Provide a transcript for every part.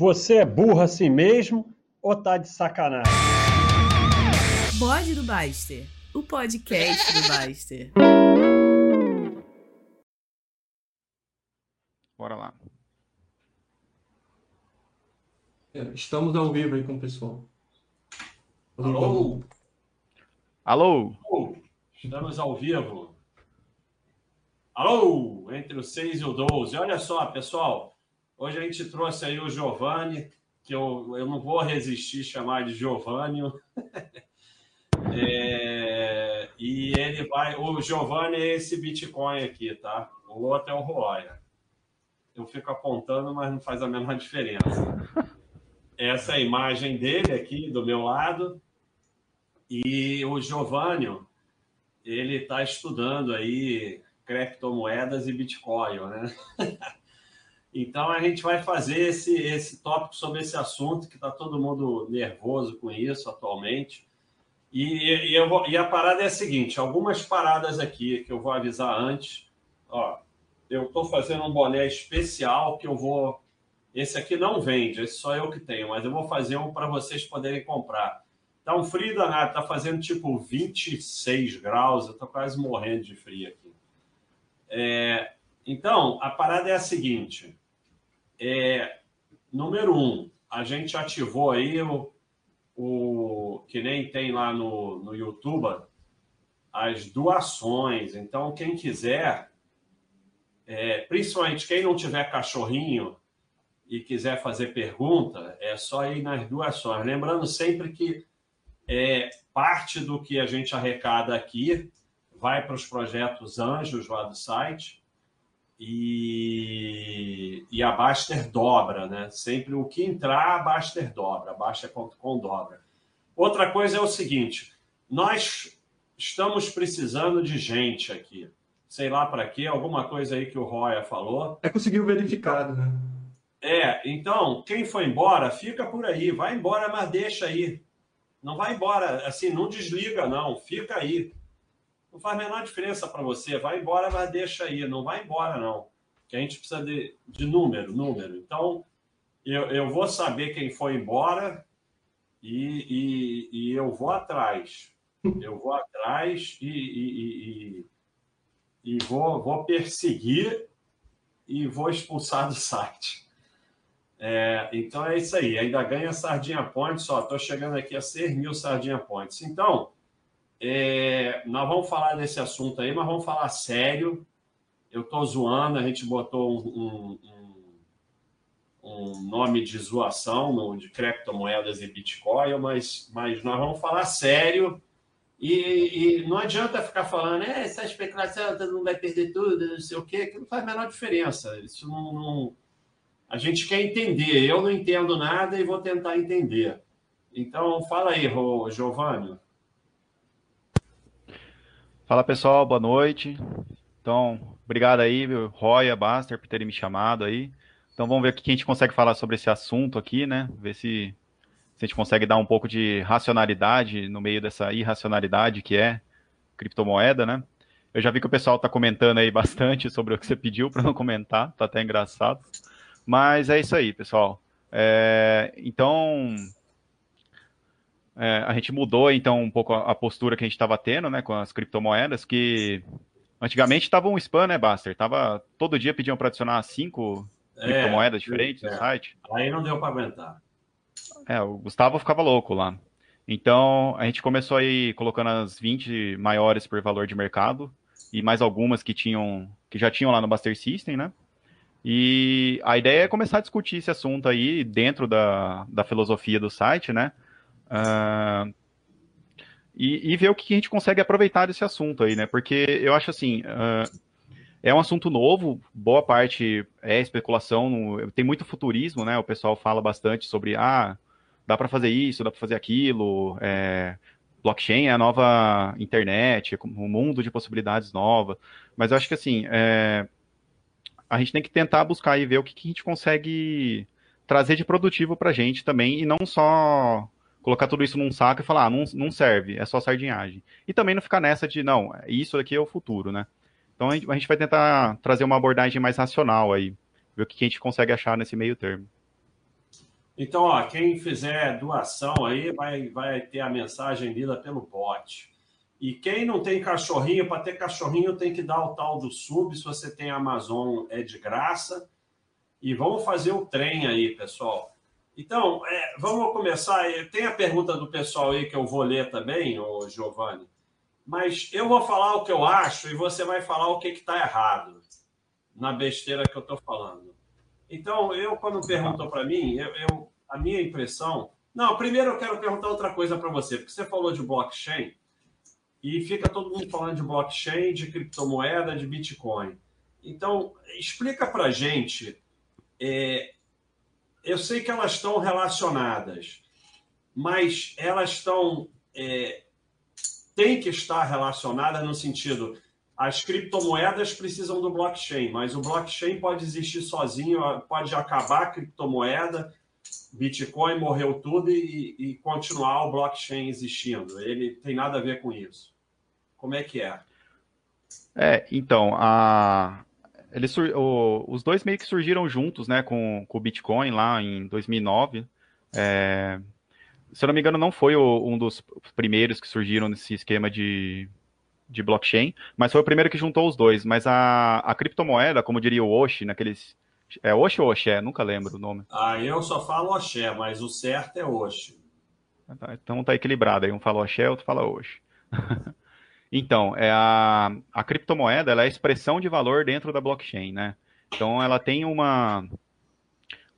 Você é burro assim mesmo ou tá de sacanagem? Bode do Baster, o podcast do Baster. Bora lá. É, estamos ao vivo aí com o pessoal. Alô? Alô? Estamos ao vivo. Alô? Entre o 6 e o 12. Olha só, pessoal. Hoje a gente trouxe aí o Giovanni, que eu, eu não vou resistir chamar de Giovanni. É, e ele vai. O Giovanni é esse Bitcoin aqui, tá? O outro é o Roya. Eu fico apontando, mas não faz a menor diferença. Essa é a imagem dele aqui do meu lado. E o Giovanni, ele está estudando aí criptomoedas e Bitcoin, né? Então a gente vai fazer esse, esse tópico sobre esse assunto, que está todo mundo nervoso com isso atualmente. E, e, eu vou, e a parada é a seguinte: algumas paradas aqui que eu vou avisar antes. Ó, eu estou fazendo um boné especial que eu vou. Esse aqui não vende, esse só eu que tenho, mas eu vou fazer um para vocês poderem comprar. Tá um frio danado, tá fazendo tipo 26 graus, eu tô quase morrendo de frio aqui. É, então, a parada é a seguinte: é, número um, a gente ativou aí o, o que nem tem lá no, no YouTube as doações. Então, quem quiser, é, principalmente quem não tiver cachorrinho e quiser fazer pergunta, é só ir nas doações. Lembrando sempre que é, parte do que a gente arrecada aqui vai para os projetos anjos lá do site e, e a Baster dobra, né? Sempre o que entrar, a Baster dobra, a Baster.com dobra. Outra coisa é o seguinte: nós estamos precisando de gente aqui. Sei lá para quê, alguma coisa aí que o Roya falou. É conseguiu verificado, né? É, então, quem foi embora, fica por aí. Vai embora, mas deixa aí. Não vai embora, assim, não desliga, não. Fica aí. Não faz a menor diferença para você. Vai embora, mas deixa aí. Não vai embora, não. Que a gente precisa de, de número, número. Então, eu, eu vou saber quem foi embora e, e, e eu vou atrás. Eu vou atrás e, e, e, e vou, vou perseguir e vou expulsar do site. É, então é isso aí. Ainda ganha Sardinha Points. Só estou chegando aqui a 6 mil Sardinha Points. Então, é, nós vamos falar desse assunto aí, mas vamos falar sério. Eu estou zoando, a gente botou um, um, um, nome de zoação de criptomoedas e Bitcoin, mas, mas nós vamos falar sério. E, e não adianta ficar falando, é, essa especulação, mundo vai perder tudo, não sei o quê, que não faz a menor diferença. Isso não, não, A gente quer entender. Eu não entendo nada e vou tentar entender. Então, fala aí, Giovanni. Fala pessoal, boa noite. Então, obrigado aí, Roya, Baster, por terem me chamado aí. Então vamos ver o que a gente consegue falar sobre esse assunto aqui, né? Ver se, se a gente consegue dar um pouco de racionalidade no meio dessa irracionalidade que é criptomoeda, né? Eu já vi que o pessoal está comentando aí bastante sobre o que você pediu para não comentar, tá até engraçado. Mas é isso aí, pessoal. É, então, é, a gente mudou então um pouco a, a postura que a gente estava tendo, né, com as criptomoedas, que antigamente estava um spam, né, Baster? Tava todo dia pediam para adicionar cinco é, criptomoedas diferentes é. no site. Aí não deu para aguentar. É, o Gustavo ficava louco lá. Então, a gente começou aí colocando as 20 maiores por valor de mercado e mais algumas que tinham que já tinham lá no Buster System, né? E a ideia é começar a discutir esse assunto aí dentro da, da filosofia do site, né? Uh, e, e, ver o que a gente consegue aproveitar desse assunto aí, né? Porque eu acho assim, uh, é um assunto novo, boa parte é especulação, tem muito futurismo, né? O pessoal fala bastante sobre, ah, dá para fazer isso, dá para fazer aquilo, é, blockchain é a nova internet, é um mundo de possibilidades nova. Mas eu acho que assim, é, a gente tem que tentar buscar e ver o que, que a gente consegue trazer de produtivo para a gente também, e não só colocar tudo isso num saco e falar, ah, não, não serve, é só sardinhagem. E também não ficar nessa de, não, isso aqui é o futuro, né? Então a gente, a gente vai tentar trazer uma abordagem mais racional aí, ver o que a gente consegue achar nesse meio termo. Então, ó, quem fizer doação aí vai, vai ter a mensagem lida pelo bot. E quem não tem cachorrinho, para ter cachorrinho tem que dar o tal do sub. Se você tem Amazon, é de graça. E vamos fazer o trem aí, pessoal. Então, é, vamos começar. Tem a pergunta do pessoal aí que eu vou ler também, o Giovanni. Mas eu vou falar o que eu acho e você vai falar o que está errado na besteira que eu estou falando. Então, eu, quando perguntou para mim, eu, eu, a minha impressão. Não, primeiro eu quero perguntar outra coisa para você, porque você falou de blockchain e fica todo mundo falando de blockchain, de criptomoeda, de Bitcoin. Então, explica para gente. É, eu sei que elas estão relacionadas, mas elas estão. É, tem que estar relacionadas no sentido. As criptomoedas precisam do blockchain, mas o blockchain pode existir sozinho, pode acabar a criptomoeda, Bitcoin morreu tudo e, e continuar o blockchain existindo. Ele tem nada a ver com isso. Como é que é? É, então, a, eles, o, os dois meio que surgiram juntos, né, com, com o Bitcoin lá em 2009. É, se eu não me engano, não foi o, um dos primeiros que surgiram nesse esquema de, de blockchain, mas foi o primeiro que juntou os dois. Mas a, a criptomoeda, como diria o Oshi, naqueles. É Oshi ou Oxé? Nunca lembro o nome. Ah, eu só falo Oxé, mas o certo é Oshi. Tá, então tá equilibrado aí. Um fala Oxé, outro fala Oshi. Então, é a, a criptomoeda ela é a expressão de valor dentro da blockchain, né? Então, ela tem uma,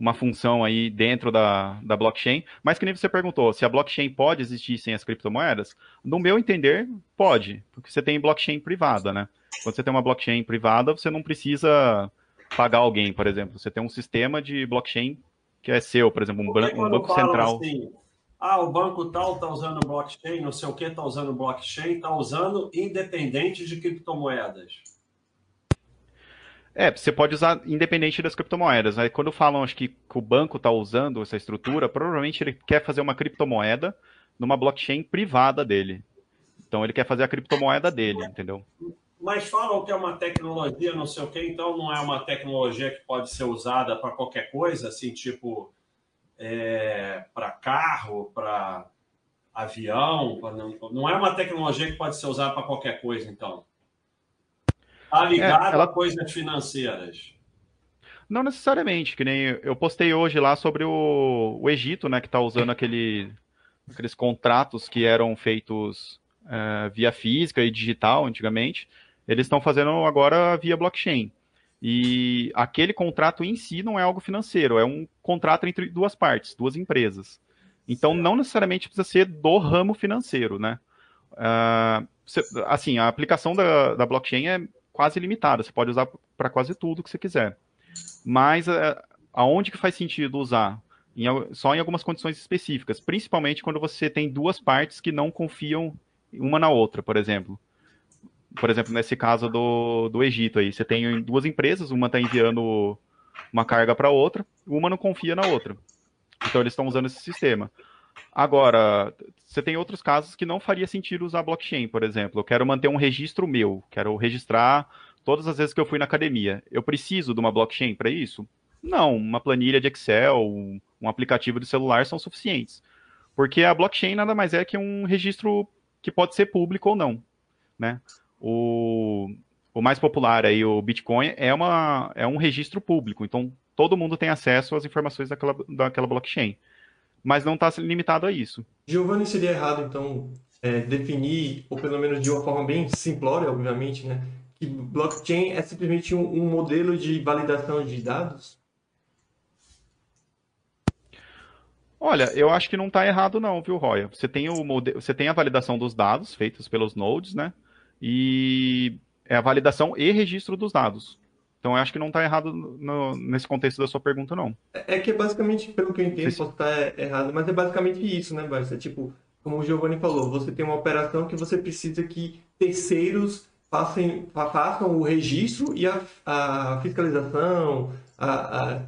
uma função aí dentro da, da blockchain, mas que nem você perguntou, se a blockchain pode existir sem as criptomoedas, no meu entender, pode, porque você tem blockchain privada, né? Quando você tem uma blockchain privada, você não precisa pagar alguém, por exemplo. Você tem um sistema de blockchain que é seu, por exemplo, um, um banco central. Assim, ah, o banco tal está usando blockchain, não sei o que está usando blockchain, está usando independente de criptomoedas. É, você pode usar independente das criptomoedas. Aí quando falam acho que, que o banco está usando essa estrutura, provavelmente ele quer fazer uma criptomoeda numa blockchain privada dele. Então ele quer fazer a criptomoeda dele, entendeu? Mas falam que é uma tecnologia, não sei o que, então não é uma tecnologia que pode ser usada para qualquer coisa, assim, tipo é, para carro, para avião, pra, não, não, é uma tecnologia que pode ser usada para qualquer coisa, então. Está ligado é, ela... a coisas financeiras. Não necessariamente, que nem eu postei hoje lá sobre o, o Egito, né, que está usando aquele, aqueles contratos que eram feitos é, via física e digital antigamente, eles estão fazendo agora via blockchain. E aquele contrato em si não é algo financeiro, é um contrato entre duas partes, duas empresas. Então, não necessariamente precisa ser do ramo financeiro, né? Uh, assim, a aplicação da, da blockchain é quase limitada, você pode usar para quase tudo que você quiser. Mas uh, aonde que faz sentido usar? Em, só em algumas condições específicas, principalmente quando você tem duas partes que não confiam uma na outra, por exemplo por exemplo, nesse caso do, do Egito aí, você tem duas empresas, uma está enviando uma carga para outra, uma não confia na outra. Então eles estão usando esse sistema. Agora, você tem outros casos que não faria sentido usar blockchain, por exemplo. Eu quero manter um registro meu, quero registrar todas as vezes que eu fui na academia. Eu preciso de uma blockchain para isso? Não, uma planilha de Excel, um aplicativo de celular são suficientes. Porque a blockchain nada mais é que um registro que pode ser público ou não, né? o, o mais popular aí, o Bitcoin, é, uma, é um registro público. Então, todo mundo tem acesso às informações daquela, daquela blockchain. Mas não está limitado a isso. Giovanni, seria errado, então, é, definir, ou pelo menos de uma forma bem simplória, obviamente, né? Que blockchain é simplesmente um, um modelo de validação de dados? Olha, eu acho que não está errado não, viu, Roya? Você tem, o modelo, você tem a validação dos dados feitos pelos nodes, né? e é a validação e registro dos dados. Então, eu acho que não está errado no, nesse contexto da sua pergunta, não. É, é que é basicamente, pelo que eu entendo, posso estar errado, mas é basicamente isso, né, Barça? Tipo, como o Giovanni falou, você tem uma operação que você precisa que terceiros façam, façam o registro e a, a fiscalização, a, a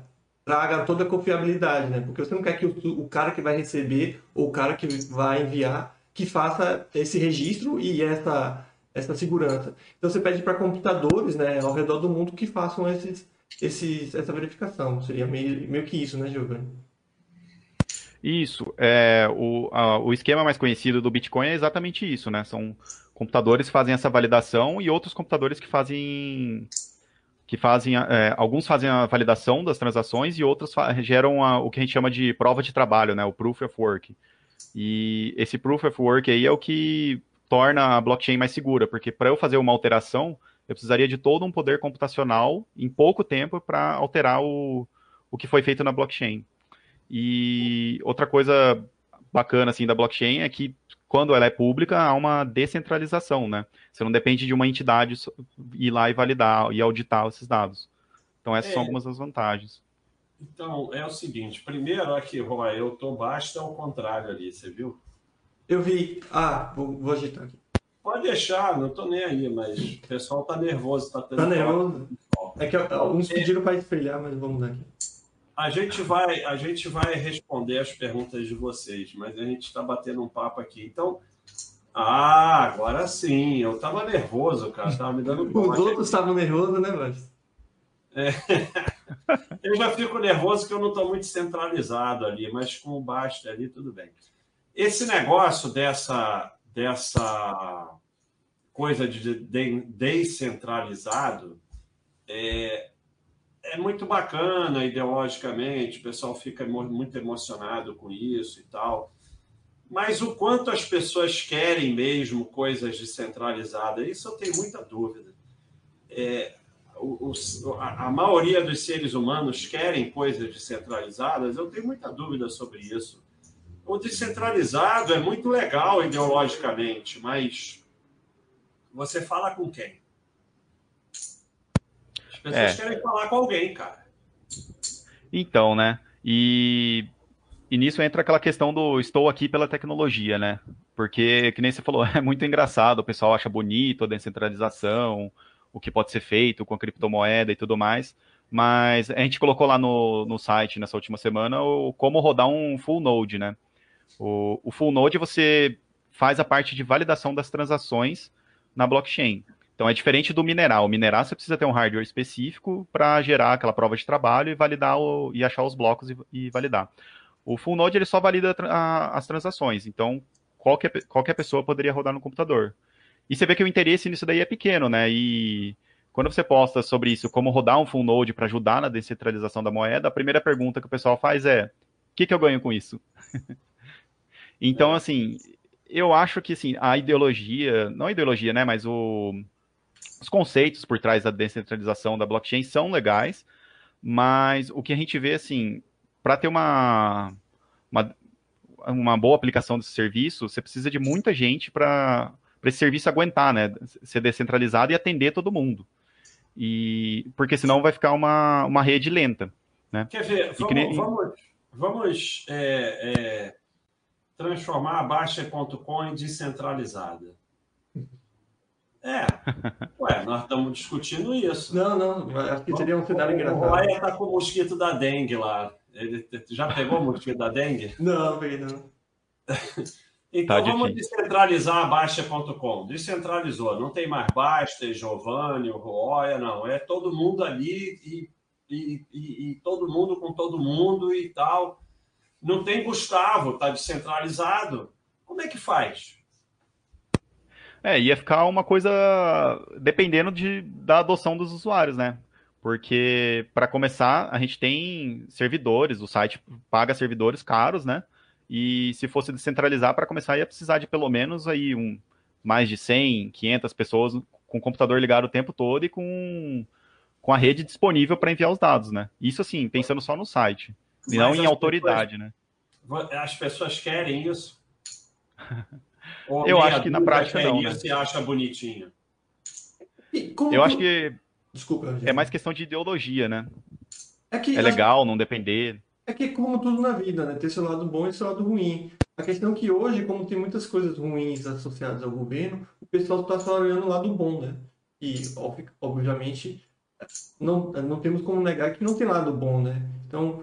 traga toda a confiabilidade, né? Porque você não quer que o, o cara que vai receber ou o cara que vai enviar que faça esse registro e essa essa segurança. Então você pede para computadores né, ao redor do mundo que façam esses, esses, essa verificação. Seria meio, meio que isso, né, Giovanni? Isso. É, o, a, o esquema mais conhecido do Bitcoin é exatamente isso, né? São computadores que fazem essa validação e outros computadores que fazem que fazem é, alguns fazem a validação das transações e outros geram a, o que a gente chama de prova de trabalho, né? O proof of work. E esse proof of work aí é o que torna a blockchain mais segura, porque para eu fazer uma alteração eu precisaria de todo um poder computacional em pouco tempo para alterar o, o que foi feito na blockchain. E outra coisa bacana assim da blockchain é que quando ela é pública há uma descentralização, né? Você não depende de uma entidade ir lá e validar e auditar esses dados. Então essas é. são algumas das vantagens. Então, é o seguinte, primeiro aqui, Roy, eu tô basta ao contrário ali, você viu? Eu vi. Ah, vou, vou agitar aqui. Pode deixar, não tô nem aí, mas o pessoal tá nervoso, tá. Tá nervoso? É que alguns pediram para espelhar, mas vamos dar aqui. A gente vai, a gente vai responder as perguntas de vocês, mas a gente está batendo um papo aqui. Então, ah, agora sim. Eu tava nervoso, cara. Tava me dando Os outros estavam nervosos, né, mas é. Eu já fico nervoso que eu não estou muito centralizado ali, mas com o Basta ali, tudo bem. Esse negócio dessa, dessa coisa de descentralizado é, é muito bacana ideologicamente, o pessoal fica muito emocionado com isso e tal. Mas o quanto as pessoas querem mesmo coisas descentralizadas, isso eu tenho muita dúvida. É, os, a, a, maioria dos seres humanos querem coisas descentralizadas, eu tenho muita dúvida sobre isso. O descentralizado é muito legal ideologicamente, mas você fala com quem? As pessoas é. querem falar com alguém, cara. Então, né? E, e nisso entra aquela questão do estou aqui pela tecnologia, né? Porque, que nem você falou, é muito engraçado, o pessoal acha bonito a descentralização, o que pode ser feito com a criptomoeda e tudo mais. Mas a gente colocou lá no, no site nessa última semana o, como rodar um full node, né? O, o full node você faz a parte de validação das transações na blockchain. Então é diferente do mineral. O mineral você precisa ter um hardware específico para gerar aquela prova de trabalho e validar o, e achar os blocos e, e validar. O full node ele só valida a, as transações. Então qualquer, qualquer pessoa poderia rodar no computador. E você vê que o interesse nisso daí é pequeno, né? E quando você posta sobre isso, como rodar um full node para ajudar na descentralização da moeda, a primeira pergunta que o pessoal faz é: o que, que eu ganho com isso? então, assim, eu acho que assim, a ideologia, não a ideologia, né, mas o, os conceitos por trás da descentralização da blockchain são legais, mas o que a gente vê, assim, para ter uma, uma, uma boa aplicação desse serviço, você precisa de muita gente para para esse serviço aguentar, né? Ser descentralizado e atender todo mundo. E porque senão vai ficar uma, uma rede lenta, né? Quer ver? Vamos, nem... vamos, vamos é, é, transformar a Baixa.com em descentralizada. É, ué, nós estamos discutindo isso. Não, não, acho que seria um cenário engraçado. O Raya está com o mosquito da dengue lá. Ele já pegou o mosquito da dengue? Não, peguei não. Então tá vamos difícil. descentralizar a Baixa.com. Descentralizou, não tem mais Basta, Giovanni, Roya, não. É todo mundo ali e, e, e, e, todo mundo com todo mundo e tal. Não tem Gustavo, está descentralizado. Como é que faz? É, ia ficar uma coisa dependendo de, da adoção dos usuários, né? Porque, para começar, a gente tem servidores, o site paga servidores caros, né? E se fosse descentralizar, para começar, ia precisar de pelo menos aí um, mais de 100, 500 pessoas com o computador ligado o tempo todo e com, com a rede disponível para enviar os dados, né? Isso assim, pensando só no site, e não em autoridade, pessoas, né? As pessoas querem isso? Eu acho que na prática não. Né? Você acha bonitinho? Eu acho que Desculpa, é mais questão de ideologia, né? É, que, é legal não depender. É que como tudo na vida, né? Tem seu lado bom e seu lado ruim. A questão é que hoje, como tem muitas coisas ruins associadas ao governo, o pessoal está só olhando o lado bom, né? E, obviamente, não, não temos como negar que não tem lado bom, né? Então,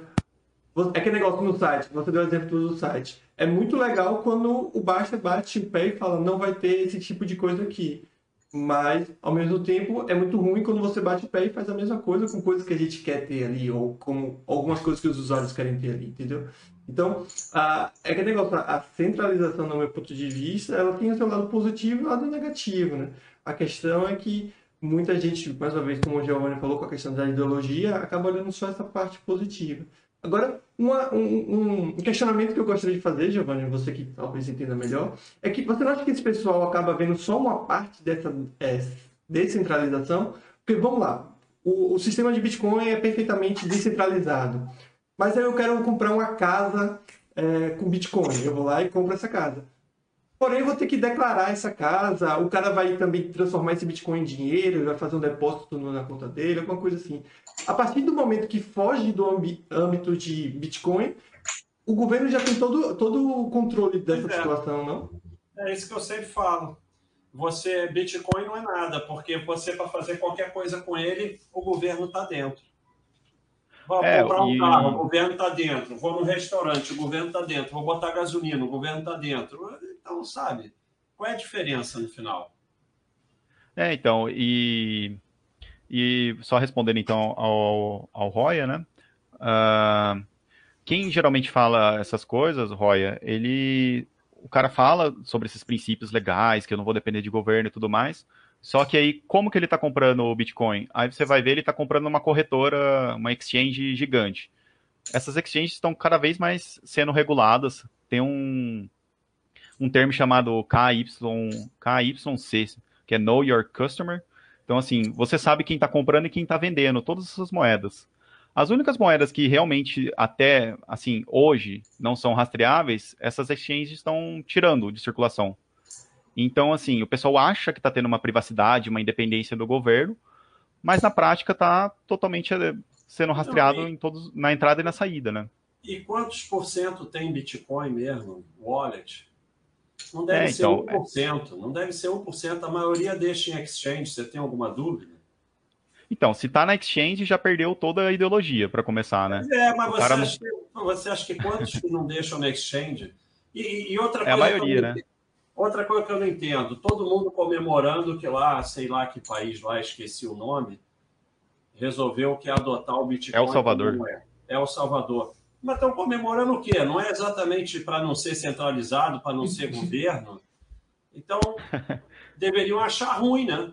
é aquele negócio no site, você deu exemplo do site. É muito legal quando o Baixa bate o pé e fala, não vai ter esse tipo de coisa aqui. mas ao mesmo tempo é muito ruim quando você bate o pé e faz a mesma coisa com coisas que a gente quer ter ali, ou com algumas coisas que os usuários querem ter ali, entendeu? Então, a, é que negócio, a centralização, no meu ponto de vista, ela tem o seu lado positivo e o lado negativo, né? A questão é que muita gente, mais uma vez, como o Giovanni falou, com a questão da ideologia, acaba olhando só essa parte positiva. Agora, uma, um, um, questionamento que eu gostaria de fazer, Giovanni, você que talvez entenda melhor, é que você não acha que esse pessoal acaba vendo só uma parte dessa é, descentralização? Porque, vamos lá, o, o, sistema de Bitcoin é perfeitamente descentralizado, mas aí eu quero comprar uma casa é, com Bitcoin, eu vou lá e compro essa casa. Porém, eu vou ter que declarar essa casa, o cara vai também transformar esse Bitcoin em dinheiro, vai fazer um depósito na conta dele, alguma coisa assim. A partir do momento que foge do âmbito de Bitcoin, o governo já tem todo, todo o controle dessa é. situação, não? É isso que eu sempre falo. Você, Bitcoin não é nada, porque você, para fazer qualquer coisa com ele, o governo está dentro. Vou é, comprar um e... carro, o governo está dentro. Vou no restaurante, o governo está dentro. Vou botar gasolina, o governo está dentro. Então, sabe, qual é a diferença no final? É, então, e, e só respondendo então ao, ao Roya, né? Uh, quem geralmente fala essas coisas, Roya, ele. O cara fala sobre esses princípios legais, que eu não vou depender de governo e tudo mais, só que aí, como que ele está comprando o Bitcoin? Aí você vai ver, ele está comprando uma corretora, uma exchange gigante. Essas exchanges estão cada vez mais sendo reguladas. Tem um, um termo chamado KY, KYC, que é Know Your Customer. Então, assim, você sabe quem está comprando e quem está vendendo todas essas moedas. As únicas moedas que realmente, até, assim, hoje, não são rastreáveis, essas exchanges estão tirando de circulação. Então, assim, o pessoal acha que está tendo uma privacidade, uma independência do governo, mas na prática está totalmente eh, sendo rastreado Não, e... em todos, na entrada e na saída, né? E quantos por cento tem Bitcoin mesmo, wallet? Não deve é, ser então, 1%, não deve ser 1%, a maioria deixa em exchange, você tem alguma dúvida? Então, se está na exchange, já perdeu toda a ideologia, para começar, né? É, mas você, acha que, você acha que quantos que não deixam na exchange? E, e outra coisa. É a maioria, né? Outra coisa que eu não entendo, todo mundo comemorando que lá, sei lá que país lá, esqueci o nome, resolveu que adotar o Bitcoin. É o Salvador. É. é o Salvador. Mas estão comemorando o quê? Não é exatamente para não ser centralizado, para não ser governo? Então, deveriam achar ruim, né?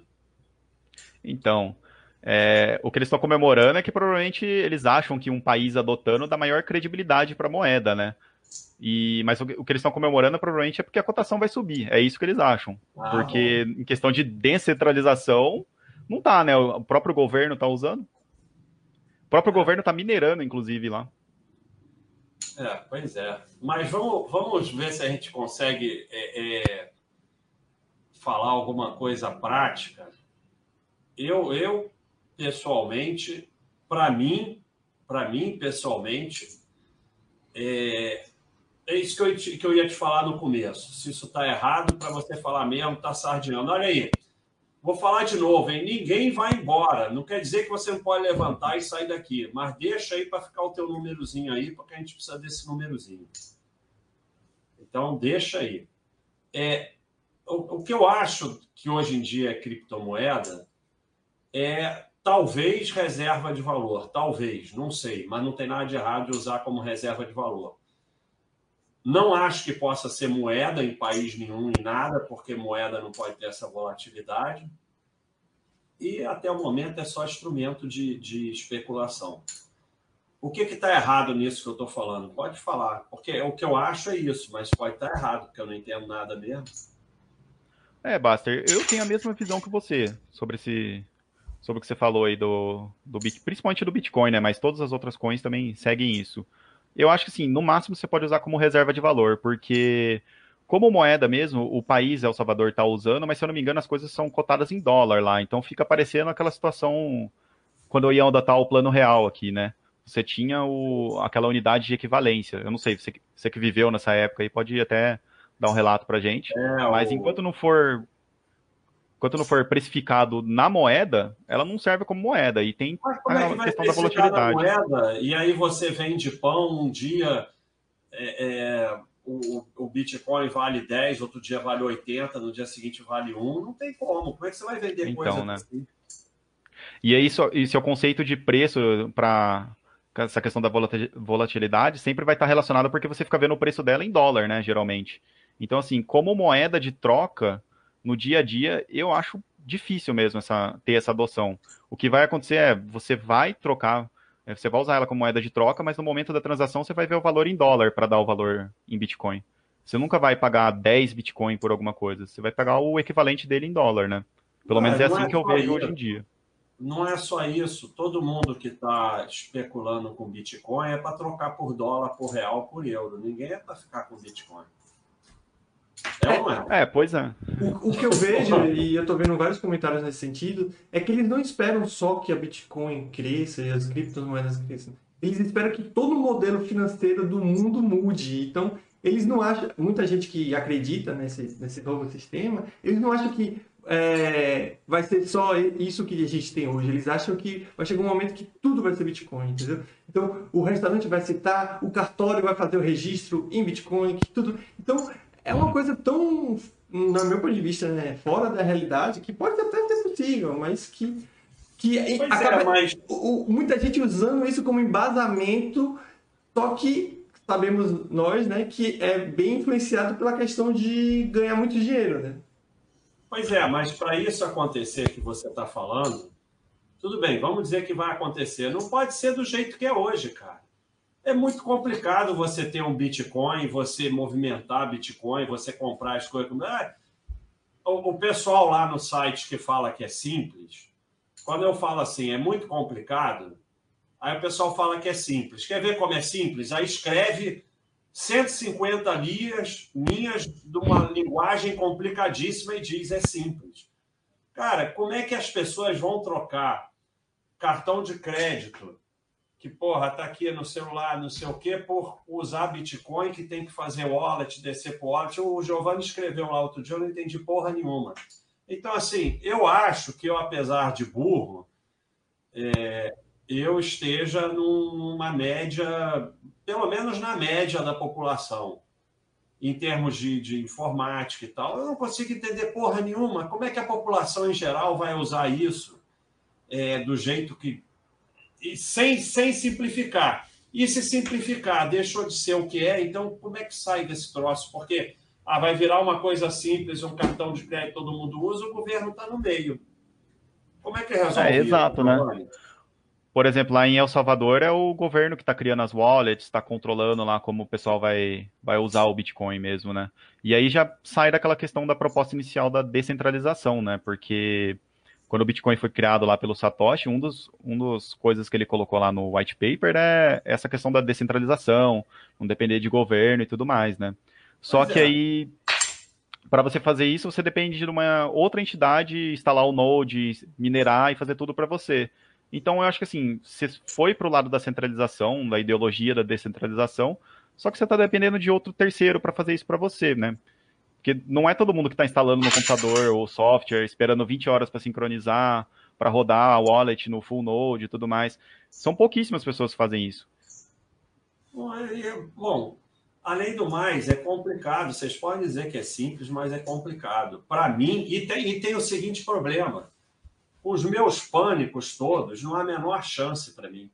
Então, é, o que eles estão comemorando é que provavelmente eles acham que um país adotando dá maior credibilidade para a moeda, né? E, mas o, o que eles estão comemorando provavelmente é porque a cotação vai subir. É isso que eles acham. Ah, porque bom. em questão de descentralização, não tá, né? O próprio governo tá usando. O próprio é. governo tá minerando, inclusive, lá. É, pois é. Mas vamos, vamos ver se a gente consegue é, é, falar alguma coisa prática. Eu, eu pessoalmente, para mim, para mim, pessoalmente, é, é isso que eu, que eu ia te falar no começo. Se isso está errado, para você falar mesmo, está sardinhando. Olha aí, vou falar de novo, hein? Ninguém vai embora. Não quer dizer que você não pode levantar e sair daqui, mas deixa aí para ficar o teu númerozinho aí, porque a gente precisa desse númerozinho. Então, deixa aí. É, o, o que eu acho que hoje em dia é criptomoeda é talvez reserva de valor, talvez, não sei, mas não tem nada de errado de usar como reserva de valor. Não acho que possa ser moeda em país nenhum, em nada, porque moeda não pode ter essa volatilidade. E até o momento é só instrumento de, de especulação. O que está errado nisso que eu estou falando? Pode falar, porque o que eu acho é isso, mas pode estar tá errado, porque eu não entendo nada mesmo. É, Baster, eu tenho a mesma visão que você sobre esse, sobre o que você falou aí do, do principalmente do Bitcoin, né? Mas todas as outras coins também seguem isso. Eu acho que sim, no máximo você pode usar como reserva de valor, porque como moeda mesmo, o país El Salvador está usando, mas se eu não me engano as coisas são cotadas em dólar lá, então fica parecendo aquela situação quando eu ia adotar o plano real aqui, né? Você tinha o, aquela unidade de equivalência. Eu não sei, você, você que viveu nessa época aí pode até dar um relato pra gente. É, mas enquanto não for enquanto não for precificado na moeda, ela não serve como moeda. E tem a é questão da volatilidade. Moeda, e aí você vende pão um dia, é, é, o, o, Bitcoin vale 10, outro dia vale 80, no dia seguinte vale 1, não tem como. Como é que você vai vender então, coisa né? assim? E aí, isso, isso é o conceito de preço para essa questão da volatilidade sempre vai estar relacionado porque você fica vendo o preço dela em dólar, né, geralmente. Então, assim, como moeda de troca, no dia a dia, eu acho difícil mesmo essa, ter essa adoção. O que vai acontecer é, você vai trocar, é, você vai usar ela como moeda de troca, mas no momento da transação você vai ver o valor em dólar para dar o valor em Bitcoin. Você nunca vai pagar 10 Bitcoin por alguma coisa, você vai pagar o equivalente dele em dólar, né? Pelo menos é assim é que eu vejo hoje em dia não é só isso. Todo mundo que está especulando com Bitcoin é para trocar por dólar, por real, por euro. Ninguém é para ficar com Bitcoin. É, ou é? é, pois é. O, o que eu vejo, e eu estou vendo vários comentários nesse sentido, é que eles não esperam só que a Bitcoin cresça e as criptomoedas cresçam. Eles esperam que todo o modelo financeiro do mundo mude. Então, eles não acham, muita gente que acredita nesse, nesse novo sistema, eles não acham que é, vai ser só isso que a gente tem hoje. Eles acham que vai chegar um momento que tudo vai ser Bitcoin, entendeu? Então, o restaurante vai citar, o cartório vai fazer o registro em Bitcoin, que tudo. Então, é uma coisa tão, no meu ponto de vista, né, fora da realidade, que pode até ser possível, mas que que pois acaba, é, mas... o, muita gente usando isso como embasamento, só que sabemos nós, né, que é bem influenciado pela questão de ganhar muito dinheiro, né? Pois é, mas para isso acontecer que você está falando, tudo bem, vamos dizer que vai acontecer. Não pode ser do jeito que é hoje, cara. É muito complicado você ter um Bitcoin, você movimentar Bitcoin, você comprar as coisas. É, o pessoal lá no site que fala que é simples, quando eu falo assim, é muito complicado, aí o pessoal fala que é simples. Quer ver como é simples? Aí escreve 150 linhas, linhas de uma linguagem complicadíssima e diz é simples. Cara, como é que as pessoas vão trocar cartão de crédito, que, porra, tá aqui no celular, não sei o quê, por usar Bitcoin, que tem que fazer wallet, descer pro wallet. O Giovanni escreveu lá outro dia, eu não entendi porra nenhuma. Então, assim, eu acho que eu, apesar de burro, é, eu esteja numa média, pelo menos na média da população, em termos de, de informática e tal. Eu não consigo entender porra nenhuma. Como é que a população em geral vai usar isso é, do jeito que. E sem, sem simplificar. E se simplificar deixou de ser o que é, então como é que sai desse troço? Porque ah, vai virar uma coisa simples, um cartão de crédito todo mundo usa, o governo está no meio. Como é que resolve é, exato, né? Por exemplo, lá em El Salvador é o governo que está criando as wallets, está controlando lá como o pessoal vai, vai usar o Bitcoin mesmo, né? E aí já sai daquela questão da proposta inicial da descentralização, né? Porque quando o Bitcoin foi criado lá pelo Satoshi, um dos, um dos coisas que ele colocou lá no white paper é essa questão da descentralização, não depender de governo e tudo mais, né? Só que é. aí, para você fazer isso, você depende de uma outra entidade instalar o Node, minerar e fazer tudo para você. Então eu acho que assim, você foi para o lado da centralização, da ideologia da descentralização, só que você está dependendo de outro terceiro para fazer isso para você, né? Porque não é todo mundo que está instalando no computador ou software, esperando 20 horas para sincronizar, para rodar a wallet no full node e tudo mais. São pouquíssimas pessoas que fazem isso. Bom, além do mais, é complicado. Vocês podem dizer que é simples, mas é complicado. Para mim, e tem, e tem o seguinte problema os meus pânicos todos, não há a menor chance para mim.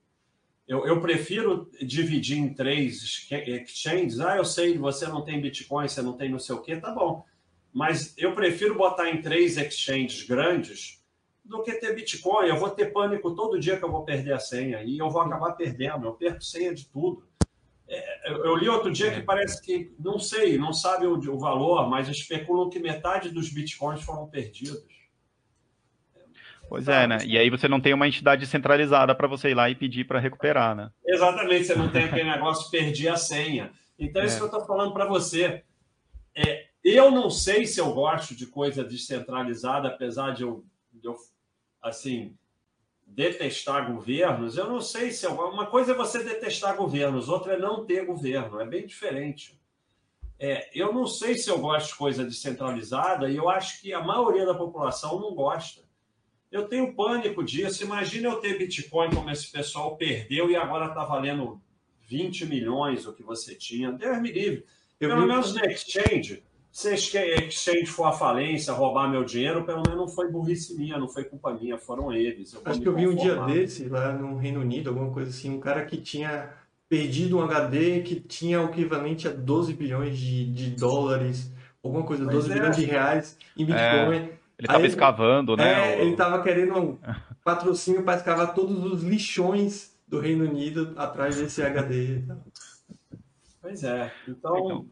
Eu, eu, prefiro dividir em três exchanges. Ah, eu sei, você não tem Bitcoin, você não tem não sei o quê, tá bom. Mas eu prefiro botar em três exchanges grandes do que ter Bitcoin. Eu vou ter pânico todo dia que eu vou perder a senha e eu vou acabar perdendo. Eu perco senha de tudo. É, eu, eu, li outro dia que é. parece que, não sei, não sabe o, o valor, mas especulam que metade dos Bitcoins foram perdidos. Pois é, né? E aí você não tem uma entidade centralizada para você ir lá e pedir para recuperar, né? Exatamente, você não tem aquele negócio perdi a senha. Então, é isso que eu estou falando para você. É, eu não sei se eu gosto de coisa descentralizada, apesar de eu, de eu assim, detestar governos. Eu não sei se eu... uma coisa é você detestar governos, outra é não ter governo. É bem diferente. É, eu não sei se eu gosto de coisa descentralizada e eu acho que a maioria da população não gosta. Eu tenho pânico disso. Imagina eu ter Bitcoin como esse pessoal perdeu e agora está valendo 20 milhões o que você tinha. Deus me livre. Eu Pelo vi- menos na exchange, se a exchange for à falência, roubar meu dinheiro, pelo menos não foi burrice minha, não foi culpa minha, foram eles. vou Acho que eu vi um dia desse lá no Reino Unido, alguma coisa assim, um cara que tinha perdido um HD que tinha o equivalente a 12 bilhões de, de dólares, alguma coisa, Pois 12 é. bilhões de reais em Bitcoin. Ele tava Aí- escavando, né? É, o- ele tava querendo um patrocínio para escavar todos os lixões do Reino Unido atrás desse HD. Pois é. Então, Então.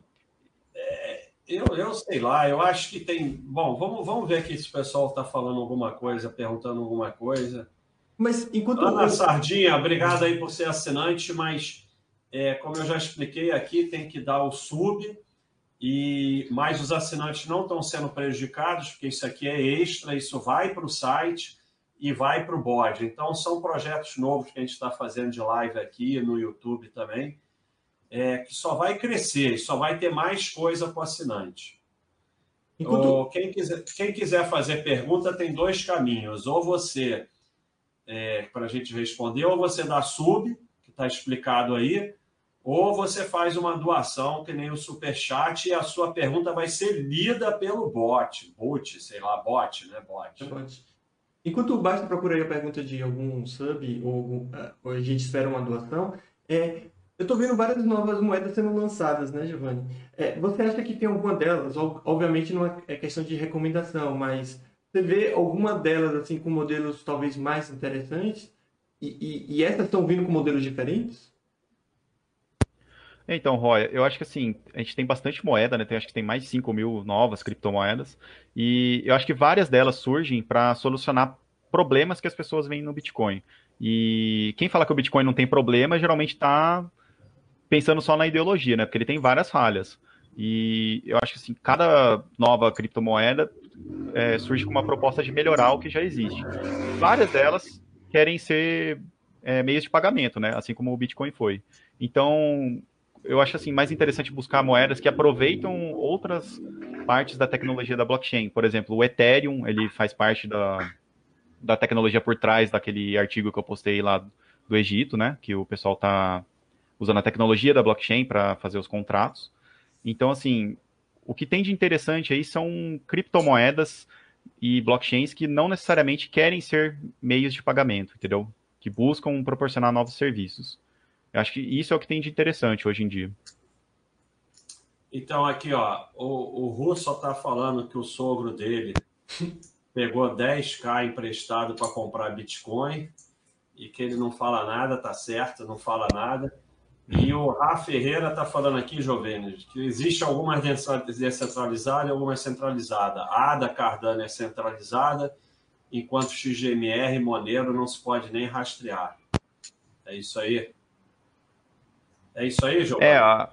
é, eu, eu sei lá, eu acho que tem. Bom, vamos, vamos ver aqui se o pessoal está falando alguma coisa, perguntando alguma coisa. Mas enquanto Ana Sardinha, obrigado aí por ser assinante, mas é, como eu já expliquei aqui, tem que dar o sub, e mas os assinantes não estão sendo prejudicados, porque isso aqui é extra, isso vai para o site e vai para o bode. Então, são projetos novos que a gente está fazendo de live aqui no YouTube também, é, que só vai crescer, só vai ter mais coisa para o assinante. enquanto Ou quem, quiser, quem quiser fazer pergunta tem dois caminhos. Ou você, para a gente responder, ou você dá sub, que está explicado aí, ou você faz uma doação, que nem o Superchat, e a sua pergunta vai ser lida pelo bot. Bot, sei lá, bot, né? Bot. Pode. Enquanto o Basta procura a pergunta de algum sub ou, algum- ah, ou a gente espera uma doação, é, eu estou vendo várias novas moedas sendo lançadas, né, Giovanni? É, você acha que tem alguma delas? Ob- Obviamente não é é questão de recomendação, mas você vê alguma delas assim com modelos talvez mais interessantes? E, e, e essas estão vindo com modelos diferentes? Então, Roy, eu acho que assim, a gente tem bastante moeda, né? Tem, acho que tem mais de 5 mil novas criptomoedas. E eu acho que várias delas surgem para solucionar problemas que as pessoas veem no Bitcoin. E quem fala que o Bitcoin não tem problema, geralmente está pensando só na ideologia, né? Porque ele tem várias falhas. E eu acho que assim, cada nova criptomoeda é, surge com uma proposta de melhorar o que já existe. Várias delas querem ser é, meios de pagamento, né? Assim como o Bitcoin foi. Então, eu acho assim mais interessante buscar moedas que aproveitam outras partes da tecnologia da blockchain. Por exemplo, o Ethereum, ele faz parte da, da tecnologia por trás daquele artigo que eu postei lá do Egito, né? Que o pessoal está usando a tecnologia da blockchain para fazer os contratos. Então, assim, o que tem de interessante aí são criptomoedas e blockchains que não necessariamente querem ser meios de pagamento, entendeu? Que buscam proporcionar novos serviços. Eu acho que isso é o que tem de interessante hoje em dia. Então, aqui, ó, o, o Russo está falando que o sogro dele pegou 10k emprestado para comprar Bitcoin e que ele não fala nada, tá certo, não fala nada. E o Rafa Ferreira está falando aqui, Jovênis, que existe algumas descentralizadas e algumas centralizadas. A ADA Cardano é centralizada, enquanto XGMR Monero não se pode nem rastrear. É isso aí? É isso aí, Giovanni? É, a-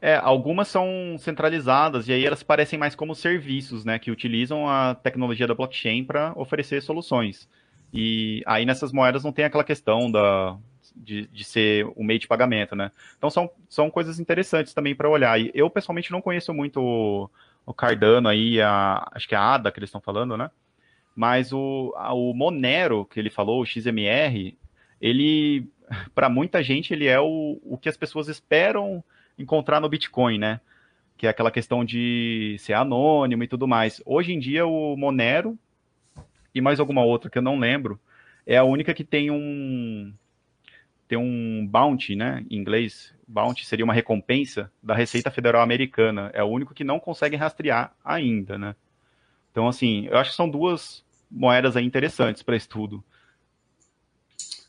é, algumas são centralizadas e aí elas parecem mais como serviços, né, que utilizam a tecnologia da blockchain para oferecer soluções. E aí nessas moedas não tem aquela questão da, de, de ser o meio de pagamento, né? Então são, são coisas interessantes também para olhar. E eu pessoalmente não conheço muito o, o Cardano aí, a, acho que é a ADA que eles estão falando, né? Mas o, o Monero que ele falou, o XMR, ele, para muita gente, ele é o, o que as pessoas esperam encontrar no Bitcoin, né? Que é aquela questão de ser anônimo e tudo mais. Hoje em dia, o Monero e mais alguma outra que eu não lembro, é a única que tem um tem um bounty, né? Em inglês, bounty seria uma recompensa da Receita Federal Americana. É o único que não consegue rastrear ainda, né? Então, assim, eu acho que são duas moedas aí interessantes para estudo.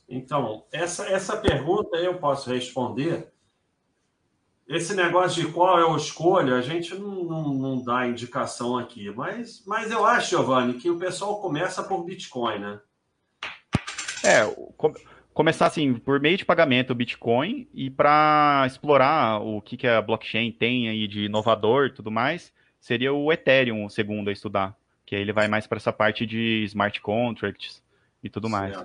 Então, essa, essa pergunta eu posso responder. Esse negócio de qual é o escolho, a gente não, não, não dá indicação aqui. Mas, mas eu acho, Giovanni, que o pessoal começa por Bitcoin, né? É, com- começar assim, por meio de pagamento o Bitcoin e para explorar o que, que a blockchain tem aí de inovador e tudo mais, seria o Ethereum o segundo a estudar, que aí ele vai mais para essa parte de smart contracts e tudo mais.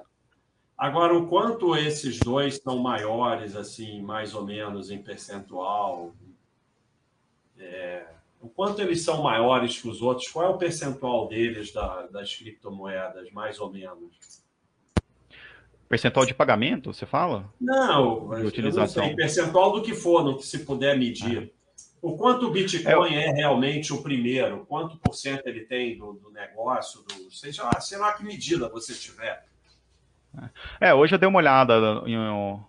Agora, o quanto esses dois são maiores, assim, mais ou menos em percentual, é, o quanto eles são maiores que os outros, qual é o percentual deles da- das criptomoedas, mais ou menos? Percentual de pagamento, você fala? Não, De utilização. não percentual do que for, no que se puder medir. O quanto o Bitcoin é, é realmente o primeiro? Quanto por cento ele tem do, do negócio? Do, seja, sei lá que medida você tiver. É, hoje eu dei uma olhada, eu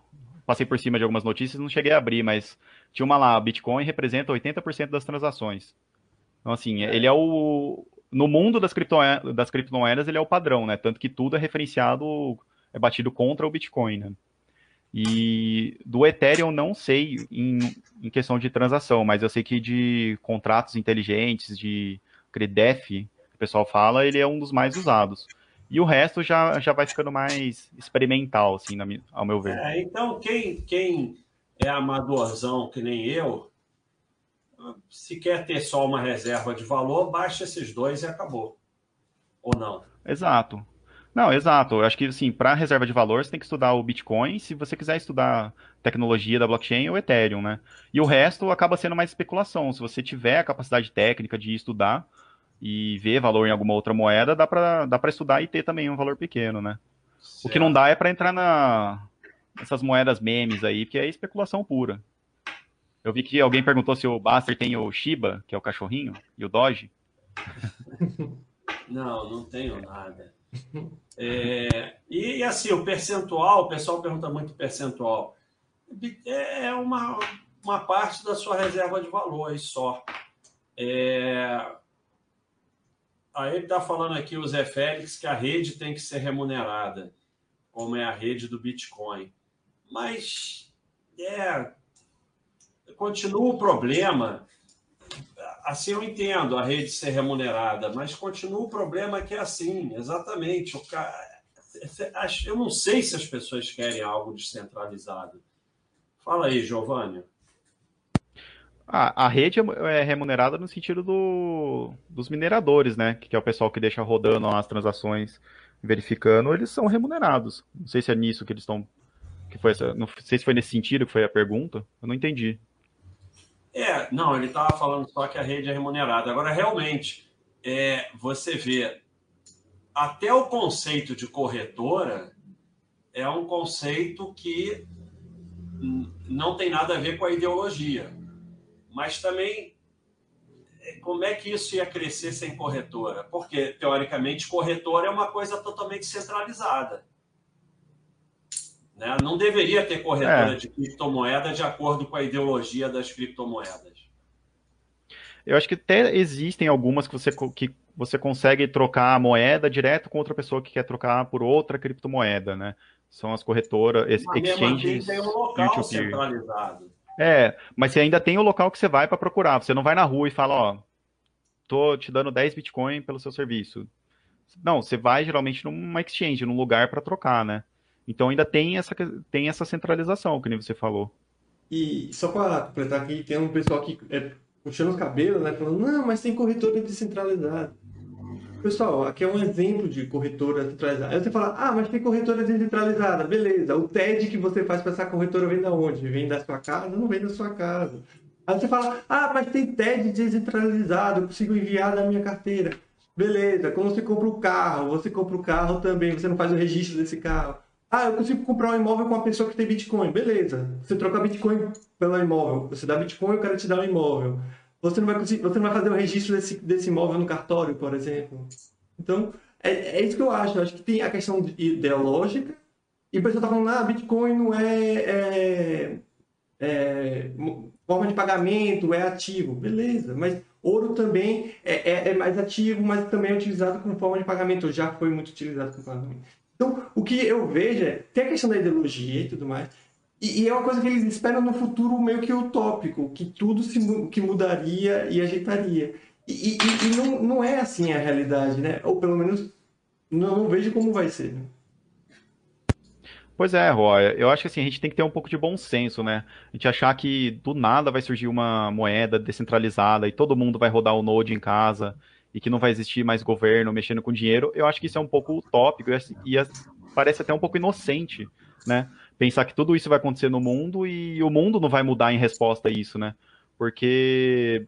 passei por cima de algumas notícias, não cheguei a abrir, mas tinha uma lá, Bitcoin representa 80% das transações. Então, assim, é. ele é o. No mundo das, cripto, das criptomoedas, ele é o padrão, né? Tanto que tudo é referenciado, é batido contra o Bitcoin, né? E do Ethereum não sei em, em, questão de transação, mas eu sei que de contratos inteligentes, de CREDEF, que o pessoal fala, ele é um dos mais usados. E o resto já, já vai ficando mais experimental, assim, na, ao meu ver. É, então, quem, quem é amadorzão que nem eu, se quer ter só uma reserva de valor, baixa esses dois e acabou. Ou não? Exato. Não, exato. Eu acho que, assim, para reserva de valor, você tem que estudar o Bitcoin, se você quiser estudar tecnologia da blockchain ou Ethereum, né? E o resto acaba sendo mais especulação. Se você tiver a capacidade técnica de estudar e ver valor em alguma outra moeda, dá para dá estudar e ter também um valor pequeno, né? Certo. O que não dá é para entrar na essas moedas memes aí, que é especulação pura. Eu vi que alguém perguntou se o Baster tem o Shiba, que é o cachorrinho, e o Doge. Não, não tenho nada. É, e assim, o percentual, o pessoal pergunta muito percentual. É uma, uma parte da sua reserva de valores só. É, aí ele está falando aqui, o Zé Félix, que a rede tem que ser remunerada, como é a rede do Bitcoin. Mas é, continua o problema assim eu entendo a rede ser remunerada, mas continua o problema que é assim, exatamente. O cara, eu não sei se as pessoas querem algo descentralizado. Fala aí, Giovanni. A rede é remunerada no sentido do, dos mineradores, né? Que é o pessoal que deixa rodando as transações, verificando, eles são remunerados. Não sei se é nisso que eles estão. Que foi essa, não sei se foi nesse sentido que foi a pergunta. Eu não entendi. É, não, ele estava falando só que a rede é remunerada. Agora, realmente, é, você vê até o conceito de corretora é um conceito que não tem nada a ver com a ideologia. Mas também, é, como é que isso ia crescer sem corretora? Porque, teoricamente, corretora é uma coisa totalmente centralizada. Né? Não deveria ter corretora é. de criptomoeda de acordo com a ideologia das criptomoedas. Eu acho que até existem algumas que você, que você consegue trocar a moeda direto com outra pessoa que quer trocar por outra criptomoeda, né? São as corretoras, mas exchanges. Tem um local centralizado. É, mas você ainda tem o local que você vai para procurar. Você não vai na rua e fala, ó, tô te dando 10 Bitcoin pelo seu serviço. Não, você vai geralmente numa exchange, num lugar para trocar, né? Então ainda tem essa, tem essa centralização, que nem você falou. E só para completar aqui, tem um pessoal que é, puxando os cabelos, né? Falando, não, mas tem corretora descentralizada. Pessoal, aqui é um exemplo de corretora centralizada. Aí você fala, ah, mas tem corretora descentralizada. Beleza, o TED que você faz para essa corretora vem da onde? Vem da sua casa? Não vem da sua casa. Aí você fala, ah, mas tem TED descentralizado, eu consigo enviar da minha carteira. Beleza, quando você compra o carro, você compra o carro também, você não faz o registro desse carro. Ah, eu consigo comprar um imóvel com uma pessoa que tem Bitcoin. Beleza. Você troca Bitcoin pelo imóvel. Você dá Bitcoin, o cara te dá um imóvel. Você não vai, você não vai fazer o registro desse, desse imóvel no cartório, por exemplo. Então, é, é isso que eu acho. Eu acho que tem a questão ideológica. E o pessoal está falando, ah, Bitcoin não é, é, é, forma de pagamento, é ativo. Beleza, mas ouro também é, é, é mais ativo, mas também é utilizado como forma de pagamento. Já foi muito utilizado como pagamento. Então, o que eu vejo é, tem a questão da ideologia e tudo mais, e, e, é uma coisa que eles esperam no futuro meio que utópico, que tudo se que mudaria e ajeitaria. E, e, e não, não é assim a realidade, né? Ou pelo menos não, não vejo como vai ser. Né? Pois é, Roy. Eu acho que assim, a gente tem que ter um pouco de bom senso, né? A gente achar que do nada vai surgir uma moeda descentralizada e todo mundo vai rodar o Node em casa e que não vai existir mais governo mexendo com dinheiro, eu acho que isso é um pouco utópico e, e parece até um pouco inocente, né? Pensar que tudo isso vai acontecer no mundo e o mundo não vai mudar em resposta a isso, né? Porque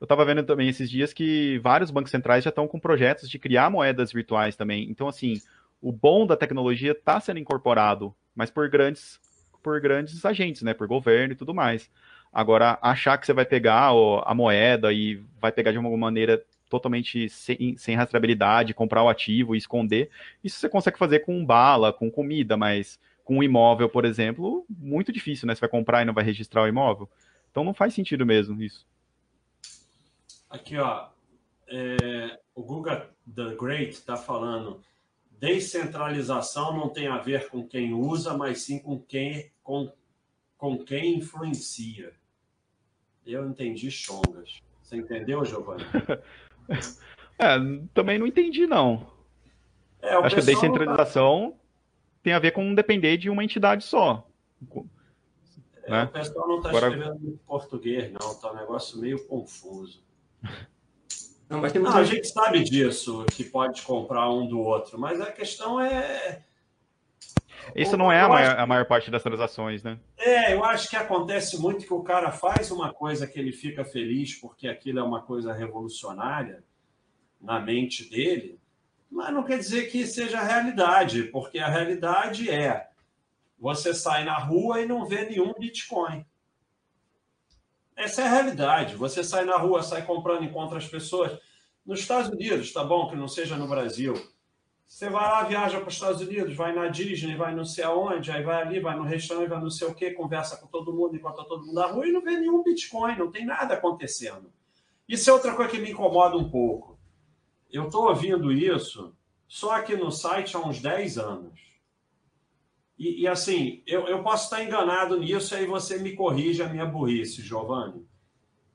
eu estava vendo também esses dias que vários bancos centrais já estão com projetos de criar moedas virtuais também. Então, assim, o bom da tecnologia está sendo incorporado, mas por grandes, por grandes agentes, né? Por governo e tudo mais. Agora, achar que você vai pegar a moeda e vai pegar de alguma maneira totalmente sem, sem rastreabilidade, comprar o ativo e esconder, isso você consegue fazer com bala, com comida, mas com um imóvel, por exemplo, muito difícil, né? Você vai comprar e não vai registrar o imóvel. Então não faz sentido mesmo isso. Aqui, ó, é, o Google The Great está falando descentralização não tem a ver com quem usa, mas sim com quem, com, com quem influencia. Eu entendi chongas. Você entendeu, Giovanni? é, também não entendi, não. É, Acho que a descentralização tá... tem a ver com depender de uma entidade só. É, né? O pessoal não está Agora... escrevendo em português, não. Está um negócio meio confuso. Não, mas tem muita... não, a gente sabe disso, que pode comprar um do outro, mas a questão é. Isso não é a maior, a maior, parte das transações, né? É, eu acho que acontece muito que o cara faz uma coisa que ele fica feliz porque aquilo é uma coisa revolucionária na mente dele, mas não quer dizer que seja a realidade, porque a realidade é você sai na rua e não vê nenhum Bitcoin. Essa é a realidade. Você sai na rua, sai comprando, encontra as pessoas. Nos Estados Unidos, tá bom que não seja no Brasil. Você vai lá, viaja para os Estados Unidos, vai na Disney, vai não sei aonde, aí vai ali, vai no restaurante, vai não sei o quê, conversa com todo mundo, encontra todo mundo na rua e não vê nenhum Bitcoin, não tem nada acontecendo. Isso é outra coisa que me incomoda um pouco. Eu estou ouvindo isso só aqui no site há uns 10 anos. E, e, assim, eu, eu posso estar enganado nisso, aí você me corrige a minha burrice, Giovanni.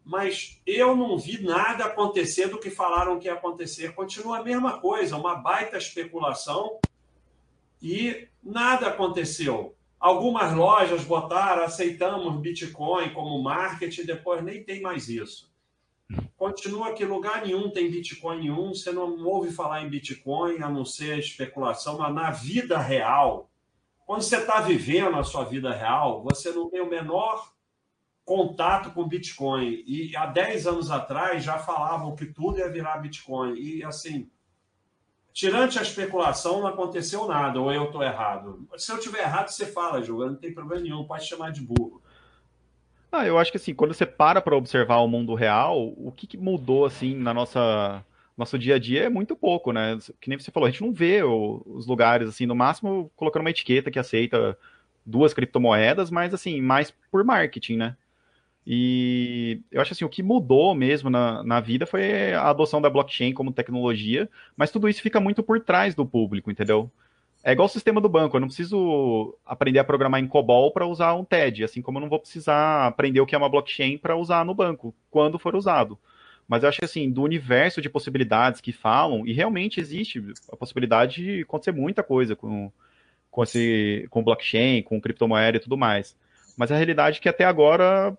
Mas eu não vi nada acontecer do que falaram que ia acontecer. Continua a mesma coisa, uma baita especulação e nada aconteceu. Algumas lojas botaram, aceitamos Bitcoin como marketing, depois nem tem mais isso. Continua que lugar nenhum tem Bitcoin nenhum, você não ouve falar em Bitcoin, a não ser especulação, mas na vida real, quando você está vivendo a sua vida real, você não tem o menor contato com Bitcoin. E há 10 anos atrás já falavam que tudo ia virar Bitcoin. E assim, tirante a especulação, não aconteceu nada, ou eu estou errado. Se eu tiver errado, você fala, Ju, não tem problema nenhum, pode chamar de burro. Ah, eu acho que assim, quando você para para observar o mundo real, o que, que mudou assim na nossa nosso dia a dia é muito pouco, né? Que nem você falou, a gente não vê o, os lugares, assim, no máximo colocando uma etiqueta que aceita duas criptomoedas, mas, assim, mais por marketing, né? E eu acho assim, o que mudou mesmo na, na vida foi a adoção da blockchain como tecnologia, mas tudo isso fica muito por trás do público, entendeu? É igual o sistema do banco, eu não preciso aprender a programar em COBOL para usar um TED, assim como eu não vou precisar aprender o que é uma blockchain para usar no banco, quando for usado. Mas eu acho que, assim, do universo de possibilidades que falam, e realmente existe a possibilidade de acontecer muita coisa com, com, esse, com blockchain, com criptomoeda e tudo mais. Mas a realidade é que até agora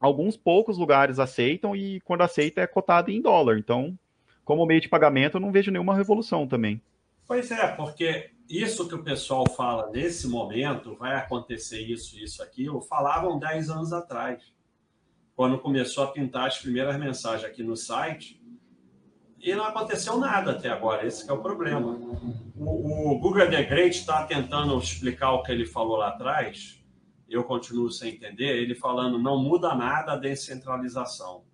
alguns poucos lugares aceitam e quando aceita é cotado em dólar. Então, como meio de pagamento, eu não vejo nenhuma revolução também. Pois é, porque isso que o pessoal fala nesse momento, vai acontecer isso, isso, aquilo, falavam 10 anos atrás quando começou a pintar as primeiras mensagens aqui no site, e não aconteceu nada até agora. Esse é o problema. O, o Google The Great está tentando explicar o que ele falou lá atrás. Eu continuo sem entender. Ele falando não muda nada a descentralização.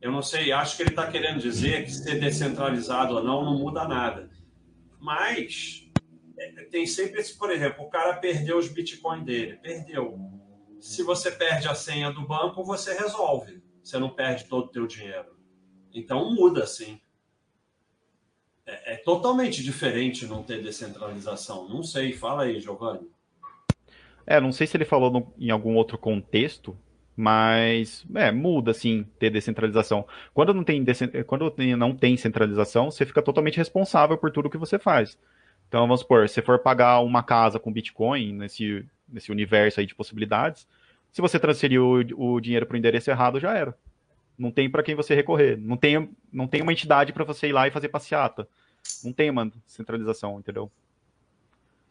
Eu não sei, acho que ele está querendo dizer que ser descentralizado ou não não muda nada. Mas é, tem sempre esse, por exemplo, o cara perdeu os bitcoins dele, perdeu se você perde a senha do banco, você resolve. Você não perde todo o teu dinheiro. Então muda, sim. É, é, totalmente diferente não ter descentralização. Não sei, fala aí, Giovanni. É, não sei se ele falou no, em algum outro contexto, mas é, muda sim ter descentralização. Quando não tem quando não tem centralização, você fica totalmente responsável por tudo que você faz. Então vamos supor, se for pagar uma casa com Bitcoin nesse nesse universo aí de possibilidades, se você transferir o, o dinheiro para o endereço errado, já era. Não tem para quem você recorrer. Não tem, não tem uma entidade para você ir lá e fazer passeata. Não tem uma centralização, entendeu?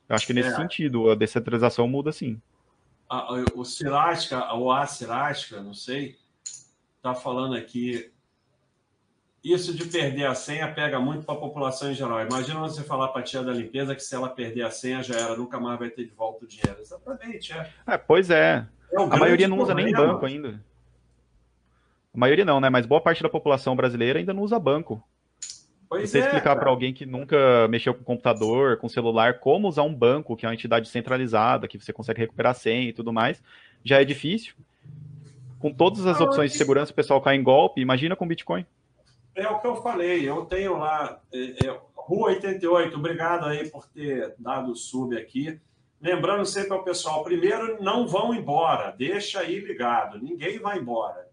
Eu acho que nesse é. sentido a descentralização muda sim. O Sirasca, ou a Sirasca, não sei, está falando aqui isso de perder a senha pega muito para a população em geral. Imagina você falar para a tia da limpeza que se ela perder a senha já era, nunca mais vai ter de volta o dinheiro. Exatamente, é. é pois é. É a maioria não usa nem banco ainda. A maioria não, né? Mas boa parte da população brasileira ainda não usa banco. Pois Você é, explicar para alguém que nunca mexeu com computador, com celular, como usar um banco, que é uma entidade centralizada, que você consegue recuperar senha e tudo mais, já é difícil. Com todas as opções de segurança, o pessoal cai em golpe. Imagina com Bitcoin. É o que eu falei. Eu tenho lá, é, é, Rua 88, obrigado aí por ter dado o sub aqui. Lembrando sempre ao pessoal, primeiro, não vão embora, deixa aí ligado, ninguém vai embora.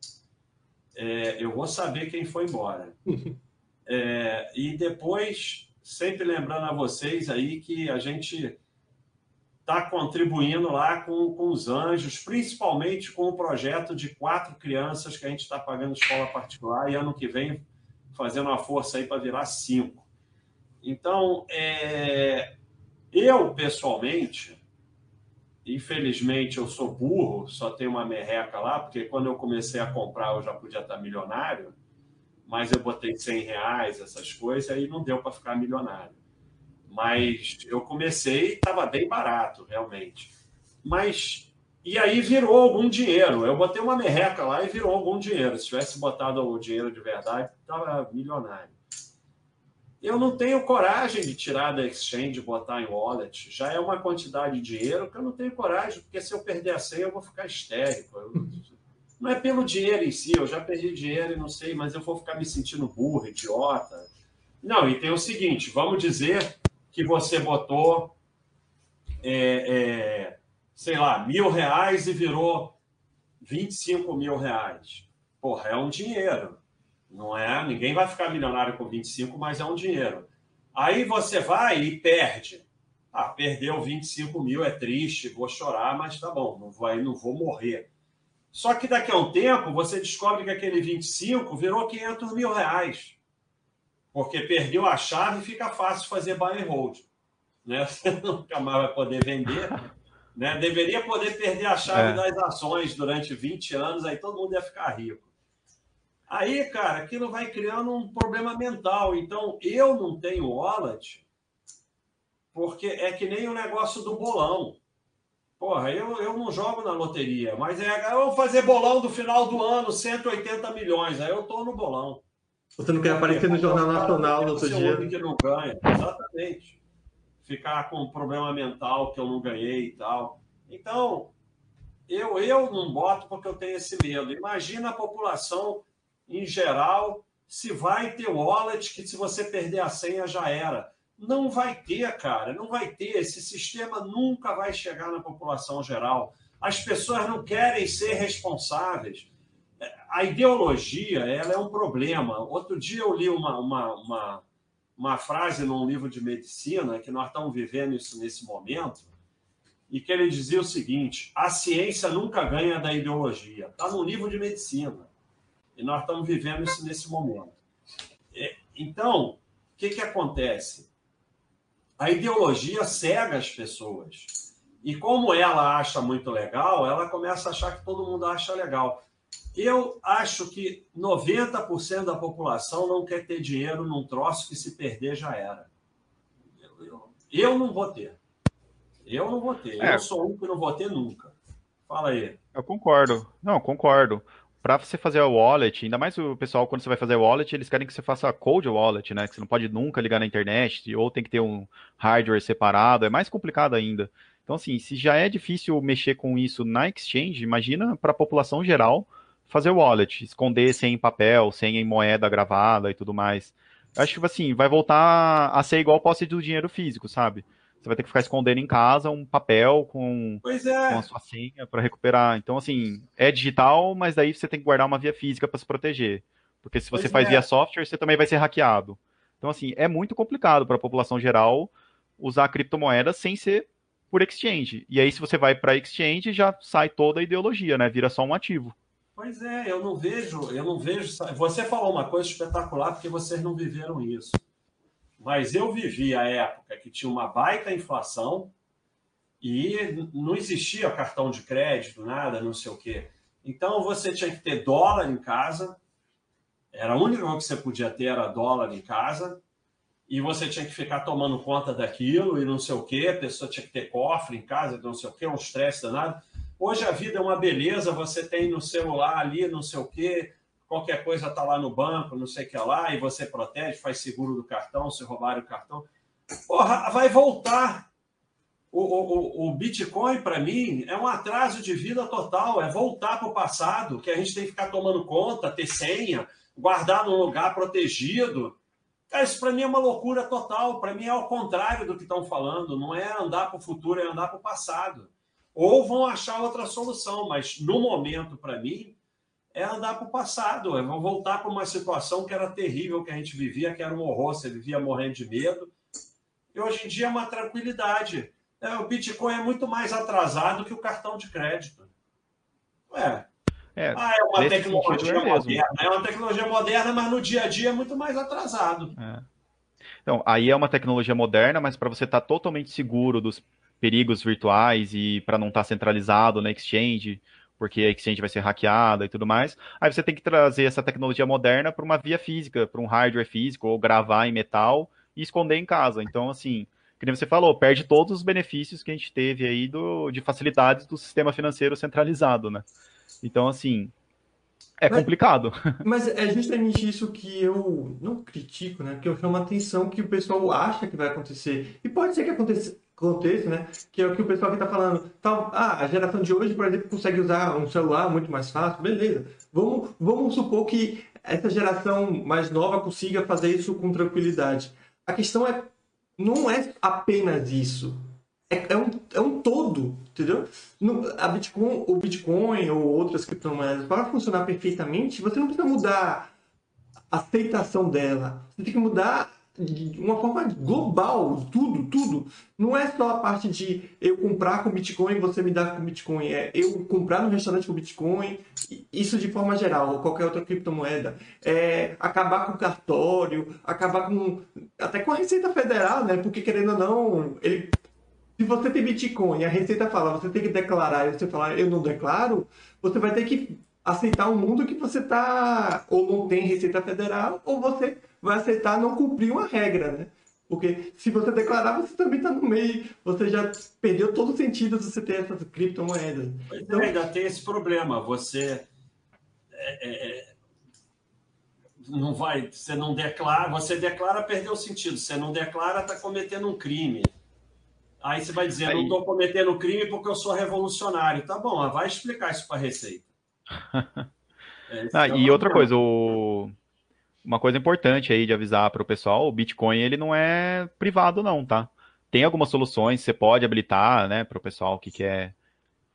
É, eu vou saber quem foi embora. É, e depois, sempre lembrando a vocês aí que a gente está contribuindo lá com, com os anjos, principalmente com o projeto de quatro crianças que a gente está pagando escola particular e ano que vem fazendo uma força aí para virar cinco. Então, é, eu, pessoalmente, infelizmente eu sou burro, só tenho uma merreca lá, porque quando eu comecei a comprar eu já podia estar milionário, mas eu botei 100 reais, essas coisas, aí não deu para ficar milionário. Mas eu comecei e estava bem barato, realmente. Mas, e aí virou algum dinheiro. Eu botei uma merreca lá e virou algum dinheiro. Se tivesse botado o dinheiro de verdade, estava milionário. Eu não tenho coragem de tirar da exchange e botar em wallet. Já é uma quantidade de dinheiro que eu não tenho coragem, porque se eu perder a senha, eu vou ficar histérico. Eu... Não é pelo dinheiro em si, eu já perdi dinheiro e não sei, mas eu vou ficar me sentindo burro, idiota. Não, e tem o seguinte: vamos dizer que você botou, é, é, sei lá, mil reais e virou 25 mil reais. Porra, é um dinheiro. Não é? Ninguém vai ficar milionário com 25, mas é um dinheiro. Aí você vai e perde. Ah, perdeu 25 mil, é triste, vou chorar, mas tá bom, não, vai, não vou morrer. Só que daqui a um tempo você descobre que aquele 25 virou 500 mil reais. Porque perdeu a chave e fica fácil fazer buy and hold. Né? Você nunca mais vai poder vender. Né? Deveria poder perder a chave é. das ações durante 20 anos, aí todo mundo ia ficar rico. Aí, cara, aquilo vai criando um problema mental. Então, eu não tenho wallet porque é que nem o negócio do bolão. Porra, eu, eu não jogo na loteria, mas é, eu vou fazer bolão do final do ano, 180 milhões. Aí eu tô no bolão. Você não quer aparecer no Jornal Nacional no outro dia? que não ganha, exatamente. Ficar com um problema mental que eu não ganhei e tal. Então, eu, eu não boto porque eu tenho esse medo. Imagina a população em geral, se vai ter wallet que se você perder a senha já era. Não vai ter, cara, não vai ter. Esse sistema nunca vai chegar na população geral. As pessoas não querem ser responsáveis. A ideologia ela é um problema. Outro dia eu li uma, uma, uma, uma frase num livro de medicina, que nós estamos vivendo isso nesse momento, e que ele dizia o seguinte: a ciência nunca ganha da ideologia. Está no livro de medicina. E nós estamos vivendo isso nesse momento. É, então, o que, que acontece? A ideologia cega as pessoas. E como ela acha muito legal, ela começa a achar que todo mundo acha legal. Eu acho que 90% da população não quer ter dinheiro num troço que se perder já era. Eu, eu, eu não vou ter. Eu não vou ter. É. Eu sou um que não vou ter nunca. Fala aí. Eu concordo. Não, concordo para você fazer a wallet, ainda mais o pessoal, quando você vai fazer a wallet, eles querem que você faça a cold wallet, né? Que você não pode nunca ligar na internet, ou tem que ter um hardware separado, é mais complicado ainda. Então, assim, se já é difícil mexer com isso na exchange, imagina para a população geral fazer wallet, esconder sem em papel, sem em moeda gravada e tudo mais. Eu acho que, assim, vai voltar a ser igual posse do dinheiro físico, sabe? Você vai ter que ficar escondendo em casa um papel com, é. com a sua senha para recuperar. Então, assim, é digital, mas daí você tem que guardar uma via física para se proteger. Porque se você pois faz é. via software, você também vai ser hackeado. Então, assim, é muito complicado para a população geral usar criptomoedas sem ser por exchange. E aí, se você vai para exchange, já sai toda a ideologia, né? Vira só um ativo. Pois é, eu não vejo, eu não vejo. Você falou uma coisa espetacular porque vocês não viveram isso. Mas eu vivi a época que tinha uma baita inflação e não existia cartão de crédito, nada, não sei o quê. Então você tinha que ter dólar em casa, era a única coisa que você podia ter era dólar em casa, e você tinha que ficar tomando conta daquilo e não sei o quê, a pessoa tinha que ter cofre em casa, não sei o quê, um estresse danado. Hoje a vida é uma beleza, você tem no celular ali, não sei o quê, qualquer coisa está lá no banco, não sei o que lá, e você protege, faz seguro do cartão, se roubarem o cartão. Porra, vai voltar. O, o, o Bitcoin, para mim, é um atraso de vida total, é voltar para o passado, que a gente tem que ficar tomando conta, ter senha, guardar num lugar protegido. Cara, isso para mim é uma loucura total. Para mim é ao contrário do que estão falando. Não é andar para o futuro, é andar para o passado. Ou vão achar outra solução, mas no momento, para mim, é andar para o passado. É voltar para uma situação que era terrível que a gente vivia, que era um horror. Você vivia morrendo de medo. E hoje em dia é uma tranquilidade. É, o Bitcoin é muito mais atrasado que o cartão de crédito. Ué, é, ah, é uma tecnologia é moderna. É uma tecnologia moderna, mas no dia a dia é muito mais atrasado. É. Então, aí é uma tecnologia moderna, mas para você estar tá totalmente seguro dos perigos virtuais e para não estar tá centralizado na exchange, porque a exchange vai ser hackeada e tudo mais, aí você tem que trazer essa tecnologia moderna para uma via física, para um hardware físico, ou gravar em metal e esconder em casa. Então, assim, que nem você falou, perde todos os benefícios que a gente teve aí do, de facilidades do sistema financeiro centralizado, né? Então, assim, é mas, complicado. Mas é justamente isso que eu não critico, né? Que eu chamo a atenção que o pessoal acha que vai acontecer. E pode ser que aconteça, aconteça né? Que é o que o pessoal está falando. Tal, ah, a geração de hoje, por exemplo, consegue usar um celular muito mais fácil. Beleza. Vamos, vamos supor que essa geração mais nova consiga fazer isso com tranquilidade. A questão é, não é apenas isso é, é, um, é um todo, entendeu? No, a Bitcoin, o Bitcoin ou outras criptomoedas, para funcionar perfeitamente, você não precisa mudar a aceitação dela. Você tem que mudar de uma forma global, tudo, tudo. Não é só a parte de eu comprar com Bitcoin e você me dar com Bitcoin. É eu comprar no restaurante com Bitcoin, isso de forma geral, ou qualquer outra criptomoeda. É acabar com o cartório, acabar com. até com a Receita Federal, né? Porque querendo ou não, ele se você tem Bitcoin e a Receita fala, você tem que declarar, e você falar, eu não declaro, você vai ter que aceitar um mundo que você tá ou não tem Receita Federal, ou você vai aceitar não cumprir uma regra, né? Porque se você declarar, você também está no meio, você já perdeu todo o sentido de você ter essas criptomoedas. Então, ainda tem esse problema, você é, é, é, não vai, você não declara, você declara, perdeu o sentido, você não declara, está cometendo um crime. Aí você vai dizer, Aí... não estou cometendo crime porque eu sou revolucionário. Tá bom, vai explicar isso para a Receita. é, ah, é e outra coisa, o... uma coisa importante aí de avisar para o pessoal, o Bitcoin ele não é privado não, tá? Tem algumas soluções, você pode habilitar, né, para o pessoal que quer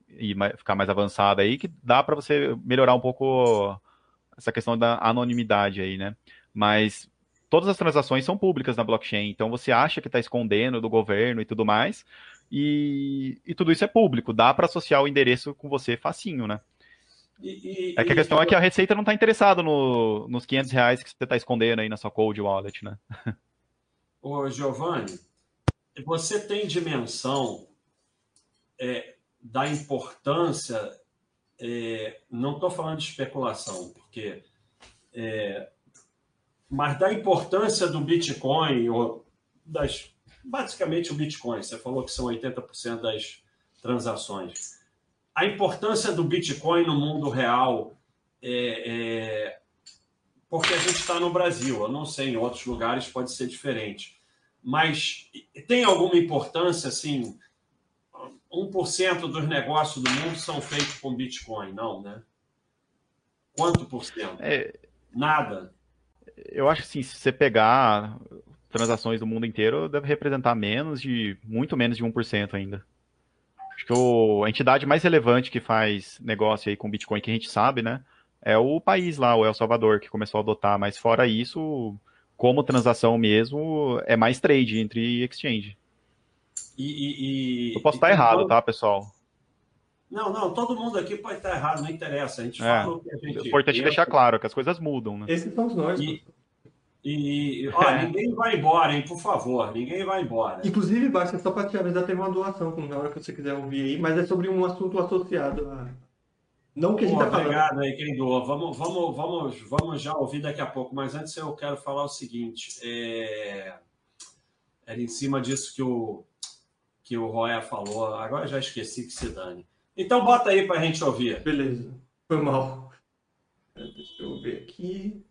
ir ficar mais avançado aí, que dá para você melhorar um pouco essa questão da anonimidade aí, né? Mas todas as transações são públicas na blockchain, então você acha que está escondendo do governo e tudo mais, e, e tudo isso é público, dá para associar o endereço com você facinho, né? E, e, é que a questão e... é que a Receita não está interessada no, nos 500 reais que você está escondendo aí na sua cold wallet, né? Ô, Giovanni, você tem dimensão é, da importância, é, não estou falando de especulação, porque é, mas da importância do Bitcoin, ou das, basicamente o Bitcoin, você falou que são 80% das transações. A importância do Bitcoin no mundo real é, é porque a gente está no Brasil, eu não sei, em outros lugares pode ser diferente. Mas tem alguma importância, assim, 1% dos negócios do mundo são feitos com Bitcoin, não, né? Quanto por cento? É... Nada eu acho que assim, se você pegar transações do mundo inteiro, deve representar menos de, muito menos de 1% ainda. Acho que o, a entidade mais relevante que faz negócio aí com Bitcoin, que a gente sabe, né, é o país lá, o El Salvador, que começou a adotar, mas fora isso, como transação mesmo, é mais trade entre exchange. E, e, e Eu posso estar errado, tá, pessoal? Não, não, todo mundo aqui pode estar errado, não interessa. A gente é. fala o que a gente. É importante deixar claro que as coisas mudam, né? Esses são os nós. E, e ó, é. ninguém vai embora, hein, por favor, ninguém vai embora. Inclusive, Baixa, só para te avisar, tem uma doação, na hora que você quiser ouvir aí, mas é sobre um assunto associado a. Não que a gente está falando. Obrigado aí, quem doa. Vamos, vamos, vamos, vamos já ouvir daqui a pouco, mas antes eu quero falar o seguinte: é... era em cima disso que o, que o Roya falou, agora já esqueci que se dane. Então bota aí para a gente ouvir. Beleza. Foi mal. Deixa eu ver aqui.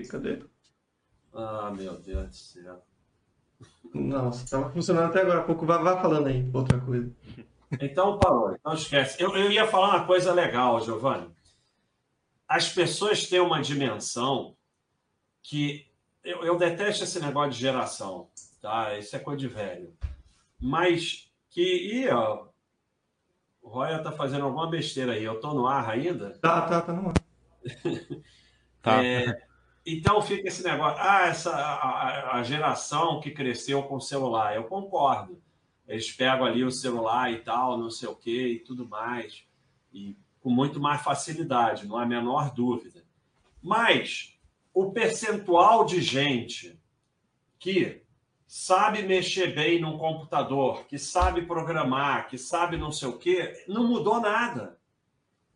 Cadê? Ah, meu Deus do céu. Nossa, estava funcionando até agora há pouco. Vá, vá falando aí outra coisa. Então parou, então esquece. Eu, eu ia falar uma coisa legal, Giovanni. As pessoas têm uma dimensão que eu, eu detesto esse negócio de geração, tá? Isso é coisa de velho. Mas que. Ih, ó, o Roya tá fazendo alguma besteira aí. Eu tô no ar ainda? Tá, tá, tá no ar. tá. É, então fica esse negócio, ah, essa a, a, geração que cresceu com celular, eu concordo. Eles pegam ali o celular e tal, não sei o que e tudo mais, e com muito mais facilidade, não há a menor dúvida. Mas o percentual de gente que sabe mexer bem num computador, que sabe programar, que sabe não sei o que, não mudou nada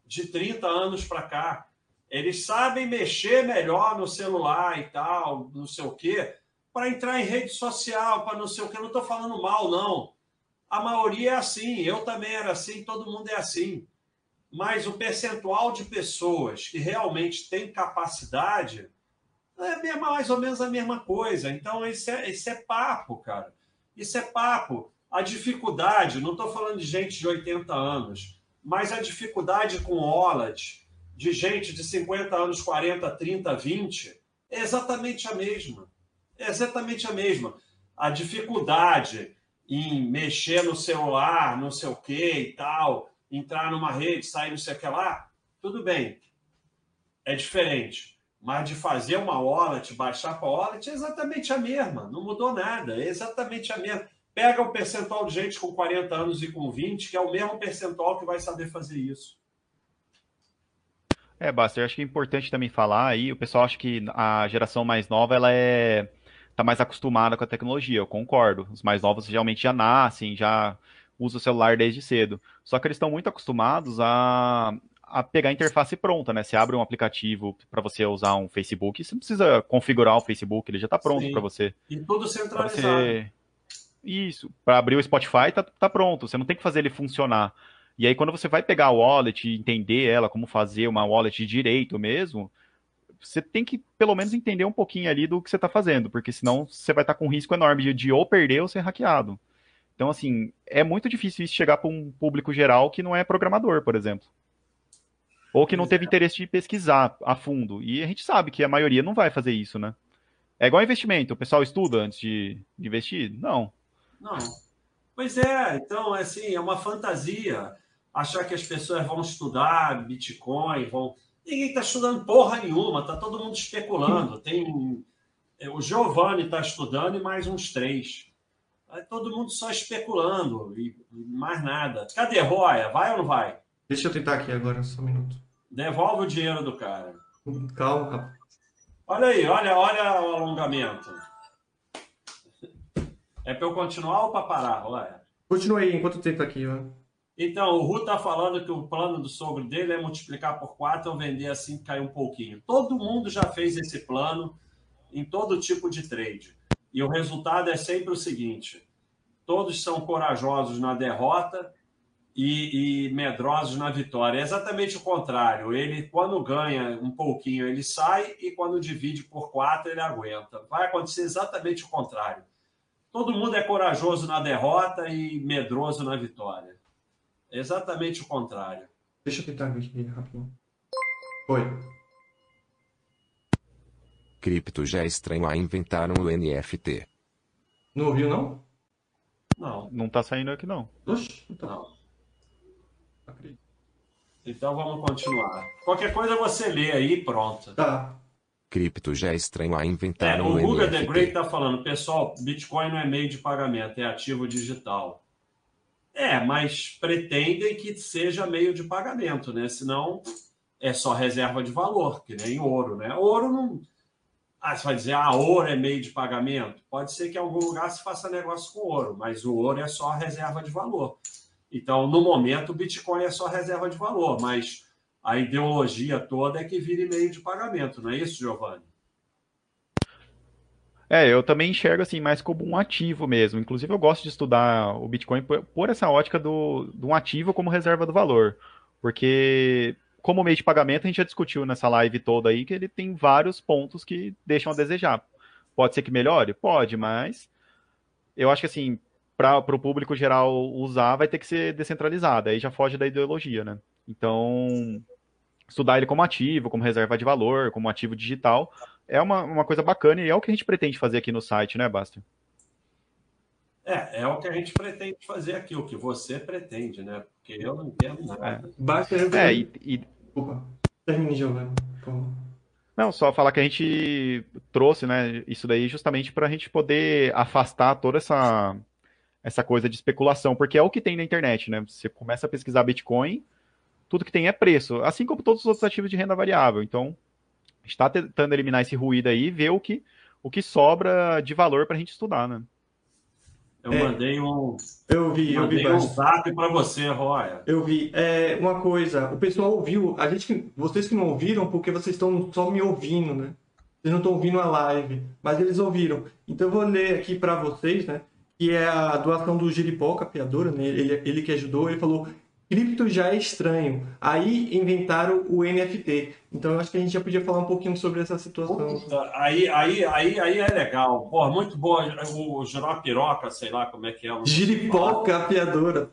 de 30 anos para cá. Eles sabem mexer melhor no celular e tal, não sei o quê, para entrar em rede social, para não sei o quê. não estou falando mal, não. A maioria é assim, eu também era assim, todo mundo é assim. Mas o percentual de pessoas que realmente têm capacidade é mais ou menos a mesma coisa. Então, isso é, isso é papo, cara. Isso é papo. A dificuldade, não estou falando de gente de 80 anos, mas a dificuldade com OLED, de gente de 50 anos, 40, 30, 20 é exatamente a mesma. É exatamente a mesma. A dificuldade em mexer no celular, não sei o que e tal, entrar numa rede, sair não sei o que lá, tudo bem. É diferente. Mas de fazer uma wallet, baixar para wallet, é exatamente a mesma. Não mudou nada. É exatamente a mesma. Pega o percentual de gente com 40 anos e com 20, que é o mesmo percentual que vai saber fazer isso. É, Basta, eu acho que é importante também falar aí, o pessoal acha que a geração mais nova, ela é tá mais acostumada com a tecnologia, eu concordo. Os mais novos realmente já nascem, já usam o celular desde cedo. Só que eles estão muito acostumados a, a pegar a interface pronta, né? Você abre um aplicativo para você usar um Facebook, você não precisa configurar o Facebook, ele já está pronto para você. E tudo centralizado. Você... Isso, para abrir o Spotify tá, tá pronto, você não tem que fazer ele funcionar. E aí, quando você vai pegar a wallet e entender ela, como fazer uma wallet de direito mesmo, você tem que, pelo menos, entender um pouquinho ali do que você está fazendo, porque senão você vai estar tá com um risco enorme de, de ou perder ou ser hackeado. Então, assim, é muito difícil isso chegar para um público geral que não é programador, por exemplo. Ou que não teve interesse de pesquisar a fundo. E a gente sabe que a maioria não vai fazer isso, né? É igual investimento. O pessoal estuda antes de, de investir? Não. Não. Pois é, então, assim, é uma fantasia achar que as pessoas vão estudar Bitcoin, vão. Ninguém está estudando porra nenhuma, está todo mundo especulando. Tem é, o Giovanni está estudando e mais uns três. Vai todo mundo só especulando e mais nada. Cadê Roya? Vai ou não vai? Deixa eu tentar aqui agora, só um minuto. Devolve o dinheiro do cara. Calma, rapaz. Olha aí, olha, olha o alongamento. É para eu continuar ou para parar, Roya? Continue aí enquanto eu tento aqui, ó. Então, o Ru está falando que o plano do sogro dele é multiplicar por quatro ou vender assim que cair um pouquinho. Todo mundo já fez esse plano em todo tipo de trade. E o resultado é sempre o seguinte: todos são corajosos na derrota e, e medrosos na vitória. É exatamente o contrário. Ele, quando ganha um pouquinho, ele sai e quando divide por quatro, ele aguenta. Vai acontecer exatamente o contrário. Todo mundo é corajoso na derrota e medroso na vitória. Exatamente o contrário. Deixa eu tentar ver aqui rápido. Oi. Cripto já é estranho a inventaram o NFT. Não ouviu, não? Não. Não tá saindo aqui, não. Oxi, então. Não. Então vamos continuar. Qualquer coisa você lê aí e pronto. Tá. Cripto já é estranho a inventaram é, o, o Google The Great tá falando, pessoal, Bitcoin não é meio de pagamento, é ativo digital. É, mas pretendem que seja meio de pagamento, né? Senão é só reserva de valor, que nem ouro, né? Ouro não. Ah, você vai dizer, ah, ouro é meio de pagamento? Pode ser que em algum lugar se faça negócio com ouro, mas o ouro é só reserva de valor. Então, no momento, o Bitcoin é só reserva de valor, mas a ideologia toda é que vire meio de pagamento, não é isso, Giovanni? É, eu também enxergo assim mais como um ativo mesmo. Inclusive, eu gosto de estudar o Bitcoin por, por essa ótica do, de um ativo como reserva do valor. Porque, como meio de pagamento, a gente já discutiu nessa live toda aí que ele tem vários pontos que deixam a desejar. Pode ser que melhore? Pode, mas eu acho que assim, para o público geral usar, vai ter que ser descentralizado. Aí já foge da ideologia, né? Então, estudar ele como ativo, como reserva de valor, como ativo digital, é uma, uma coisa bacana e é o que a gente pretende fazer aqui no site, né, Basta? É, é o que a gente pretende fazer aqui, o que você pretende, né? Porque eu não entendo nada. É. Basta. É, e, e... Opa, termine, Giovanni. Não, só falar que a gente trouxe, né, isso daí justamente para a gente poder afastar toda essa, essa coisa de especulação, porque é o que tem na internet, né? Você começa a pesquisar Bitcoin, tudo que tem é preço, assim como todos os outros ativos de renda variável. Então, está tentando eliminar esse ruído aí e ver o que, o que sobra de valor para a gente estudar, né? Eu é, mandei um. Eu vi, eu vi. um zap para você, Roya. Eu vi. É, uma coisa, o pessoal ouviu, a gente, vocês que não ouviram, porque vocês estão só me ouvindo, né? Vocês não estão ouvindo a live, mas eles ouviram. Então eu vou ler aqui para vocês, né? Que é a doação do Giripó, capiadora, né? Ele, ele que ajudou, ele falou: cripto já é estranho. Aí inventaram o NFT. Então eu acho que a gente já podia falar um pouquinho sobre essa situação. Aí, aí, aí, aí é legal. Pô, muito boa. O Jurapiroca, sei lá como é que é. Giripoca apiadora.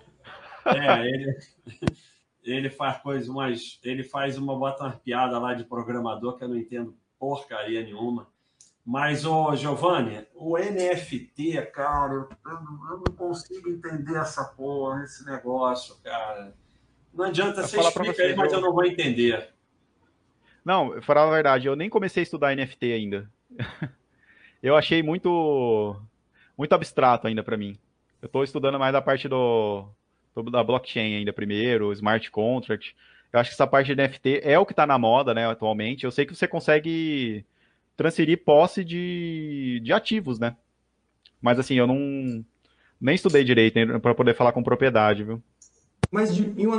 É, ele, ele faz coisas, mas ele faz uma bota uma piada lá de programador que eu não entendo porcaria nenhuma. Mas, ô, Giovanni, o NFT, cara, eu não consigo entender essa porra, esse negócio, cara. Não adianta você explicar aí, mas eu não vou entender. Não, falar a verdade, eu nem comecei a estudar NFT ainda. eu achei muito muito abstrato ainda para mim. Eu estou estudando mais a parte do, do, da blockchain ainda primeiro, smart contract. Eu acho que essa parte de NFT é o que está na moda, né, atualmente. Eu sei que você consegue transferir posse de, de ativos, né? Mas assim, eu não nem estudei direito para poder falar com propriedade, viu? Mas de, em uma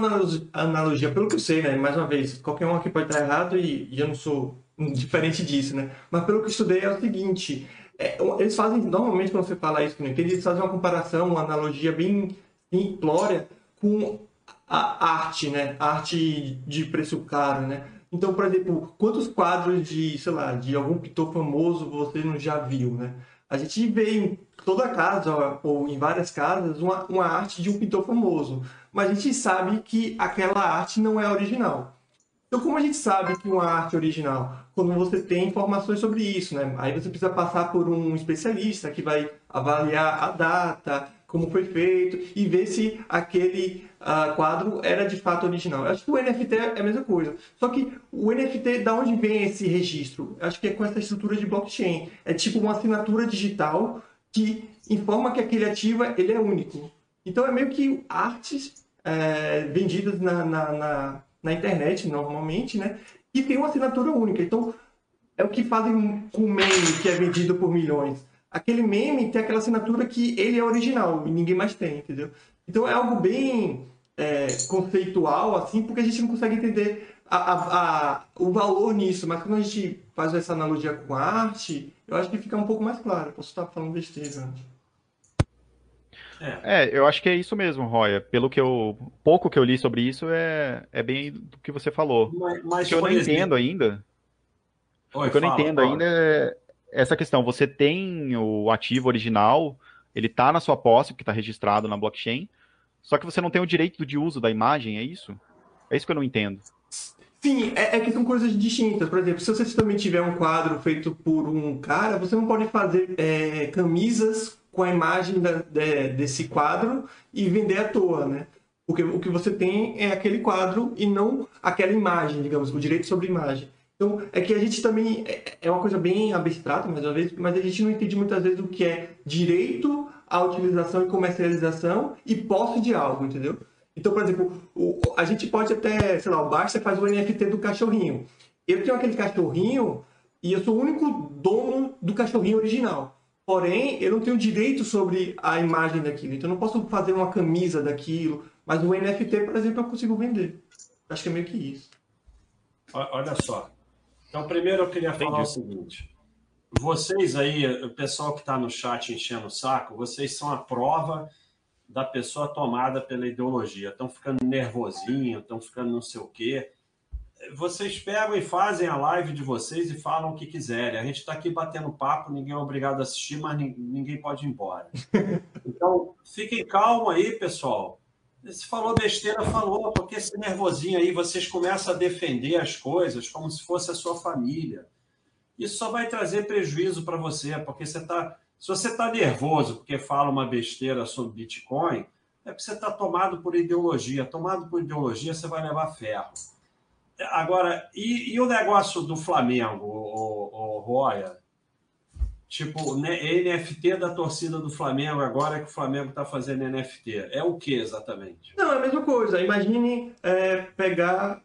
analogia, pelo que eu sei, né? Mais uma vez, qualquer um aqui pode estar errado e, e eu não sou diferente disso, né? Mas pelo que eu estudei é o seguinte: é, eles fazem, normalmente, quando você fala isso que não entende, eles fazem uma comparação, uma analogia bem simplória com a arte, né? arte de preço caro, né? Então, por exemplo, quantos quadros de, sei lá, de algum pintor famoso você não já viu, né? A gente vê em toda casa, ou em várias casas, uma, uma arte de um pintor famoso. Mas a gente sabe que aquela arte não é original. Então, como a gente sabe que uma arte é original? Quando você tem informações sobre isso, né? Aí você precisa passar por um especialista que vai avaliar a data, como foi feito e ver se aquele uh, quadro era de fato original. Eu acho que o NFT é a mesma coisa. Só que o NFT, da onde vem esse registro? Eu acho que é com essa estrutura de blockchain. É tipo uma assinatura digital que informa que aquele ativo ele é único. Então é meio que artes é, vendidas na, na, na, na internet normalmente, né? E tem uma assinatura única. Então é o que fazem com o meme que é vendido por milhões aquele meme tem aquela assinatura que ele é original e ninguém mais tem, entendeu? Então é algo bem é, conceitual, assim, porque a gente não consegue entender a, a, a, o valor nisso, mas quando a gente faz essa analogia com a arte, eu acho que fica um pouco mais claro. posso estar falando besteira antes. É. é, eu acho que é isso mesmo, Roya. Pelo que eu. Pouco que eu li sobre isso é, é bem do que você falou. Mas, mas o que eu não entendo ainda. Oi, o que eu não entendo fala. ainda é essa questão, você tem o ativo original, ele está na sua posse, porque está registrado na blockchain, só que você não tem o direito de uso da imagem, é isso? É isso que eu não entendo. Sim, é, é que são coisas distintas. Por exemplo, se você também tiver um quadro feito por um cara, você não pode fazer é, camisas com a imagem da, de, desse quadro e vender à toa, né? Porque o que você tem é aquele quadro e não aquela imagem, digamos, o direito sobre imagem. Então, é que a gente também. É, é uma coisa bem abstrata, mais uma vez, mas a gente não entende muitas vezes o que é direito à utilização e comercialização e posse de algo, entendeu? Então, por exemplo, o, a gente pode até, sei lá, o Basta faz o NFT do cachorrinho. Eu tenho aquele cachorrinho e eu sou o único dono do cachorrinho original. Porém, eu não tenho direito sobre a imagem daquilo. Então, eu não posso fazer uma camisa daquilo. Mas o NFT, por exemplo, eu consigo vender. Acho que é meio que isso. Olha só, então, primeiro eu queria falar Entendi. o seguinte: vocês aí, o pessoal que está no chat enchendo o saco, vocês são a prova da pessoa tomada pela ideologia. Estão ficando nervosinho, estão ficando não sei o quê. Vocês pegam e fazem a live de vocês e falam o que quiserem. A gente está aqui batendo papo, ninguém é obrigado a assistir, mas ninguém pode ir embora. Então, fiquem calmos aí, pessoal. Se falou besteira, falou, porque esse nervosinho aí, vocês começam a defender as coisas como se fosse a sua família. Isso só vai trazer prejuízo para você, porque você está. Se você está nervoso porque fala uma besteira sobre Bitcoin, é porque você está tomado por ideologia. Tomado por ideologia, você vai levar ferro. Agora, e, e o negócio do Flamengo, o, o, o Roya? Tipo, NFT da torcida do Flamengo, agora que o Flamengo está fazendo NFT. É o que exatamente? Não, é a mesma coisa. Imagine é, pegar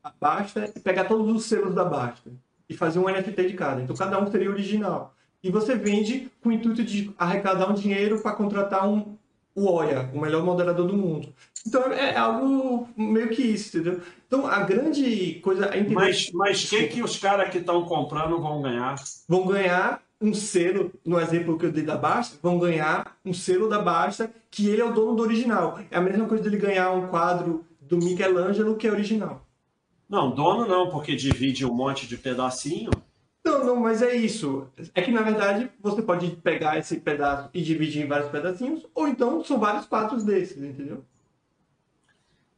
a Basta e pegar todos os selos da Basta e fazer um NFT de cada. Então cada um seria original. E você vende com o intuito de arrecadar um dinheiro para contratar um o Oya, o melhor moderador do mundo. Então é algo meio que isso, entendeu? Então a grande coisa é entender. Mas, mas que que os caras que estão comprando vão ganhar? Vão ganhar um selo, no exemplo que eu dei da Basta, vão ganhar um selo da Basta, que ele é o dono do original. É a mesma coisa dele ganhar um quadro do Michelangelo que é original. Não, dono não, porque divide um monte de pedacinho. Não, não, mas é isso. É que na verdade você pode pegar esse pedaço e dividir em vários pedacinhos, ou então são vários quadros desses, entendeu?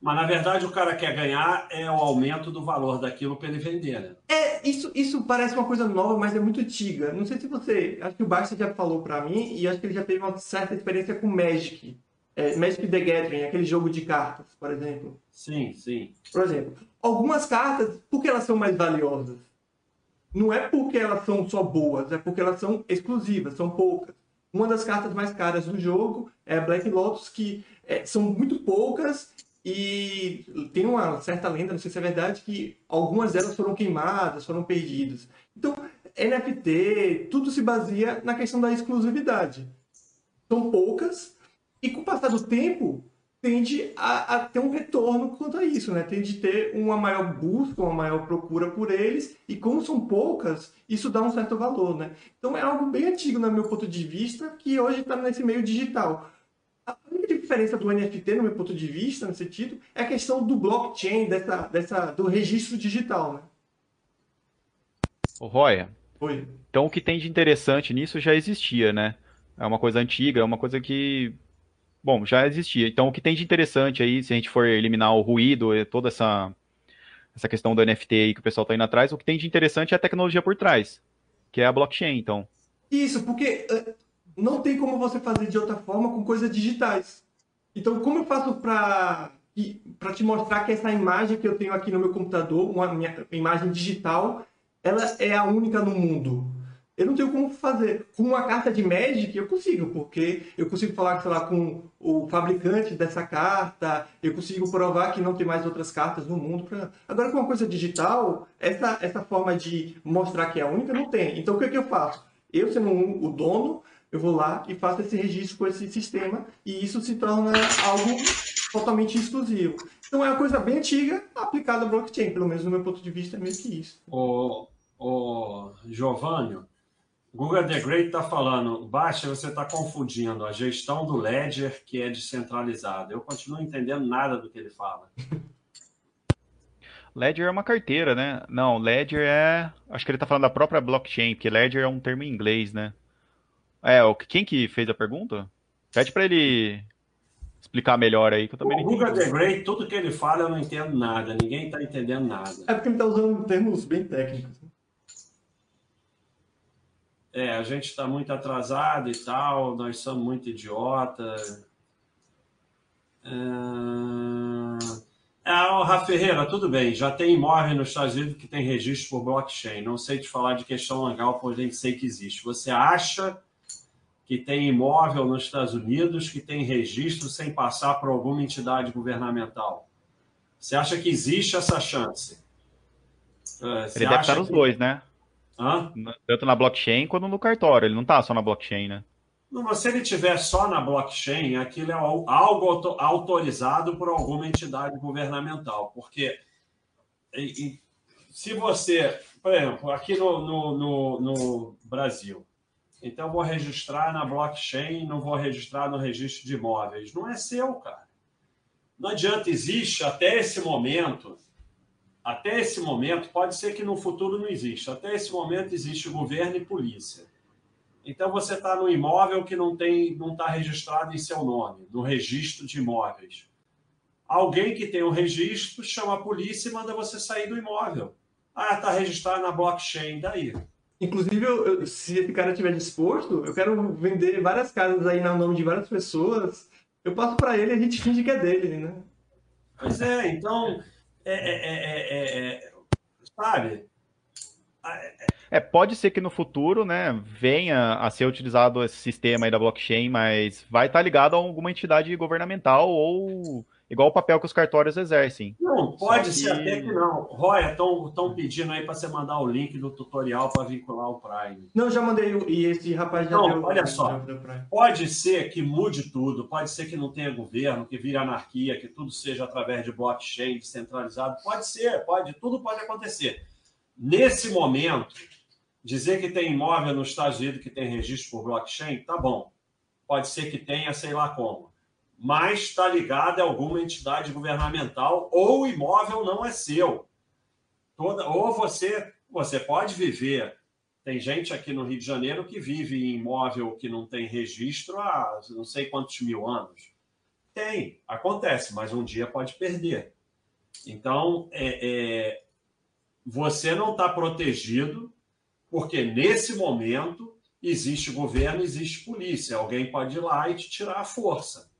Mas na verdade o cara quer ganhar é o aumento do valor daquilo para ele vender, né? É, isso, isso parece uma coisa nova, mas é muito antiga. Não sei se você. Acho que o Basta já falou para mim e acho que ele já teve uma certa experiência com Magic. É, Magic the Gathering, aquele jogo de cartas, por exemplo. Sim, sim. Por exemplo, algumas cartas, por que elas são mais valiosas? Não é porque elas são só boas, é porque elas são exclusivas, são poucas. Uma das cartas mais caras do jogo é a Black Lotus, que é, são muito poucas e tem uma certa lenda, não sei se é verdade, que algumas delas foram queimadas, foram perdidas. Então, NFT, tudo se baseia na questão da exclusividade. São poucas, e com o passar do tempo, tende a, a, ter um retorno quanto a isso, né? Tende a ter uma maior busca, uma maior procura por eles, e como são poucas, isso dá um certo valor, né? Então é algo bem antigo, no meu ponto de vista, que hoje está nesse meio digital. Diferença do NFT, no meu ponto de vista, nesse sentido, é a questão do blockchain, dessa, dessa, do registro digital, né? O Roya. Oi. Então o que tem de interessante nisso já existia, né? É uma coisa antiga, é uma coisa que bom, já existia. Então, o que tem de interessante aí, se a gente for eliminar o ruído e toda essa, essa questão do NFT aí que o pessoal está indo atrás, o que tem de interessante é a tecnologia por trás, que é a blockchain, então. Isso, porque uh, não tem como você fazer de outra forma com coisas digitais. Então, como eu faço para para te mostrar que essa imagem que eu tenho aqui no meu computador, uma minha imagem digital, ela é a única no mundo eu não tenho como fazer. Com uma carta de Magic, eu consigo, porque eu consigo falar, sei lá, com o fabricante dessa carta, eu consigo provar que não tem mais outras cartas no mundo. Pra... Agora, com uma coisa digital, essa, essa forma de mostrar que é a única não tem. Então, o que, é que eu faço? Eu, sendo o dono, eu vou lá e faço esse registro com esse sistema, e isso se torna algo totalmente exclusivo. Então, é uma coisa bem antiga aplicada à blockchain, pelo menos no meu ponto de vista, é meio que isso. O, o Giovanni, Google The Great está falando, baixa, você está confundindo a gestão do Ledger, que é descentralizada. Eu continuo entendendo nada do que ele fala. Ledger é uma carteira, né? Não, Ledger é. Acho que ele está falando da própria blockchain, porque Ledger é um termo em inglês, né? É, quem que fez a pergunta? Pede para ele explicar melhor aí, que eu também o não Google The Great, tudo que ele fala eu não entendo nada, ninguém está entendendo nada. É porque ele está usando termos bem técnicos. É, a gente está muito atrasado e tal, nós somos muito idiota. É... Ah, Rafa Ferreira, tudo bem, já tem imóvel nos Estados Unidos que tem registro por blockchain. Não sei te falar de questão legal, porém sei que existe. Você acha que tem imóvel nos Estados Unidos que tem registro sem passar por alguma entidade governamental? Você acha que existe essa chance? É, você Ele deve estar os dois, né? Hã? Tanto na blockchain quanto no cartório. Ele não está só na blockchain, né? Não, se ele tiver só na blockchain, aquilo é algo autorizado por alguma entidade governamental. Porque se você, por exemplo, aqui no, no, no, no Brasil, então vou registrar na blockchain, não vou registrar no registro de imóveis. Não é seu, cara. Não adianta, existe até esse momento, até esse momento, pode ser que no futuro não exista, até esse momento existe governo e polícia. Então você está no imóvel que não tem, não está registrado em seu nome, no registro de imóveis. Alguém que tem o um registro chama a polícia e manda você sair do imóvel. Ah, está registrado na blockchain, daí. Inclusive, eu, eu, se esse cara estiver disposto, eu quero vender várias casas aí no nome de várias pessoas. Eu passo para ele e a gente finge que é dele, né? Pois é, então, é, é, é, sabe? É, pode ser que no futuro, né, venha a ser utilizado esse sistema aí da blockchain, mas vai estar ligado a alguma entidade governamental ou igual o papel que os cartórios exercem. Não, pode ser até que não. Roy, estão pedindo aí para você mandar o link do tutorial para vincular o Prime. Não, já mandei e esse rapaz já não, deu. Olha só, pode ser que mude tudo, pode ser que não tenha governo, que vire anarquia, que tudo seja através de blockchain descentralizado. Pode ser, pode, tudo pode acontecer. Nesse momento, dizer que tem imóvel nos Estados Unidos que tem registro por blockchain, tá bom. Pode ser que tenha, sei lá como mas está ligado a alguma entidade governamental ou o imóvel não é seu. Toda, ou você, você pode viver. Tem gente aqui no Rio de Janeiro que vive em imóvel que não tem registro há não sei quantos mil anos. Tem, acontece, mas um dia pode perder. Então, é, é, você não está protegido, porque nesse momento existe governo, existe polícia. Alguém pode ir lá e te tirar a força.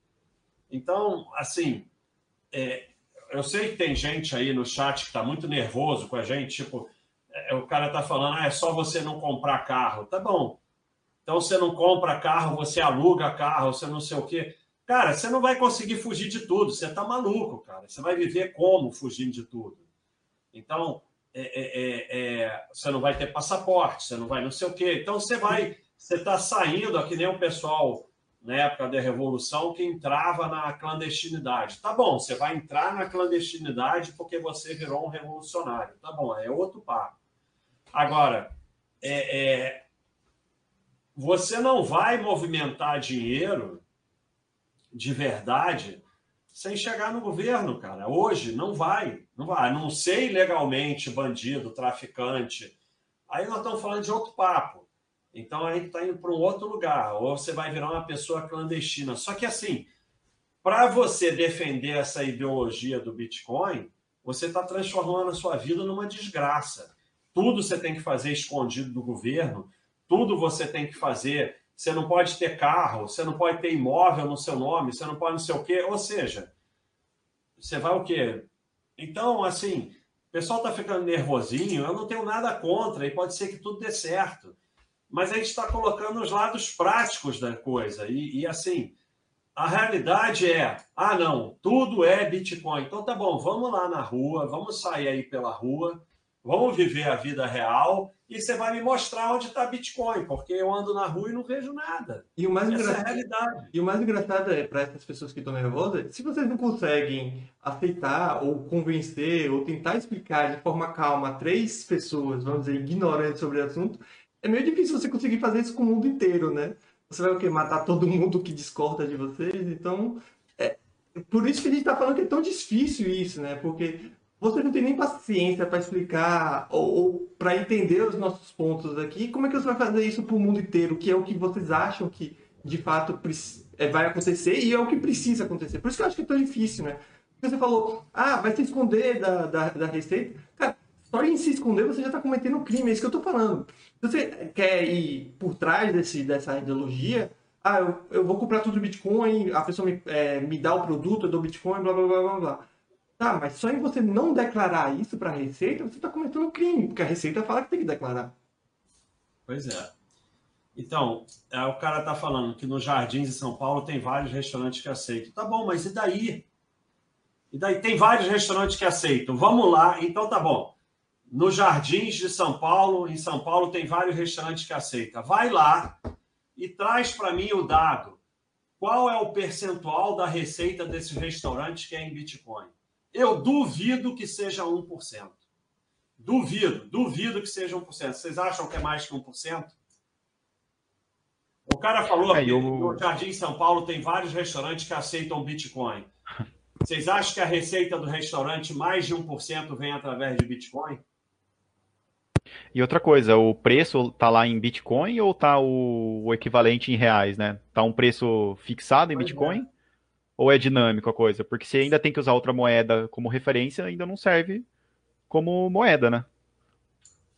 Então, assim, é, eu sei que tem gente aí no chat que está muito nervoso com a gente, tipo, é, o cara está falando, ah, é só você não comprar carro. Tá bom. Então, você não compra carro, você aluga carro, você não sei o quê. Cara, você não vai conseguir fugir de tudo. Você está maluco, cara. Você vai viver como fugindo de tudo. Então, é, é, é, é, você não vai ter passaporte, você não vai não sei o quê. Então, você vai... Você está saindo, aqui nem o pessoal na época da Revolução, que entrava na clandestinidade. Tá bom, você vai entrar na clandestinidade porque você virou um revolucionário. Tá bom, é outro papo. Agora, é, é, você não vai movimentar dinheiro de verdade sem chegar no governo, cara. Hoje não vai, não vai. Não sei legalmente bandido, traficante. Aí nós estamos falando de outro papo. Então a gente está indo para um outro lugar, ou você vai virar uma pessoa clandestina. Só que assim, para você defender essa ideologia do Bitcoin, você está transformando a sua vida numa desgraça. Tudo você tem que fazer escondido do governo, tudo você tem que fazer. Você não pode ter carro, você não pode ter imóvel no seu nome, você não pode não sei o quê. Ou seja, você vai o quê? Então, assim, o pessoal está ficando nervosinho, eu não tenho nada contra, e pode ser que tudo dê certo mas a gente está colocando os lados práticos da coisa. E, e, assim, a realidade é: ah, não, tudo é Bitcoin. Então tá bom, vamos lá na rua, vamos sair aí pela rua, vamos viver a vida real e você vai me mostrar onde está Bitcoin, porque eu ando na rua e não vejo nada. E o mais Essa engraçado, é a realidade. E o mais engraçado é, para essas pessoas que estão nervosas, se vocês não conseguem aceitar ou convencer ou tentar explicar de forma calma três pessoas, vamos dizer, ignorantes sobre o assunto, é meio difícil você conseguir fazer isso com o mundo inteiro, né? Você vai o quê? Matar todo mundo que discorda de vocês? Então, é por isso que a gente está falando que é tão difícil isso, né? Porque você não tem nem paciência para explicar ou, ou para entender os nossos pontos aqui. Como é que você vai fazer isso para o mundo inteiro? Que é o que vocês acham que de fato é, vai acontecer e é o que precisa acontecer. Por isso que eu acho que é tão difícil, né? Você falou, ah, vai se esconder da, da, da receita. Cara, só em se esconder você já está cometendo um crime, é isso que eu estou falando. Se você quer ir por trás desse, dessa ideologia, ah, eu, eu vou comprar tudo Bitcoin, a pessoa me, é, me dá o produto, eu dou Bitcoin, blá blá blá blá blá. Tá, mas só em você não declarar isso para a Receita, você está cometendo um crime, porque a Receita fala que tem que declarar. Pois é. Então, é, o cara está falando que nos Jardins de São Paulo tem vários restaurantes que aceitam. Tá bom, mas e daí? E daí tem vários restaurantes que aceitam. Vamos lá, então tá bom nos Jardins de São Paulo, em São Paulo, tem vários restaurantes que aceitam. Vai lá e traz para mim o dado. Qual é o percentual da receita desses restaurantes que é em Bitcoin? Eu duvido que seja 1%. Duvido, duvido que seja 1%. Vocês acham que é mais que 1%? O cara falou É, que eu- no Jardim São Paulo tem vários restaurantes que aceitam Bitcoin. Vocês acham que a receita do restaurante, mais de 1%, vem através de Bitcoin? E outra coisa, o preço tá lá em Bitcoin ou tá o, o equivalente em reais, né? Tá um preço fixado em Pois Bitcoin? Ou é dinâmico a coisa? Porque se ainda tem que usar outra moeda como referência, ainda não serve como moeda, né?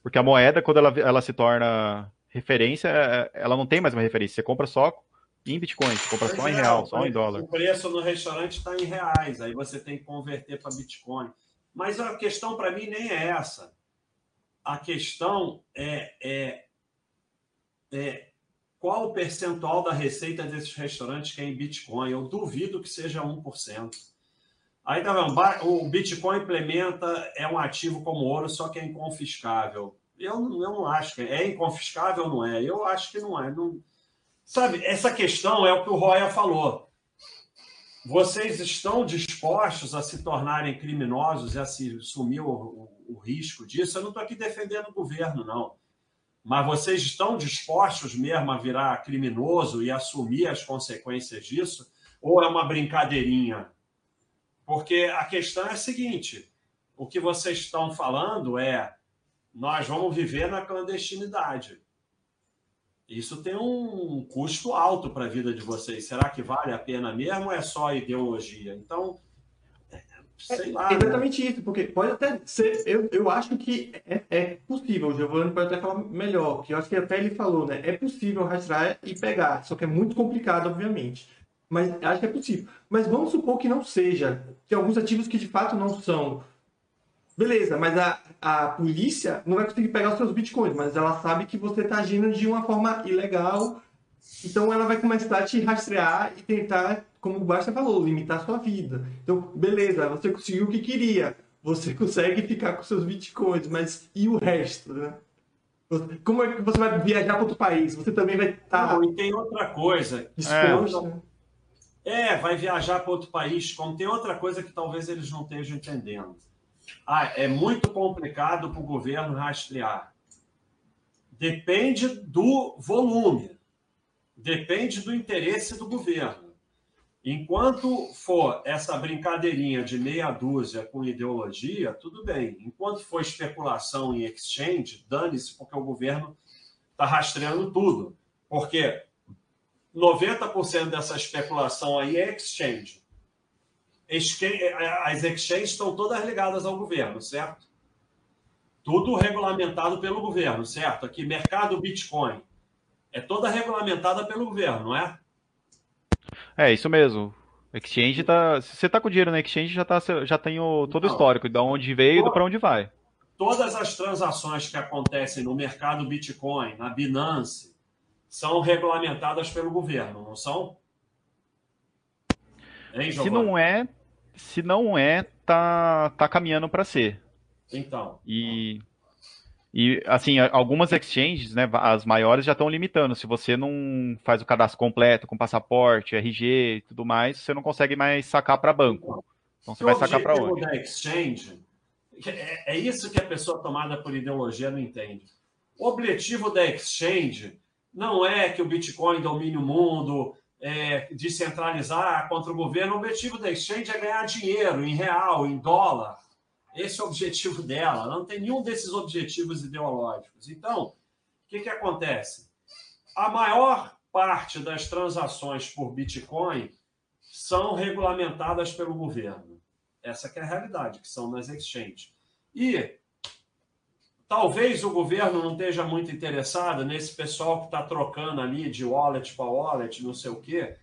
Porque a moeda, quando ela, ela se torna referência, é- ela não tem mais uma referência. Você compra só em Bitcoin, você compra só Pois em é, real, o só em dólar. O preço no restaurante está em reais, aí você tem que converter para Bitcoin. Mas a questão para mim nem é essa. A questão é, é, é qual o percentual da receita desses restaurantes que é em Bitcoin. Eu duvido que seja 1%. Aí tá vendo, o Bitcoin implementa, é um ativo como ouro, só que é inconfiscável. Eu, não- eu não acho que é, é inconfiscável ou não é. Eu acho que não é. Não, Sabe, essa questão é o que o Roya falou. Vocês estão dispostos a se tornarem criminosos e a se assumir o, o- o risco disso? Eu não estou aqui defendendo o governo, não. Mas vocês estão dispostos mesmo a virar criminoso e assumir as consequências disso? Ou é uma brincadeirinha? Porque a questão é a seguinte: o que vocês estão falando é nós vamos viver na clandestinidade. Isso tem um custo alto para a vida de vocês. Será que vale a pena mesmo ou é só ideologia? Então, é, sei lá. É né? exatamente isso, porque pode até ser, eu, eu acho que é, é possível, o Giovanni pode até falar melhor, que eu acho que até ele falou, né? É possível rastrear e pegar, só que é muito complicado, obviamente. Mas acho que é possível. Mas vamos supor que não seja, que alguns ativos que de fato não são. Beleza, mas a, a polícia não vai conseguir pegar os seus bitcoins, mas ela sabe que você está agindo de uma forma ilegal, então ela vai começar a te rastrear e tentar, como o Basta falou, limitar a sua vida. Então, beleza, você conseguiu o que queria. Você consegue ficar com seus bitcoins, mas e o resto, né? Como é que você vai viajar para outro país? Você também vai estar Não, e tem outra coisa. disposto. né? É, vai viajar para outro país. Como tem outra coisa que talvez eles não estejam entendendo. Ah, é muito complicado para o governo rastrear. Depende do volume. Depende do interesse do governo. Enquanto for essa brincadeirinha de meia dúzia com ideologia, tudo bem. Enquanto for especulação em exchange, dane-se, porque o governo está rastreando tudo. Porque 90% dessa especulação aí é exchange. Exque- As exchanges estão todas ligadas ao governo, certo? Tudo regulamentado pelo governo, certo? Aqui, mercado Bitcoin. É toda regulamentada pelo governo, não é? É, isso mesmo. Exchange tá. Se você tá com dinheiro na Exchange, já, tá, já tem o, todo o Não. histórico, de onde veio e para onde vai. Todas as transações que acontecem no mercado Bitcoin, na Binance, são regulamentadas pelo governo, não são? Hein, Se não é, se não é, tá, tá caminhando para ser. Então, E, e assim, algumas exchanges, né, as maiores já estão limitando. Se você não faz o cadastro completo com passaporte, RG e tudo mais, você não consegue mais sacar para banco. Então você vai sacar para objetivo onde? da exchange, é, é isso que a pessoa tomada por ideologia não entende. O objetivo da exchange não é que o Bitcoin domine o mundo, é, descentralizar contra o governo. O objetivo da exchange é ganhar dinheiro em real, em dólar. Esse é o objetivo dela. Ela não tem nenhum desses objetivos ideológicos. Então, o que, que acontece? A maior parte das transações por Bitcoin são regulamentadas pelo governo. Essa é a realidade, que são nas exchanges. E talvez o governo não esteja muito interessado nesse pessoal que está trocando ali de wallet para wallet, não sei o quê,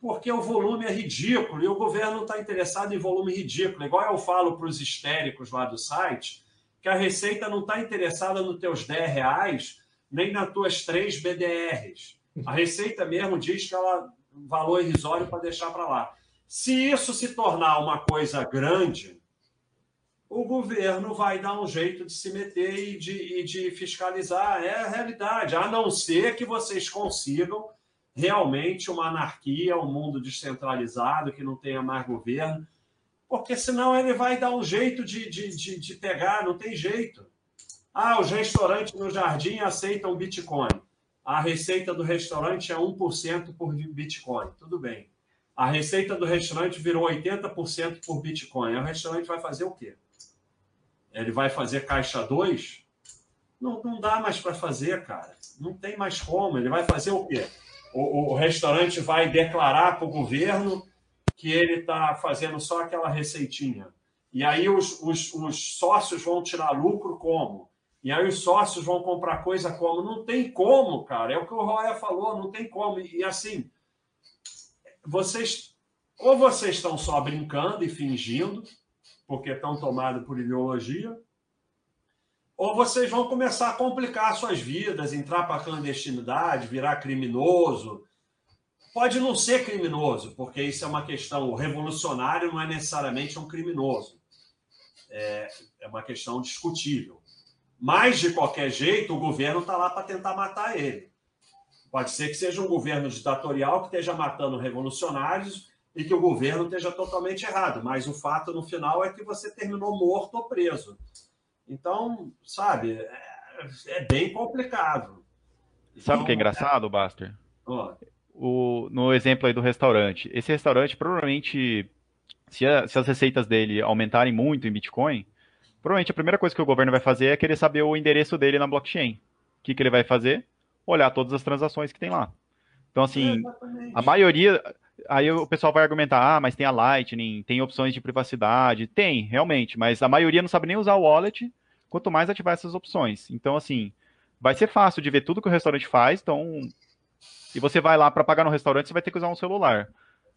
porque o volume é ridículo e o governo está interessado em volume ridículo. Igual eu falo para os histéricos lá do site, que a Receita não está interessada nos teus 10 reais, nem nas tuas 3 BDRs. A Receita mesmo diz que ela valor irrisório para deixar para lá. Se isso se tornar uma coisa grande, o governo vai dar um jeito de se meter e de, e de fiscalizar. É a realidade, a não ser que vocês consigam realmente uma anarquia, um mundo descentralizado, que não tenha mais governo, porque senão ele vai dar um jeito de, de, de, de pegar, não tem jeito. Ah, os restaurantes no Jardim aceitam Bitcoin. A receita do restaurante é 1% por Bitcoin. Tudo bem. A receita do restaurante virou 80% por Bitcoin. O restaurante vai fazer o quê? Ele vai fazer caixa 2? Não, não dá mais para fazer, cara. Não tem mais como. Ele vai fazer o quê? O, o restaurante vai declarar para o governo que ele está fazendo só aquela receitinha. E aí os, os, os sócios vão tirar lucro como? E aí os sócios vão comprar coisa como? Não tem como, cara. É o que o Roya falou, não tem como. E assim, vocês ou vocês estão só brincando e fingindo, porque estão tomados por ideologia, ou vocês vão começar a complicar suas vidas, entrar para a clandestinidade, virar criminoso. Pode não ser criminoso, porque isso é uma questão. O revolucionário não é necessariamente um criminoso. É, é uma questão discutível. Mas, de qualquer jeito, o governo está lá para tentar matar ele. Pode ser que seja um governo ditatorial que esteja matando revolucionários e que o governo esteja totalmente errado, mas o fato no final é que você terminou morto ou preso. Então, sabe, é, é bem complicado. Sabe o que é então, engraçado, Baster? O, no exemplo aí do restaurante. Esse restaurante, provavelmente, se, a, se as receitas dele aumentarem muito em Bitcoin, provavelmente a primeira coisa que o governo vai fazer é querer saber o endereço dele na blockchain. O que, que ele vai fazer? Olhar todas as transações que tem lá. Então, assim, é, a maioria. Aí o pessoal vai argumentar, ah, mas tem a Lightning, tem opções de privacidade. Tem, realmente, mas a maioria não sabe nem usar o wallet, quanto mais ativar essas opções. Então, assim, vai ser fácil de ver tudo que o restaurante faz, então. E você vai lá para pagar no restaurante, você vai ter que usar um celular.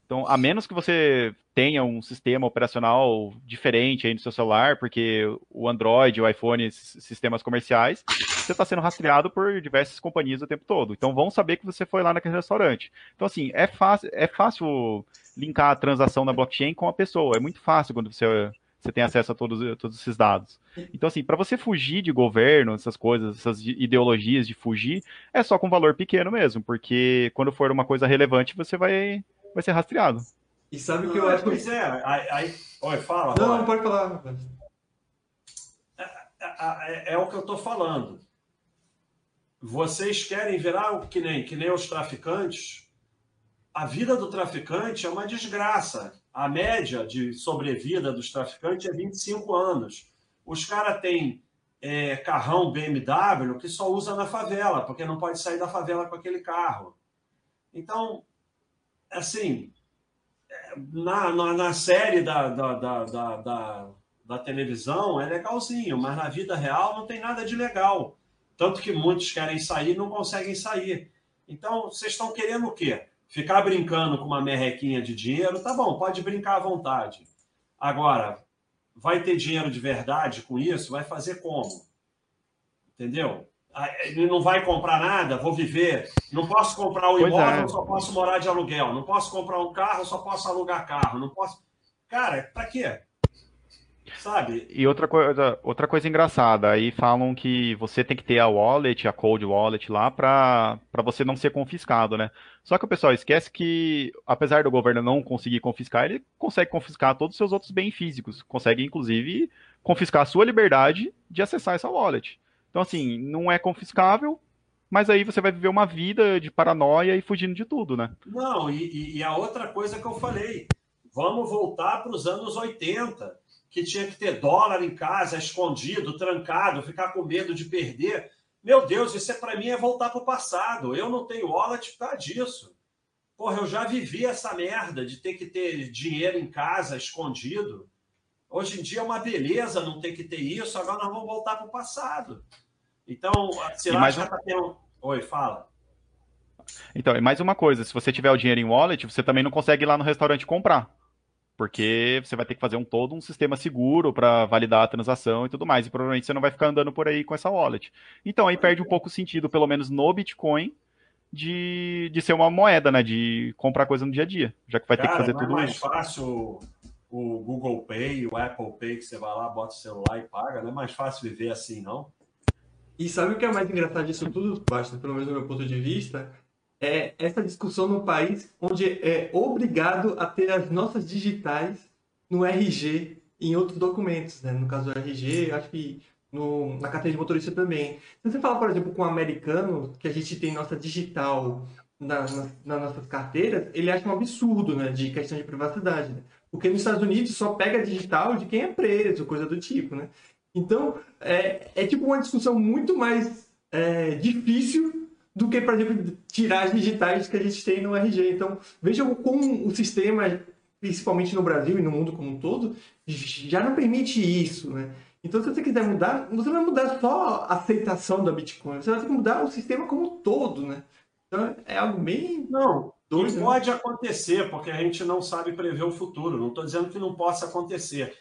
Então, a menos que você tenha um sistema operacional diferente aí no seu celular, porque o Android, o iPhone, sistemas comerciais, você está sendo rastreado por diversas companhias o tempo todo. Então, vão saber que você foi lá naquele restaurante. Então, assim, é fácil, é fácil linkar a transação na blockchain com a pessoa. É muito fácil quando você, você tem acesso a todos, todos esses dados. Então, assim, para você fugir de governo, essas coisas, essas ideologias de fugir, é só com valor pequeno mesmo, porque quando for uma coisa relevante, você vai vai ser rastreado. E sabe o que eu acho? Pois é, aí, aí... Oi, fala. Não, não pode falar. É, é, é, é, o que eu estou falando. Vocês querem virar que nem, que nem os traficantes? A vida do traficante é uma desgraça. A média de sobrevida dos traficantes é 25 anos. Os caras têm é, carrão BMW que só usa na favela, porque não pode sair da favela com aquele carro. Então, assim, na, na, na série da, da, da, da, da televisão é legalzinho, mas na vida real não tem nada de legal. Tanto que muitos querem sair e não conseguem sair. Então, vocês estão querendo o quê? Ficar brincando com uma merrequinha de dinheiro? Tá bom, pode brincar à vontade. Agora, vai ter dinheiro de verdade com isso? Vai fazer como? Entendeu? Ele não vai comprar nada, vou viver. Não posso comprar um imóvel, é. só posso morar de aluguel. Não posso comprar um carro, só posso alugar carro. Não posso. Cara, para quê? Sabe? E outra coisa, outra coisa engraçada, aí falam que você tem que ter a wallet, a cold wallet lá para você não ser confiscado, né? Só que o pessoal esquece que, apesar do governo não conseguir confiscar, ele consegue confiscar todos os seus outros bens físicos. Consegue, inclusive, confiscar a sua liberdade de acessar essa wallet. Então, assim, não é confiscável, mas aí você vai viver uma vida de paranoia e fugindo de tudo, né? Não, e, e a outra coisa que eu falei, vamos voltar para os anos 80, que tinha que ter dólar em casa, escondido, trancado, ficar com medo de perder. Meu Deus, isso é para mim é voltar para o passado. Eu não tenho wallet por causa disso. Porra, eu já vivi essa merda de ter que ter dinheiro em casa escondido. Hoje em dia é uma beleza não ter que ter isso, agora nós vamos voltar para o passado. Então, lá já está tendo. Oi, fala. Então, e mais uma coisa, se você tiver o dinheiro em wallet, você também não consegue ir lá no restaurante comprar. Porque você vai ter que fazer um todo um sistema seguro para validar a transação e tudo mais. E provavelmente você não vai ficar andando por aí com essa wallet. Então aí perde um pouco o sentido, pelo menos no Bitcoin, de, de ser uma moeda, né? De comprar coisa no dia a dia. Já que vai Cara, ter que fazer tudo é mais isso. fácil o Google Pay, o Apple Pay, que você vai lá, bota o celular e paga, não é mais fácil viver assim, não? E sabe o que é mais engraçado disso tudo, basta, pelo menos do meu ponto de vista? É essa discussão no país onde é obrigado a ter as notas digitais no RG em outros documentos, né? No caso do RG, acho que no, na carteira de motorista também. Se você fala, por exemplo, com um americano, que a gente tem nossa digital na, na, nas nossas carteiras, ele acha um absurdo, né, de questão de privacidade, né? Porque nos Estados Unidos só pega digital de quem é preso, coisa do tipo, né? Então, é, é tipo uma discussão muito mais é, difícil do que, por exemplo, tirar as digitais que a gente tem no RG. Então, vejam como o sistema, principalmente no Brasil e no mundo como um todo, já não permite isso, né? Então, se você quiser mudar, você vai mudar só a aceitação da Bitcoin, você vai ter que mudar o sistema como um todo, né? Então, é algo bem... Não, né? pode acontecer, porque a gente não sabe prever o futuro. Não estou dizendo que não possa acontecer.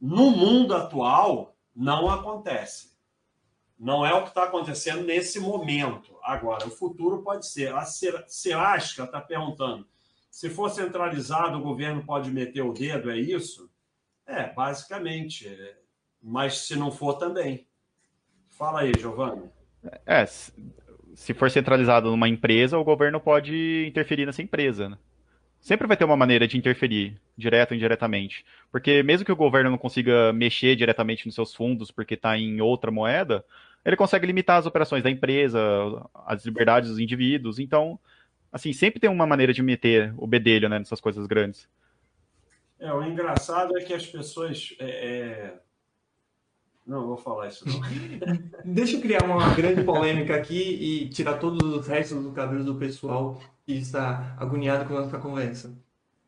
No mundo atual, não acontece. Não é o que está acontecendo nesse momento. Agora, o futuro pode ser. A Serasca está perguntando: se for centralizado, o governo pode meter o dedo, é isso? É, basicamente. Mas se não for, também. Fala aí, Giovanni. É, se for centralizado numa empresa, o governo pode interferir nessa empresa. Né? Sempre vai ter uma maneira de interferir, direto ou indiretamente. Porque mesmo que o governo não consiga mexer diretamente nos seus fundos porque está em outra moeda, ele consegue limitar as operações da empresa, as liberdades dos indivíduos. Então, assim, sempre tem uma maneira de meter o bedelho né, nessas coisas grandes. É, o engraçado é que as pessoas. É, é... Não, vou falar isso não. Deixa eu criar uma grande polêmica aqui e tirar todos os restos do cabelo do pessoal que está agoniado com a nossa conversa.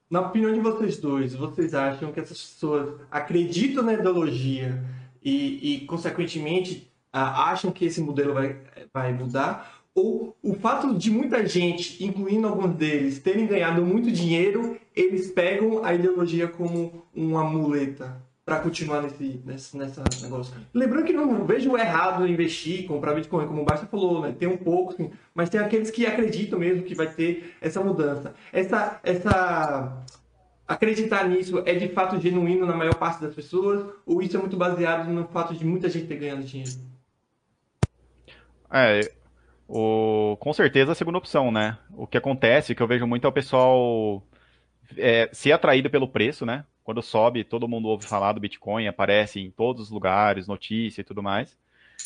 Na opinião de vocês dois, vocês acham que essas pessoas acreditam na ideologia e, e consequentemente, acham que esse modelo vai, vai mudar? Ou o fato de muita gente, incluindo alguns deles, terem ganhado muito dinheiro, eles pegam a ideologia como uma muleta para continuar nesse, nesse nessa negócio. Lembrando que não vejo errado investir, comprar Bitcoin, como o Basta falou, né? Tem um pouco, sim, mas tem aqueles que acreditam mesmo que vai ter essa mudança. Essa, essa acreditar nisso é de fato genuíno na maior parte das pessoas, ou isso é muito baseado no fato de muita gente ter ganhado dinheiro? É, o, com certeza a segunda opção, né? O que acontece, que eu vejo muito é o pessoal é, ser atraído pelo preço, né? Quando sobe, todo mundo ouve falar do Bitcoin, aparece em todos os lugares, notícia e tudo mais.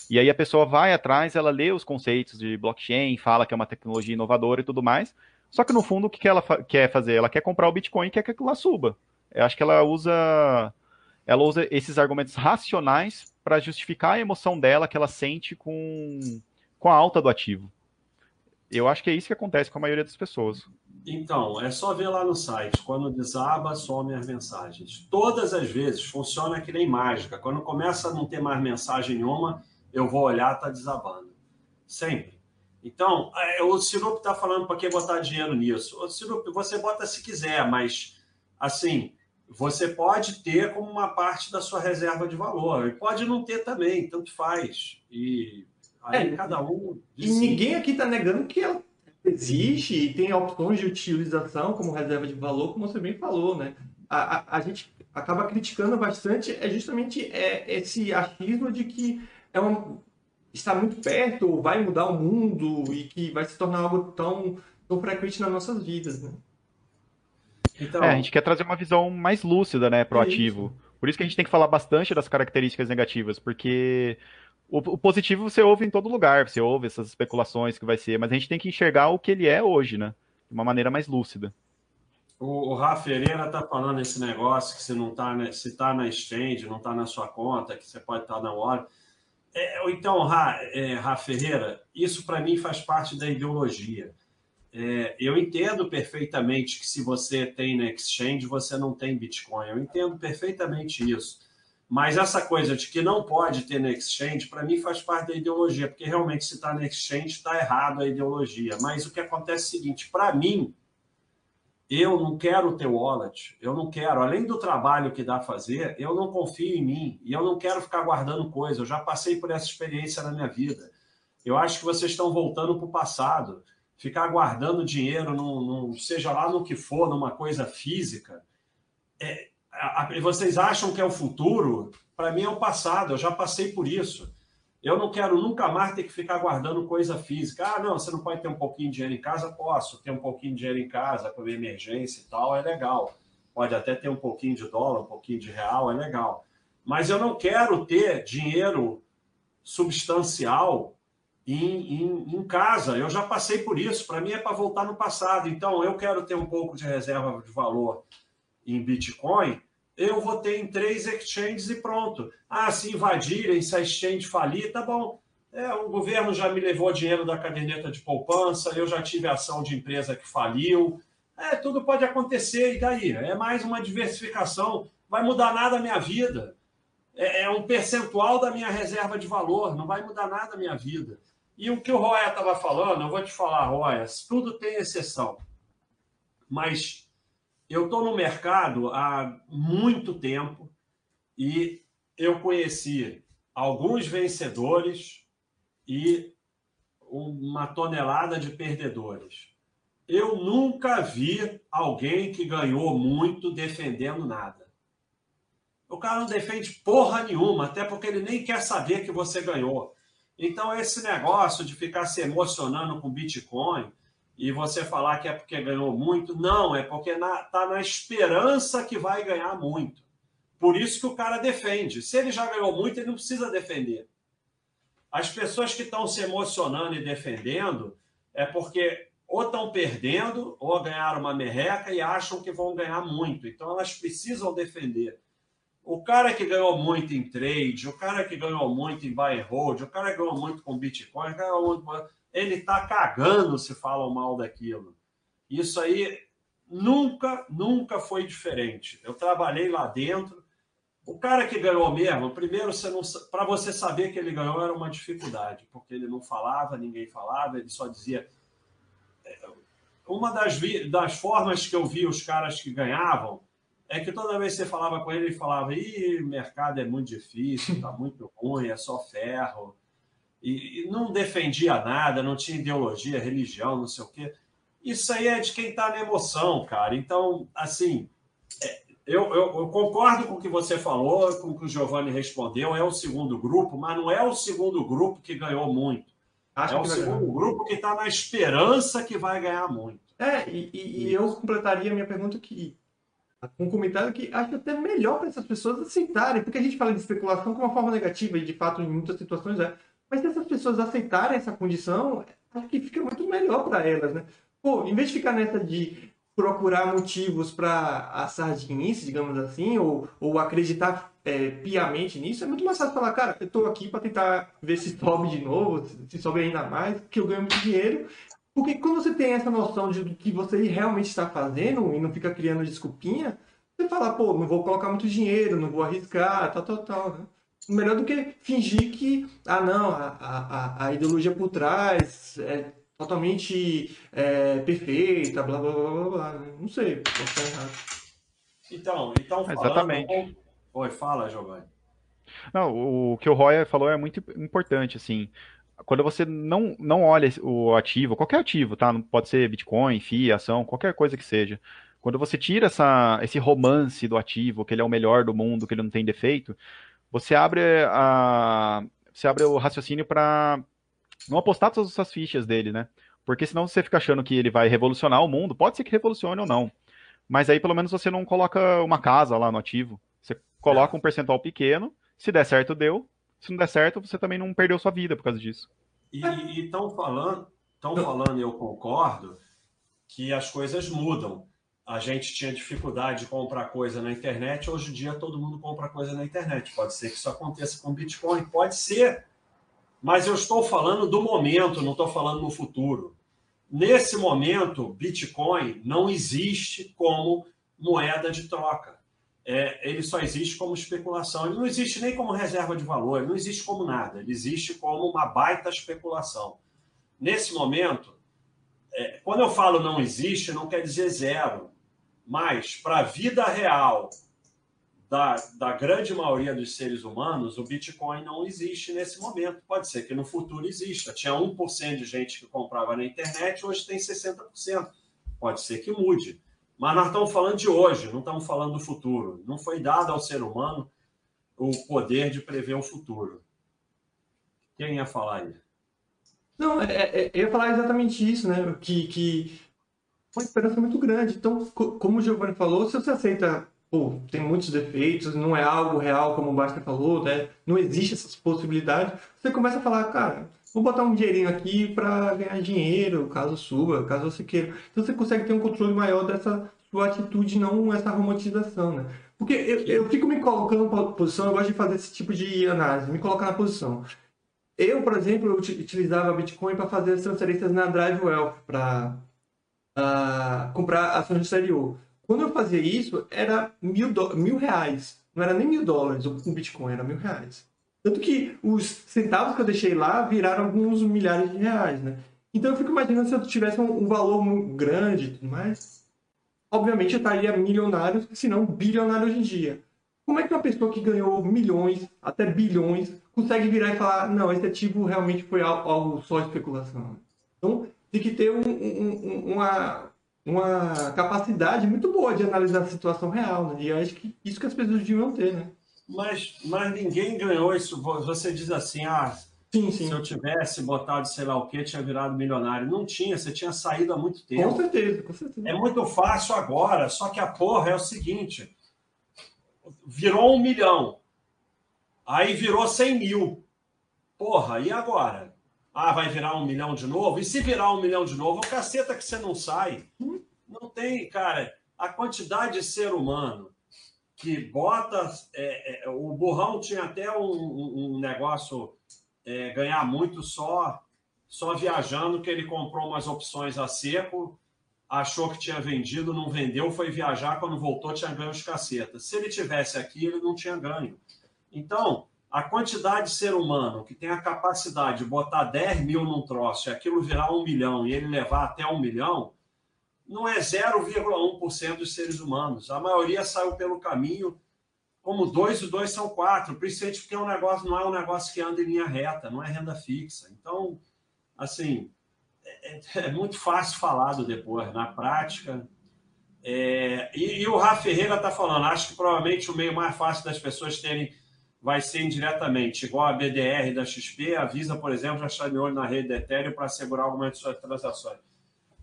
E aí a pessoa vai atrás, ela lê os conceitos de blockchain, fala que é uma tecnologia inovadora e tudo mais. Só que no fundo, o que ela quer fazer? Ela quer comprar o Bitcoin e quer que aquilo lá suba. Eu acho que ela usa, ela usa esses argumentos racionais para justificar a emoção dela que ela sente com com a alta do ativo. Eu acho que é isso que acontece com a maioria das pessoas. Então, é só ver lá no site. Quando desaba, some as mensagens. Todas as vezes funciona que nem mágica. Quando começa a não ter mais mensagem nenhuma, eu vou olhar, está desabando. Sempre. Então, é, o Sirup está falando para que botar dinheiro nisso. O Sirup, você bota se quiser, mas assim, você pode ter como uma parte da sua reserva de valor. E pode não ter também, tanto faz. E Aí é, cada um. E ninguém aqui está negando que ela existe e tem opções de utilização como reserva de valor, como você bem falou, né? A, a, a gente acaba criticando bastante é justamente é, esse achismo de que é uma, está muito perto, vai mudar o mundo e que vai se tornar algo tão, tão frequente nas nossas vidas, né? Então, é, a gente quer trazer uma visão mais lúcida, né, pro é ativo. Por isso que a gente tem que falar bastante das características negativas, porque o, o, positivo você ouve em todo lugar, você ouve essas especulações que vai ser, mas a gente tem que enxergar o que ele é hoje, né? De uma maneira mais lúcida. O, o Rafa Pereira tá falando esse negócio que você não tá, né, se tá na exchange, não tá na sua conta, que você pode estar tá na hora. É, então, Ra, é, Rafa Ferreira, isso para mim faz parte da ideologia. É, eu entendo perfeitamente que se você tem na exchange, você não tem Bitcoin. Eu entendo perfeitamente isso. Mas essa coisa de que não pode ter na exchange, para mim faz parte da ideologia, porque realmente se está na exchange, está errado a ideologia. Mas o que acontece é o seguinte: para mim, eu não quero ter wallet, eu não quero, além do trabalho que dá a fazer, eu não confio em mim e eu não quero ficar guardando coisa. Eu já passei por essa experiência na minha vida. Eu acho que vocês estão voltando para o passado. Ficar guardando dinheiro, num, num, seja lá no que for, numa coisa física, é, vocês acham que é o futuro? Para mim é o passado, eu já passei por isso. Eu não quero nunca mais ter que ficar guardando coisa física. Ah, não, você não pode ter um pouquinho de dinheiro em casa? Posso ter um pouquinho de dinheiro em casa para emergência e tal, é legal. Pode até ter um pouquinho de dólar, um pouquinho de real, é legal. Mas eu não quero ter dinheiro substancial em, em, em casa. Eu já passei por isso. Para mim é para voltar no passado. Então, eu quero ter um pouco de reserva de valor em Bitcoin. Eu vou ter em três exchanges e pronto. Ah, se invadirem, se a exchange falir, tá bom. É, o governo já me levou dinheiro da caderneta de poupança, eu já tive ação de empresa que faliu. É, tudo pode acontecer, e daí? É mais uma diversificação. Vai mudar nada a minha vida. É, é um percentual da minha reserva de valor, não vai mudar nada a minha vida. E o que o Roya estava falando, eu vou te falar, Roya, tudo tem exceção. Mas eu estou no mercado há muito tempo e eu conheci alguns vencedores e uma tonelada de perdedores. Eu nunca vi alguém que ganhou muito defendendo nada. O cara não defende porra nenhuma, até porque ele nem quer saber que você ganhou. Então, esse negócio de ficar se emocionando com Bitcoin e você falar que é porque ganhou muito, não, é porque está na esperança que vai ganhar muito. Por isso que o cara defende. Se ele já ganhou muito, ele não precisa defender. As pessoas que estão se emocionando e defendendo é porque ou estão perdendo ou ganharam uma merreca e acham que vão ganhar muito. Então elas precisam defender. O cara que ganhou muito em trade, o cara que ganhou muito em buy and hold, o cara que ganhou muito com Bitcoin, ele está cagando se falam mal daquilo. Isso aí nunca, nunca foi diferente. Eu trabalhei lá dentro. O cara que ganhou mesmo, primeiro, para você saber que ele ganhou era uma dificuldade, porque ele não falava, ninguém falava, ele só dizia. É, uma das, das formas que eu vi os caras que ganhavam é que toda vez que você falava com ele, ele falava: Ih, mercado é muito difícil, tá muito ruim, é só ferro. E, e, não defendia nada, não tinha ideologia, religião, não sei o quê. Isso aí é de quem está na emoção, cara. Então, assim, é, eu, eu, eu, concordo com o que você falou, com o que o Giovanni respondeu. É o segundo grupo, mas não é o segundo grupo que ganhou muito. Acho é o segundo grupo que está na esperança que vai ganhar muito. É, e, e, e eu completaria a minha pergunta que um comentário que acho até melhor para essas pessoas aceitarem, porque a gente fala de especulação como uma forma negativa, e de fato em muitas situações é. Mas se essas pessoas aceitarem essa condição, acho que fica muito melhor para elas, né? Pô, em vez de ficar nessa de procurar motivos para a sardinice, digamos assim, ou, ou acreditar é, piamente nisso, é muito mais fácil falar, cara, eu estou aqui para tentar ver se sobe de novo, se sobe ainda mais, que eu ganho muito dinheiro, porque quando você tem essa noção de que você realmente está fazendo e não fica criando desculpinha, você fala, pô, não vou colocar muito dinheiro, não vou arriscar, tal, tal, tal, né? Melhor do que fingir que, ah, não, a, a, a ideologia por trás é totalmente é, perfeita, blá, blá, blá, blá, blá. Não sei, pode estar errado. Então, então falando... Exatamente. Oi, fala, Giovanni. Não, o que o Roy falou é muito importante, assim quando você não, não olha o ativo, qualquer ativo, tá? Não pode ser Bitcoin, FIA, ação, qualquer coisa que seja. Quando você tira essa, esse romance do ativo, que ele é o melhor do mundo, que ele não tem defeito, você abre a você abre o raciocínio para não apostar todas as suas fichas dele, né? Porque senão você fica achando que ele vai revolucionar o mundo, pode ser que revolucione ou não. Mas aí pelo menos você não coloca uma casa lá no ativo. Você coloca um percentual pequeno, se der certo, deu se não der certo, você também não perdeu sua vida por causa disso. E estão falando, estão falando, eu concordo, que as coisas mudam. A gente tinha dificuldade de comprar coisa na internet, hoje em dia todo mundo compra coisa na internet. Pode ser que isso aconteça com Bitcoin, pode ser. Mas eu estou falando do momento, não estou falando no futuro. Nesse momento, Bitcoin não existe como moeda de troca é, ele só existe como especulação. Ele não existe nem como reserva de valor, ele não existe como nada. Ele existe como uma baita especulação. Nesse momento, é, quando eu falo não existe, não quer dizer zero. Mas, para a vida real da, da grande maioria dos seres humanos, o Bitcoin não existe nesse momento. Pode ser que no futuro exista. Tinha 1% de gente que comprava na internet, hoje tem 60%. Pode ser que mude. Mas nós estamos falando de hoje, não estamos falando do futuro. Não foi dado ao ser humano o poder de prever o futuro. Quem ia falar aí? Não, é, é, eu ia falar exatamente isso, né? Que, que uma esperança muito grande. Então, como o Giovanni falou, se você aceita pô, tem muitos defeitos, não é algo real, como o Basta falou, né? Não existe essas possibilidades. Você começa a falar, cara, vou botar um dinheirinho aqui para ganhar dinheiro, caso suba, caso você queira. Então você consegue ter um controle maior dessa sua atitude, não essa romantização, né? Porque eu, eu fico me colocando na posição, eu gosto de fazer esse tipo de análise, me colocar na posição. Eu, por exemplo, eu utilizava Bitcoin para fazer as transferências na Drive Wealth, para uh, comprar ações no exterior. Quando eu fazia isso, era mil, do... mil reais. Não era nem mil dólares com Bitcoin, era mil reais. Tanto que os centavos que eu deixei lá viraram alguns milhares de reais, né? Então eu fico imaginando se eu tivesse um, valor grande e tudo mais, obviamente eu estaria milionário, se não bilionário hoje em dia. Como é que uma pessoa que ganhou milhões, até bilhões, consegue virar e falar, não, esse ativo realmente foi algo só especulação? Então, tem que ter um, um, uma, uma capacidade muito boa de analisar a situação real, né? E acho que isso que as pessoas deviam ter, né? Mas, mas ninguém ganhou isso. Você diz assim, ah, sim, sim. se eu tivesse botado sei lá o que, tinha virado milionário. Não tinha, você tinha saído há muito tempo. Com certeza, com certeza. É muito fácil agora, só que a porra é o seguinte virou um milhão. Aí virou 100 mil. Porra, e agora? Ah, vai virar um milhão de novo? E se virar um milhão de novo, o caceta que você não sai. Não tem, cara. A quantidade de ser humano que bota. É, é, o burrão tinha até um, um negócio é, ganhar muito só só viajando, que ele comprou umas opções a seco achou que tinha vendido, não vendeu, foi viajar, quando voltou tinha ganho os cacetas. Se ele tivesse aqui, ele não tinha ganho. Então, a quantidade de ser humano que tem a capacidade de botar 10 mil num troço e aquilo virar um milhão e ele levar até um milhão, não é 0,1% dos seres humanos. A maioria saiu pelo caminho, como dois e dois são quatro, principalmente porque é um negócio, não é um negócio que anda em linha reta, não é renda fixa. Então, assim, é, é, muito fácil falado depois, na prática. É, e, e, o Rafa Ferreira está falando, acho que provavelmente o meio mais fácil das pessoas terem vai ser indiretamente, igual a BDR da XP, a Visa, por exemplo, já está de olho na rede Ethereum para assegurar algumas de suas transações.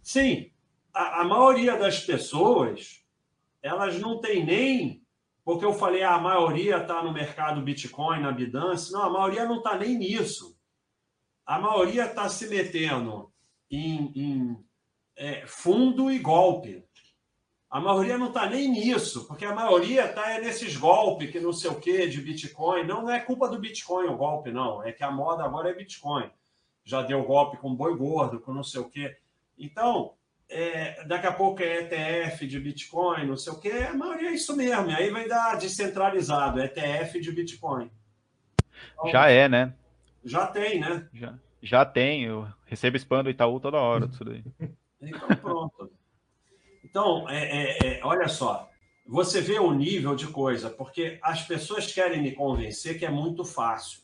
Sim, a, a, maioria das pessoas, elas não tem nem, porque eu falei, ah, a maioria está no mercado Bitcoin, na Binance, não, a maioria não está nem nisso. A maioria está se metendo em, em é, fundo e golpe. A maioria não está nem nisso, porque a maioria está é nesses golpes que não sei o que de Bitcoin. Não, não é culpa do Bitcoin o golpe, não. É que a moda agora é Bitcoin. Já deu golpe com boi gordo, com não sei o que. Então, é, daqui a pouco é ETF de Bitcoin, não sei o que. A maioria é isso mesmo. E aí vai dar descentralizado, ETF de Bitcoin. Então, já é, né? Já tem, né? Já. Já tem, eu recebo spam do Itaú toda hora disso daí. Então, pronto. Então, é, é, é, olha só, você vê o nível de coisa, porque as pessoas querem me convencer que é muito fácil.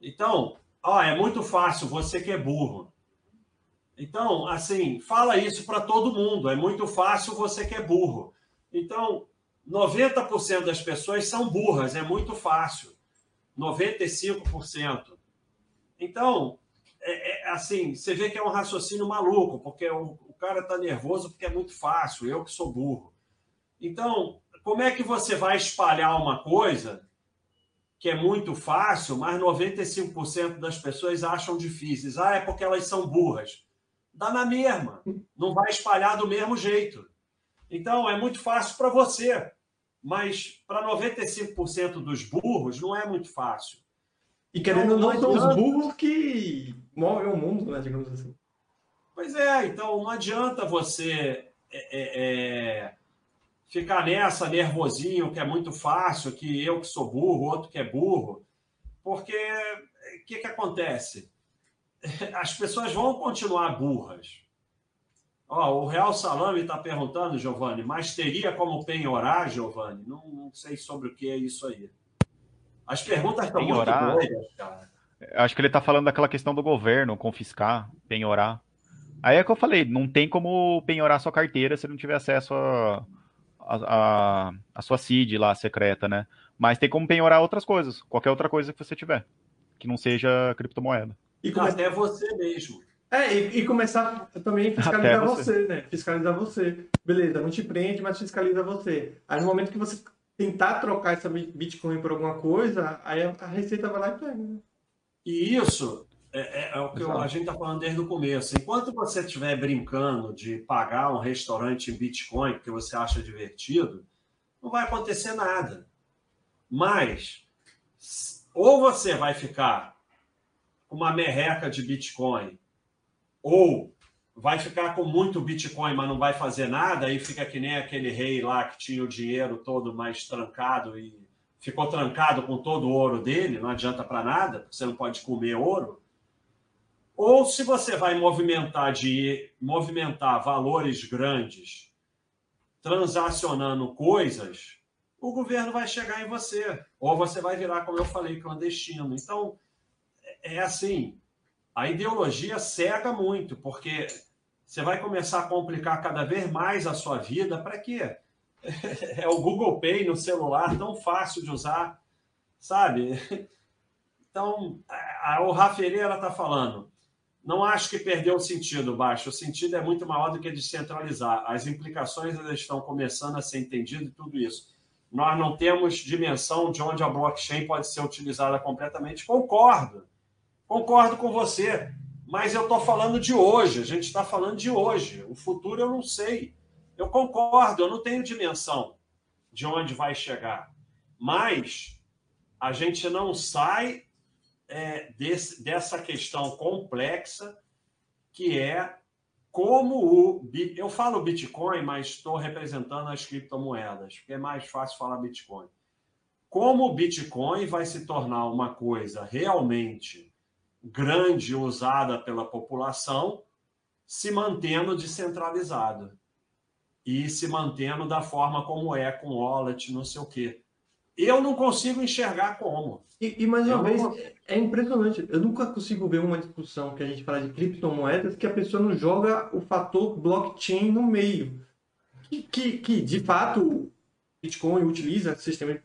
Então, ó, é muito fácil, você que é burro. Então, assim, fala isso para todo mundo. É muito fácil, você que é burro. Então, 90% das pessoas são burras, é muito fácil. 95%. Então, é, é, assim, você vê que é um raciocínio maluco, porque o, cara está nervoso porque é muito fácil, eu que sou burro. Então, como é que você vai espalhar uma coisa que é muito fácil, mas 95% das pessoas acham difíceis? Ah, é porque elas são burras. Dá na mesma, não vai espalhar do mesmo jeito. Então, é muito fácil para você, mas para 95% dos burros não é muito fácil. E querendo ou não, não, são os burros que movem o mundo, né, digamos assim. Pois é, então não adianta você é, é, é, ficar nessa nervosinho, que é muito fácil, que eu que sou burro, outro que é burro, porque o que, que acontece? As pessoas vão continuar burras. Ó, o Real Salame está perguntando, Giovanni, mas teria como penhorar, Giovanni? Não, não sei sobre o que é isso aí. As perguntas estão muito doidas, cara. Acho que ele está falando daquela questão do governo, confiscar, penhorar. Aí é que eu falei, não tem como penhorar sua carteira se não tiver acesso a, a, a, a sua CID lá, secreta, né? Mas tem como penhorar outras coisas, qualquer outra coisa que você tiver, que não seja criptomoeda. E como... Até você mesmo. É, e, e começar também a fiscalizar você. você. né? Fiscalizar você. Beleza, não te prende, mas fiscaliza você. Aí no momento que você tentar trocar essa Bitcoin por alguma coisa, aí a Receita vai lá e pega. Né? E isso é, é, é o que eu, a gente está falando desde o começo. Enquanto você estiver brincando de pagar um restaurante em Bitcoin, porque você acha divertido, não vai acontecer nada. Mas, ou você vai ficar com uma merreca de Bitcoin, ou vai ficar com muito Bitcoin, mas não vai fazer nada, e fica que nem aquele rei lá que tinha o dinheiro todo mais trancado e ficou trancado com todo o ouro dele, não adianta para nada, você não pode comer ouro. Ou se você vai movimentar de movimentar valores grandes, transacionando coisas, o governo vai chegar em você, ou você vai virar, como eu falei, clandestino. Então, é, é assim, a ideologia cega muito, porque você vai começar a complicar cada vez mais a sua vida. Para quê? É o Google Pay no celular, tão fácil de usar, sabe? Então, a, a, o Rafaela está falando. Não acho que perdeu o sentido, Baixo. O sentido é muito maior do que descentralizar. As implicações elas estão começando a ser entendidas e tudo isso. Nós não temos dimensão de onde a blockchain pode ser utilizada completamente. Concordo. Concordo com você. Mas eu estou falando de hoje, a gente está falando de hoje. O futuro eu não sei. Eu concordo, eu não tenho dimensão de onde vai chegar. Mas a gente não sai é, desse, dessa questão complexa que é como o. Eu falo Bitcoin, mas estou representando as criptomoedas, porque é mais fácil falar Bitcoin. Como o Bitcoin vai se tornar uma coisa realmente grande usada pela população, se mantendo descentralizado e se mantendo da forma como é, com wallet, não sei o quê. Eu não consigo enxergar como. E, e mais uma eu vez, não... é impressionante. Eu nunca consigo ver uma discussão que a gente fala de criptomoedas que a pessoa não joga o fator blockchain no meio. Que, que, que de fato, Bitcoin utiliza sistema de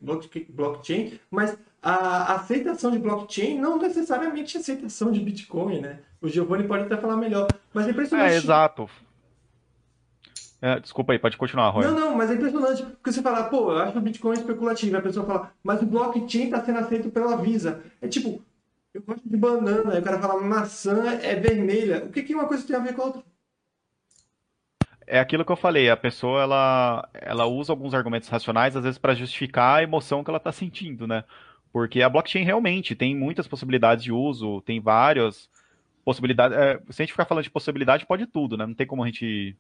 blockchain, mas a aceitação de blockchain não necessariamente aceitação de Bitcoin, né? O Giovanni pode até falar melhor, mas é impressionante. É, exato. É, desculpa aí, pode continuar, Roy. Não, não, mas é impressionante, porque você fala, pô, eu acho o Bitcoin especulativo, a pessoa fala, mas o blockchain está sendo aceito pela Visa. É tipo, eu gosto de banana, aí o cara fala, maçã é vermelha. O que, que uma coisa tem a ver com a outra? É aquilo que eu falei, a pessoa ela, ela usa alguns argumentos racionais, às vezes, para justificar a emoção que ela está sentindo, né? Porque a blockchain realmente tem muitas possibilidades de uso, tem várias possibilidades. É, se a gente ficar falando de possibilidade, pode tudo, né? Não tem como a gente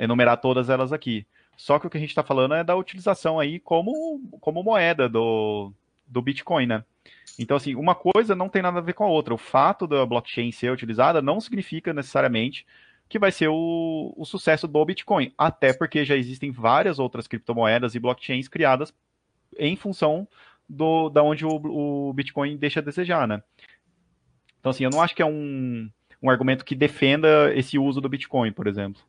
enumerar todas elas aqui. Só que o que a gente está falando é da utilização aí como, como moeda do, do Bitcoin, né? Então, assim, uma coisa não tem nada a ver com a outra. O fato da blockchain ser utilizada não significa necessariamente que vai ser o, o sucesso do Bitcoin. Até porque já existem várias outras criptomoedas e blockchains criadas em função do, da onde o, o Bitcoin deixa a desejar, né? Então, assim, eu não acho que é um, um argumento que defenda esse uso do Bitcoin, por exemplo.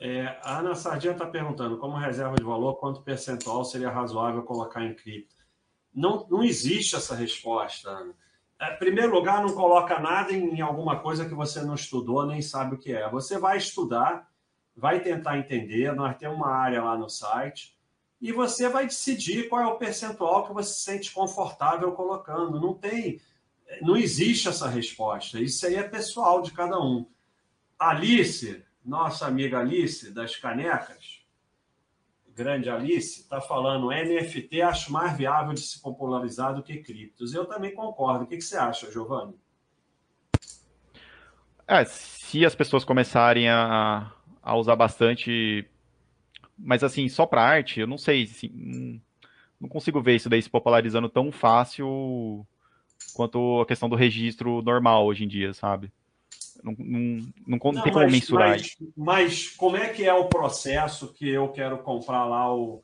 É, a Ana Sardinha está perguntando como reserva de valor, quanto percentual seria razoável colocar em cripto? Não, não existe essa resposta, Ana. É, em primeiro lugar, não coloca nada em alguma coisa que você não estudou, nem sabe o que é. Você vai estudar, vai tentar entender, nós temos uma área lá no site, e você vai decidir qual é o percentual que você se sente confortável colocando. Não tem, não existe essa resposta. Isso aí é pessoal de cada um. Alice, nossa amiga Alice das canecas, grande Alice, está falando NFT acho mais viável de se popularizar do que criptos. Eu também concordo. O que, que você acha, Giovanni? É, se as pessoas começarem a, a usar bastante mas assim, só para arte, eu não sei, assim, não consigo ver isso daí se popularizando tão fácil quanto a questão do registro normal hoje em dia, sabe? Não, não, não, não tem como mensurar mas, isso. Mas como é que é o processo que eu quero comprar lá o,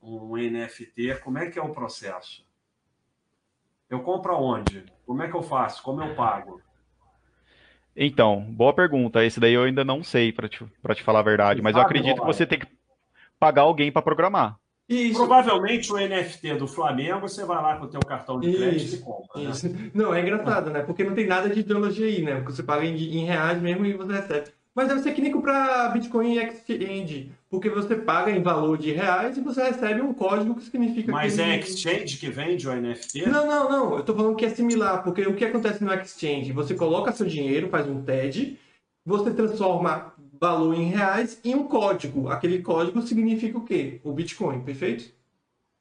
um NFT? Como é que é o processo? Eu compro aonde? Como é que eu faço? Como eu pago? Então, boa pergunta. Esse daí eu ainda não sei, para te, te falar a verdade. Mas eu acredito que você tem que pagar alguém para programar. Isso. Provavelmente o NFT do Flamengo, você vai lá com o teu cartão de crédito isso, e compra. Né? Isso. Não, é engraçado, né? Porque não tem nada de ideologia aí, né? Porque você paga em, em reais mesmo e você recebe. Mas deve ser que nem comprar Bitcoin Exchange, porque você paga em valor de reais e você recebe um código que significa Mas que... é Exchange que vende o NFT? Não, não, não. Eu tô falando que é similar, porque o que acontece no Exchange? Você coloca seu dinheiro, faz um TED, você transforma valor em reais em um código. Aquele código significa o quê? O Bitcoin, perfeito?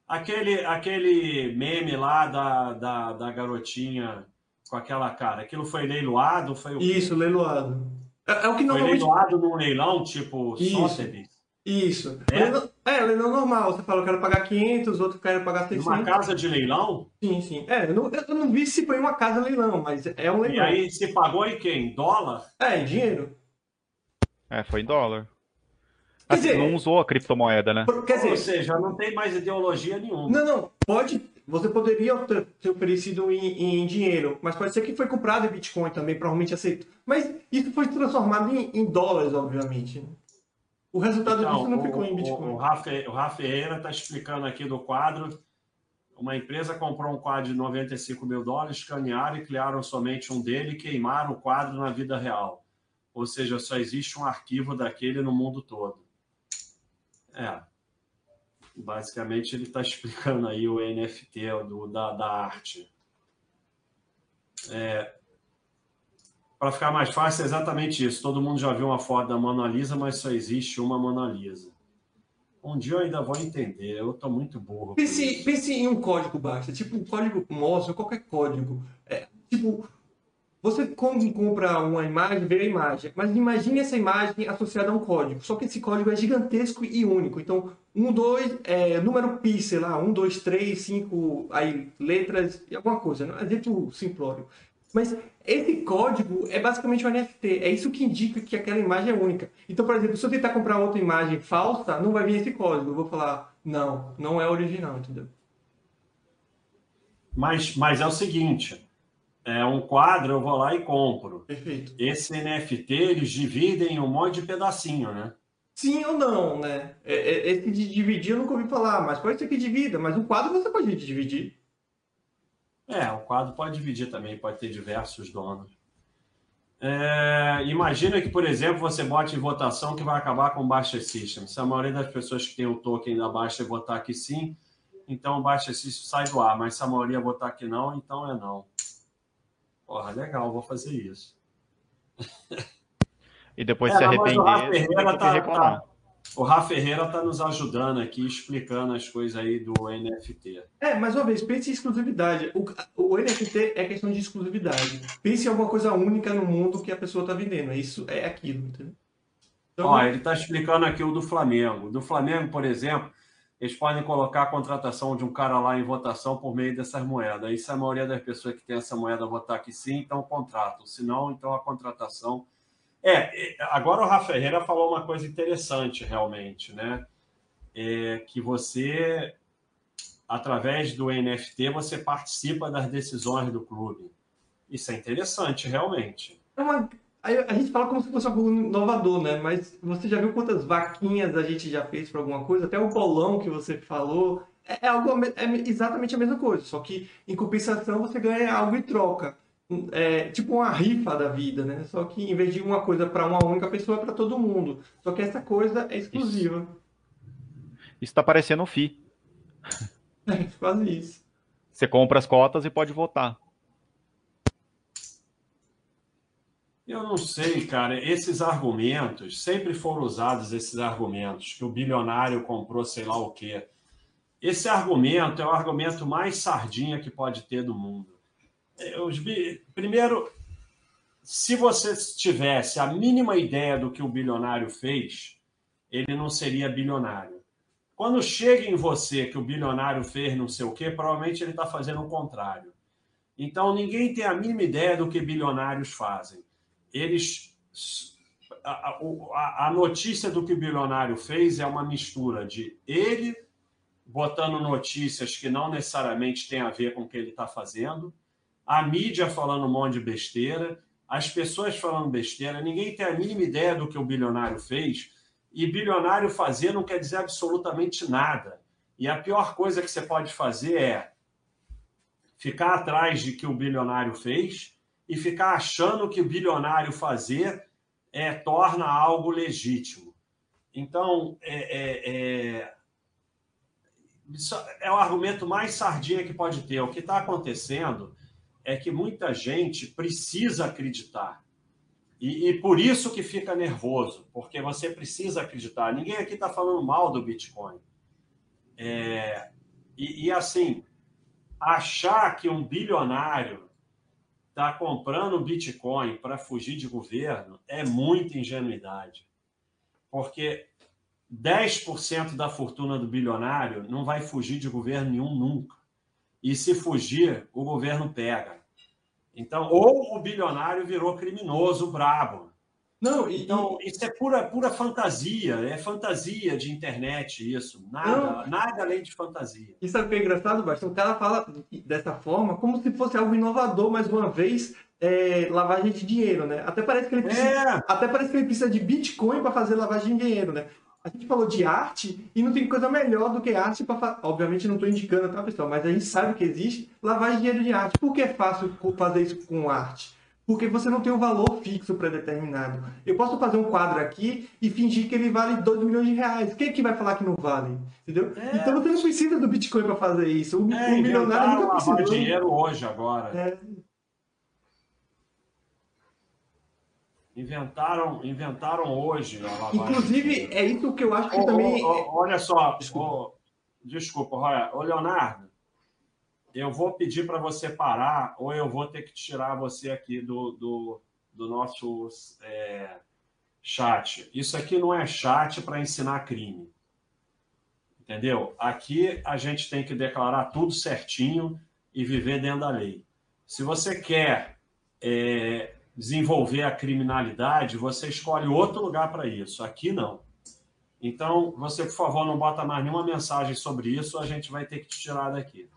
Aquele, aquele meme lá da, da, da garotinha com aquela cara, aquilo foi leiloado? Foi o Isso, leiloado. É, é o que normalmente... Foi leiloado num leilão, tipo Isso. Sotheby's? Isso. É? Leilão, é, leilão normal. Você fala, eu quero pagar 500, outro quer pagar 600. Uma casa de leilão? Sim, sim. É, eu não, eu não vi se foi uma casa leilão, mas é um leilão. E aí, você pagou em quem? Dólar? É, em dinheiro. É, foi em dólar. Assim, dizer, não usou a criptomoeda, né? Quer dizer, Ou seja, não tem mais ideologia nenhuma. Não, não. Pode. Você poderia ter oferecido em, em dinheiro, mas pode ser que foi comprado em Bitcoin também, provavelmente aceito. Mas isso foi transformado em, em dólares, obviamente. O resultado então, disso não ficou em Bitcoin. O, o, Rafa, o Rafa Ferreira está explicando aqui do quadro. Uma empresa comprou um quadro de 95 mil dólares, escanearam e criaram somente um dele e queimaram o quadro na vida real. Ou seja, só existe um arquivo daquele no mundo todo. É. Basicamente, ele está explicando aí o NFT do, da, da arte. É, Para ficar mais fácil, é exatamente isso. Todo mundo já viu uma foto da Mona Lisa, mas só existe uma Mona Lisa. Um dia eu ainda vou entender, eu estou muito burro. Pense, pense em um código basta, tipo um código Morse, qualquer código. É, tipo, você compra uma imagem, vê a imagem, mas imagine essa imagem associada a um código. Só que esse código é gigantesco e único. Então, um, dois, é, número pi, sei lá, um, dois, três, cinco, aí letras e alguma coisa. Não é dentro simplório. Mas esse código é basicamente um NFT. É isso que indica que aquela imagem é única. Então, por exemplo, se eu tentar comprar outra imagem falsa, não vai vir esse código. Eu vou falar, não, não é original, entendeu? Mas, mas é o seguinte, é um quadro, eu vou lá e compro. Perfeito. Esse NFT, eles dividem em um monte de pedacinho, né? Sim ou não, né? É, é, esse de dividir eu nunca ouvi falar, mas pode ser que divida, mas um quadro você pode dividir. É, o quadro pode dividir também, pode ter diversos donos. É, imagina que, por exemplo, você bote em votação que vai acabar com o Baixa System. Se a maioria das pessoas que tem o token da Baixa votar que sim, então o Baixa System sai do ar. Mas se a maioria votar que não, então é não. Porra, legal, vou fazer isso. E depois é, se arrepender, o Rafa Ferreira tá, tá, o Rafa Ferreira está nos ajudando aqui, explicando as coisas aí do NFT. É, mais uma vez, pense em exclusividade. O, o NFT é questão de exclusividade. Pense em alguma coisa única no mundo que a pessoa está vendendo. Isso é aquilo, entendeu? Então, Ó, ele está explicando aqui o do Flamengo. Do Flamengo, por exemplo, eles podem colocar a contratação de um cara lá em votação por meio dessas moedas. Se a maioria das pessoas que tem essa moeda votar que sim, então contratam. Se não, então a contratação. É, agora o Rafa Ferreira falou uma coisa interessante, realmente, né? É que você, através do NFT, você participa das decisões do clube. Isso é interessante, realmente. É uma a gente fala como se fosse algo inovador, né? Mas você já viu quantas vaquinhas a gente já fez para alguma coisa? Até o bolão que você falou é, é, algo, é exatamente a mesma coisa, só que em compensação você ganha algo em troca. É tipo uma rifa da vida, né? Só que em vez de uma coisa para uma única pessoa, é para todo mundo. Só que essa coisa é exclusiva. Isso está parecendo um FI. É, quase isso. Você compra as cotas e pode votar. Eu não sei, cara. Esses argumentos, sempre foram usados esses argumentos, que o bilionário comprou sei lá o quê. Esse argumento é o argumento mais sardinha que pode ter do mundo. É, primeiro, se você tivesse a mínima ideia do que o bilionário fez, ele não seria bilionário. Quando chega em você que o bilionário fez não sei o quê, provavelmente ele está fazendo o contrário. Então, ninguém tem a mínima ideia do que bilionários fazem eles a, a, a, notícia do que o bilionário fez é uma mistura de ele botando notícias que não necessariamente têm a ver com o que ele está fazendo, a mídia falando um monte de besteira, as pessoas falando besteira, ninguém tem a mínima ideia do que o bilionário fez, e bilionário fazer não quer dizer absolutamente nada. E a pior coisa que você pode fazer é ficar atrás de que o bilionário fez e ficar achando que o bilionário fazer é, torna algo legítimo. Então, é, é, é, é o argumento mais sardinha que pode ter. O que está acontecendo é que muita gente precisa acreditar. E, e, por isso que fica nervoso, porque você precisa acreditar. Ninguém aqui está falando mal do Bitcoin. É, e, e, assim, achar que um bilionário está comprando Bitcoin para fugir de governo é muita ingenuidade. Porque 10% da fortuna do bilionário não vai fugir de governo nenhum nunca. E se fugir, o governo pega. Então, ou o bilionário virou criminoso brabo. Não, e, então, e... isso é pura, pura fantasia, é fantasia de internet isso, nada, não. nada além de fantasia. Isso é é engraçado, Basta, o cara fala dessa forma como se fosse algo inovador, mais uma vez, é, lavagem de dinheiro, né? Até parece que ele precisa, é. até parece que ele precisa de Bitcoin para fazer lavagem de dinheiro, né? A gente falou de arte e não tem coisa melhor do que arte para Obviamente não estou indicando, tá, pessoal? Mas a gente sabe que existe lavagem de dinheiro de arte. Por que é fácil fazer isso com arte? Porque você não tem um valor fixo pré-determinado. Eu posso fazer um quadro aqui e fingir que ele vale 2 milhões de reais. Quem é que vai falar que não vale? Entendeu? É. Então você não precisa do Bitcoin para fazer isso. O, é, o milionário nunca precisa. dinheiro hoje agora. É. Inventaram, inventaram hoje. Inclusive, é isso que eu acho que oh, também. Oh, olha só, desculpa, oh, desculpa olha, ô Leonardo, eu vou pedir para você parar ou eu vou ter que tirar você aqui do, do, do nosso é, chat. Isso aqui não é chat para ensinar crime. Entendeu? Aqui a gente tem que declarar tudo certinho e viver dentro da lei. Se você quer é, desenvolver a criminalidade, você escolhe outro lugar para isso. Aqui não. Então, você, por favor, não bota mais nenhuma mensagem sobre isso, a gente vai ter que te tirar daqui.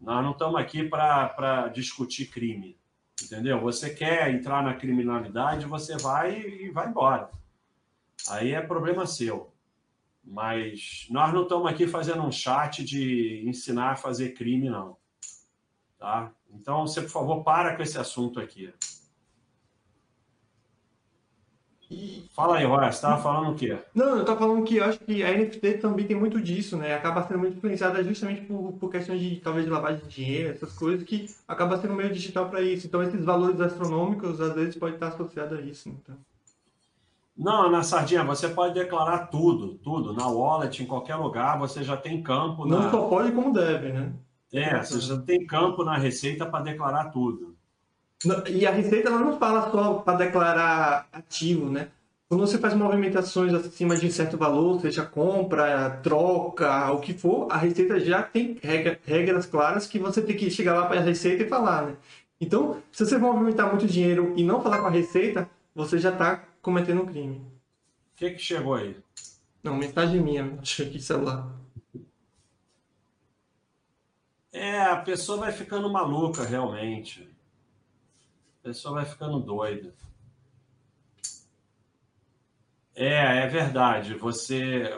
Nós não estamos aqui para discutir crime, entendeu? Você quer entrar na criminalidade, você vai e vai embora. Aí é problema seu. Mas nós não estamos aqui fazendo um chat de ensinar a fazer crime, não. Tá? Então, você, por favor, para com esse assunto aqui. E... Fala aí, Roy, você estava falando o quê? Não, eu estava falando que eu acho que a NFT também tem muito disso, né? Acaba sendo muito influenciada justamente por, por questões de, talvez, de lavagem de dinheiro, essas coisas, que acaba sendo meio digital para isso. Então, esses valores astronômicos, às vezes, pode estar associado a isso. Então. Não, na Sardinha, você pode declarar tudo, tudo. Na wallet, em qualquer lugar, você já tem campo. Não na... só pode, como deve, né? É, você já tem campo na Receita para declarar tudo. E a Receita ela não fala só para declarar ativo, né? Quando você faz movimentações acima de um certo valor, seja compra, troca, o que for, a Receita já tem regra, regras claras que você tem que chegar lá para a Receita e falar, né? Então, se você movimentar muito dinheiro e não falar com a Receita, você já está cometendo um crime. O que, que chegou aí? Não, mensagem minha, acho que celular. É, a pessoa vai ficando maluca, realmente pessoa vai ficando doida. É, é verdade. Você,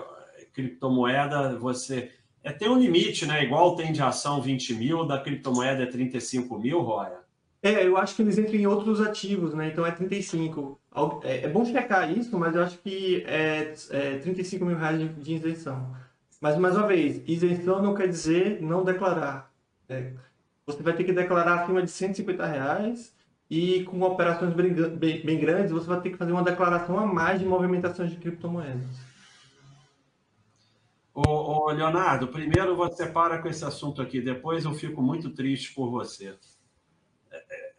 criptomoeda, você. É, tem um limite, né? Igual tem de ação 20 mil, da criptomoeda é 35 mil, Roya? É, eu acho que eles entram em outros ativos, né? Então é 35. É, é bom checar isso, mas eu acho que é, é 35 mil reais de, de, isenção. Mas, mais uma vez, isenção não quer dizer não declarar. É, você vai ter que declarar acima de 150 reais e com operações bem, bem, bem, grandes, você vai ter que fazer uma declaração a mais de movimentações de criptomoedas. Ô, ô, Leonardo, primeiro você para com esse assunto aqui, depois eu fico muito triste por você. É, é,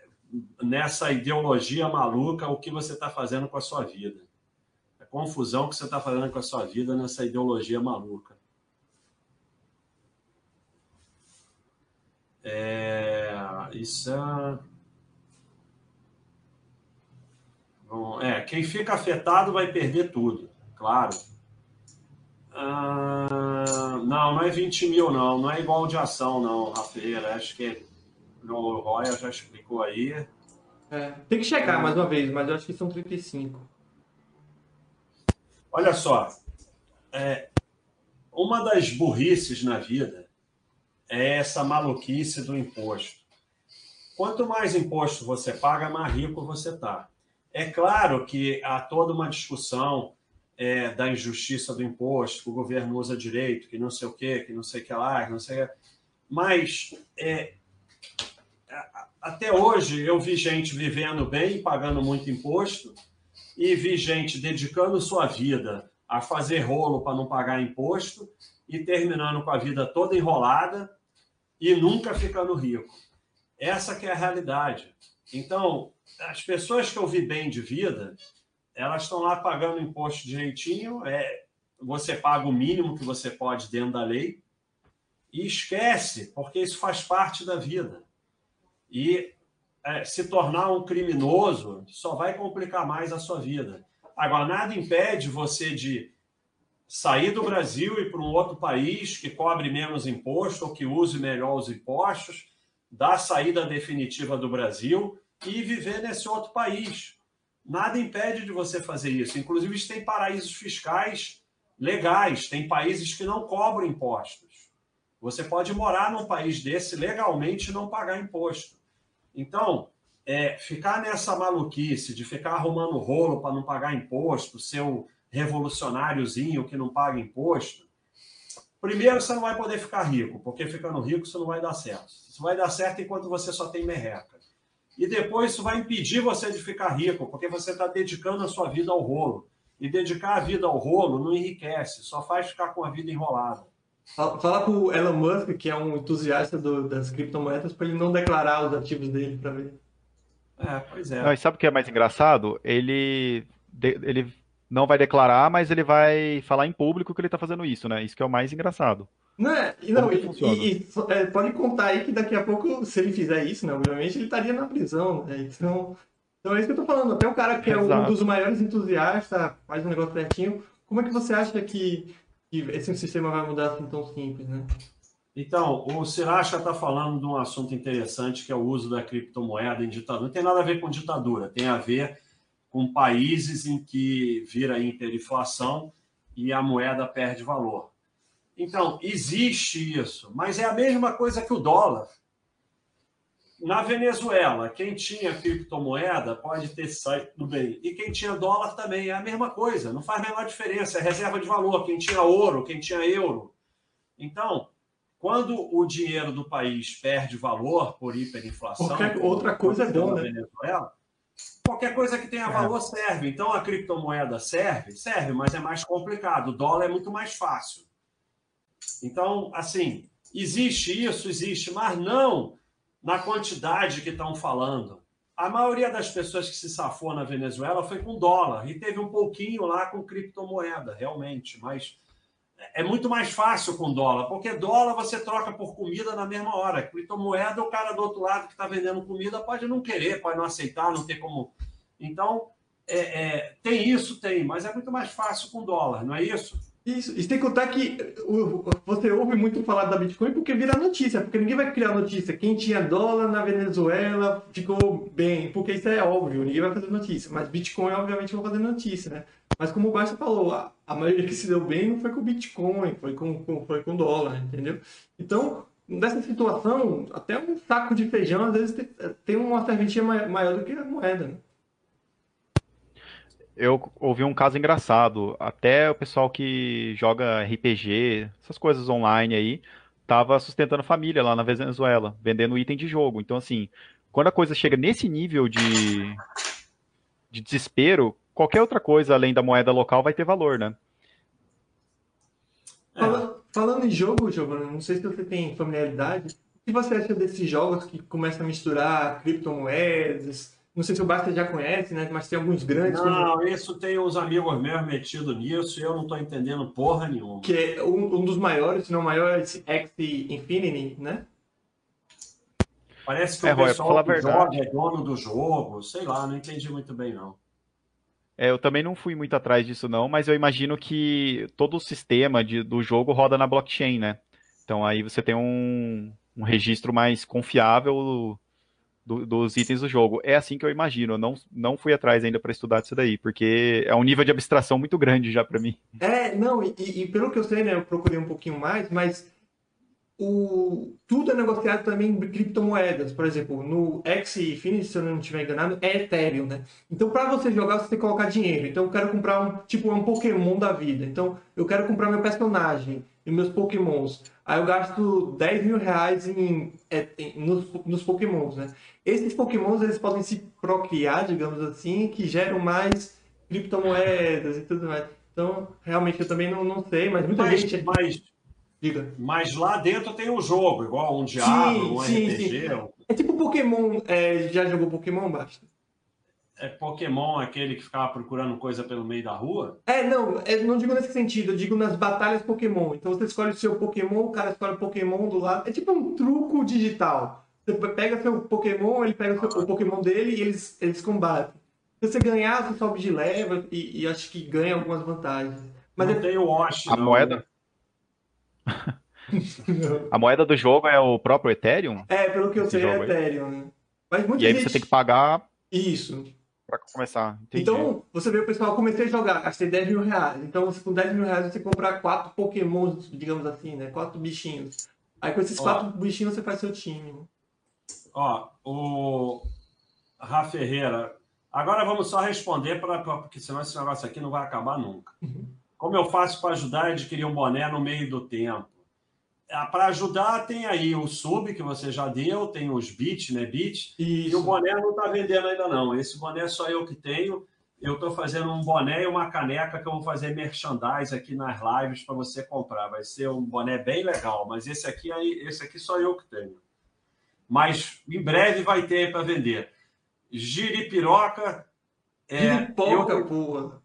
nessa ideologia maluca, o que você está fazendo com a sua vida. A confusão que você está fazendo com a sua vida nessa ideologia maluca. É, isso é É, quem fica afetado vai perder tudo, claro. Ah, não, não é 20 mil, não. Não é igual de ação, não, Rafael. Acho que o Roya já explicou aí. É, tem que checar mais uma vez, mas eu acho que são 35. Olha só. É, uma das burrices na vida é essa maluquice do imposto. Quanto mais imposto você paga, mais rico você está. É claro que há toda uma discussão é, da injustiça do imposto, que o governo usa direito, que não sei o quê, que não sei o que lá, que não sei o que. Mas é, até hoje eu vi gente vivendo bem, pagando muito imposto, e vi gente dedicando sua vida a fazer rolo para não pagar imposto e terminando com a vida toda enrolada e nunca ficando rico. Essa que é a realidade. Então, as pessoas que eu vi bem de vida, elas estão lá pagando imposto direitinho, é, você paga o mínimo que você pode dentro da lei e esquece, porque isso faz parte da vida. E é, se tornar um criminoso só vai complicar mais a sua vida. Agora, nada impede você de sair do Brasil e para um outro país que cobre menos imposto ou que use melhor os impostos, dar a saída definitiva do Brasil e viver nesse outro país. Nada impede de você fazer isso. Inclusive, tem paraísos fiscais legais, tem países que não cobram impostos. Você pode morar num país desse legalmente e não pagar imposto. Então, é, ficar nessa maluquice de ficar arrumando rolo para não pagar imposto, seu revolucionáriozinho que não paga imposto, primeiro você não vai poder ficar rico, porque ficando rico isso não vai dar certo. Isso vai dar certo enquanto você só tem merreca. E depois isso vai impedir você de ficar rico, porque você está dedicando a sua vida ao rolo. E dedicar a vida ao rolo não enriquece, só faz ficar com a vida enrolada. Fala com o Elon Musk, que é um entusiasta do, das criptomoedas, para ele não declarar os ativos dele para ver. É, pois é. Não, e sabe o que é mais engraçado? Ele, ele não vai declarar, mas ele vai falar em público que ele está fazendo isso, né? Isso que é o mais engraçado. Não, é, e, não, e, e, é, pode contar aí que daqui a pouco, se ele fizer isso, né, obviamente ele estaria na prisão, né? Então, então é isso que eu tô falando. Até um cara que é Exato. um dos maiores entusiastas, faz um negócio certinho. Como é que você acha que, que esse sistema vai mudar assim tão simples, né? Então, o Siracha está falando de um assunto interessante que é o uso da criptomoeda em ditadura. Não tem nada a ver com ditadura, tem a ver com países em que vira hiperinflação e a moeda perde valor. Então, existe isso, mas é a mesma coisa que o dólar. Na Venezuela, quem tinha criptomoeda pode ter saído bem. E quem tinha dólar também é a mesma coisa, não faz a menor diferença, é reserva de valor. Quem tinha ouro, quem tinha euro. Então, quando o dinheiro do país perde valor por hiperinflação. Qualquer outra coisa é bom, né? Venezuela, qualquer coisa que tenha valor serve. Então a criptomoeda serve? Serve, mas é mais complicado. O dólar é muito mais fácil. Então, assim, existe isso, existe, mas não na quantidade que estão falando. A maioria das pessoas que se safou na Venezuela foi com dólar e teve um pouquinho lá com criptomoeda, realmente, mas é muito mais fácil com dólar, porque dólar você troca por comida na mesma hora. Criptomoeda, o cara do outro lado que está vendendo comida pode não querer, pode não aceitar, não ter como. Então, é, é, tem isso, tem, mas é muito mais fácil com dólar, não é isso? Isso, e tem que contar que você ouve muito falar da Bitcoin porque vira notícia, porque ninguém vai criar notícia. Quem tinha dólar na Venezuela ficou bem, porque isso é óbvio, ninguém vai fazer notícia. Mas Bitcoin, obviamente, vai fazer notícia, né? Mas como o Basta falou, a, maioria que se deu bem não foi com Bitcoin, foi com, com, foi com dólar, entendeu? Então, nessa situação, até um saco de feijão, às vezes, tem, tem uma serventia maior do que a moeda, né? eu ouvi um caso engraçado. Até o pessoal que joga RPG, essas coisas online aí, tava sustentando família lá na Venezuela, vendendo item de jogo. Então, assim, quando a coisa chega nesse nível de, de desespero, qualquer outra coisa além da moeda local vai ter valor, né? Falando, falando em jogo, Giovanni, não sei se você tem familiaridade. O que você acha desses jogos que começam a misturar criptomoedas? Não sei se o Basta já conhece, né? Mas tem alguns grandes. Não, como... isso tem uns amigos meus metidos nisso e eu não estou entendendo porra nenhuma. Que é um, um dos maiores, se não maior, é esse X Infinity, né? Parece que é, o pessoal que joga é dono do jogo, sei lá, não entendi muito bem, não. É, eu também não fui muito atrás disso, não, mas eu imagino que todo o sistema de, do jogo roda na blockchain, né? Então aí você tem um, um registro mais confiável do, dos itens do jogo. É assim que eu imagino. Eu não, não fui atrás ainda para estudar isso daí, porque é um nível de abstração muito grande já para mim. É, não, e, e, pelo que eu sei, né, eu procurei um pouquinho mais, mas o, tudo é negociado também em criptomoedas. Por exemplo, no X Infinity, se eu não estiver enganado, é Ethereum, né? Então, para você jogar, você tem que colocar dinheiro. Então, eu quero comprar um tipo um Pokémon da vida. Então, eu quero comprar meu personagem e meus Pokémons. Aí eu gasto 10 mil reais em, em, nos, nos Pokémons, né? Esses Pokémons, eles podem se procriar, digamos assim, que geram mais criptomoedas e tudo mais. Então, realmente, eu também não, não sei, mas muita mas, gente... Mas Diga. Mas lá dentro tem um jogo, igual um Diablo, um sim, RPG. Sim. É tipo Pokémon. É, já jogou Pokémon, Basta? É Pokémon aquele que ficava procurando coisa pelo meio da rua? É, não, é, não digo nesse sentido, eu digo nas batalhas Pokémon. Então você escolhe o seu Pokémon, o cara escolhe o Pokémon do lado. É tipo um truco digital. Você pega seu Pokémon, ele pega o, seu, o Pokémon dele e eles, eles combatem. Se você ganhar, você sobe de level e, e acho que ganha algumas vantagens. Mas não é... tem o Wash, A não. moeda? A moeda do jogo é o próprio Ethereum? É, pelo que eu sei, é Ethereum. Né? Mas e aí gente... você tem que pagar. Isso. Pra começar. Entendi. Então, você vê o pessoal, comecei a jogar, gastei 10 mil reais. Então, você, com 10 mil reais, você comprar quatro Pokémons, digamos assim, né? Quatro bichinhos. Aí, com esses Ó. quatro bichinhos, você faz seu time. Ó, o Rafa Ferreira. Agora vamos só responder, pra, pra, porque senão esse negócio aqui não vai acabar nunca. Uhum. Como eu faço para ajudar a adquirir um boné no meio do tempo? Ah, para ajudar, tem aí o sub que você já deu, tem os bits, né? Bits. E o boné não está vendendo ainda, não. Esse boné só eu que tenho. Eu estou fazendo um boné e uma caneca que eu vou fazer merchandise aqui nas lives para você comprar. Vai ser um boné bem legal, mas esse aqui aí, esse aqui só eu que tenho. Mas em breve vai ter para vender. Giripiroca. É, Giripoca, eu... porra.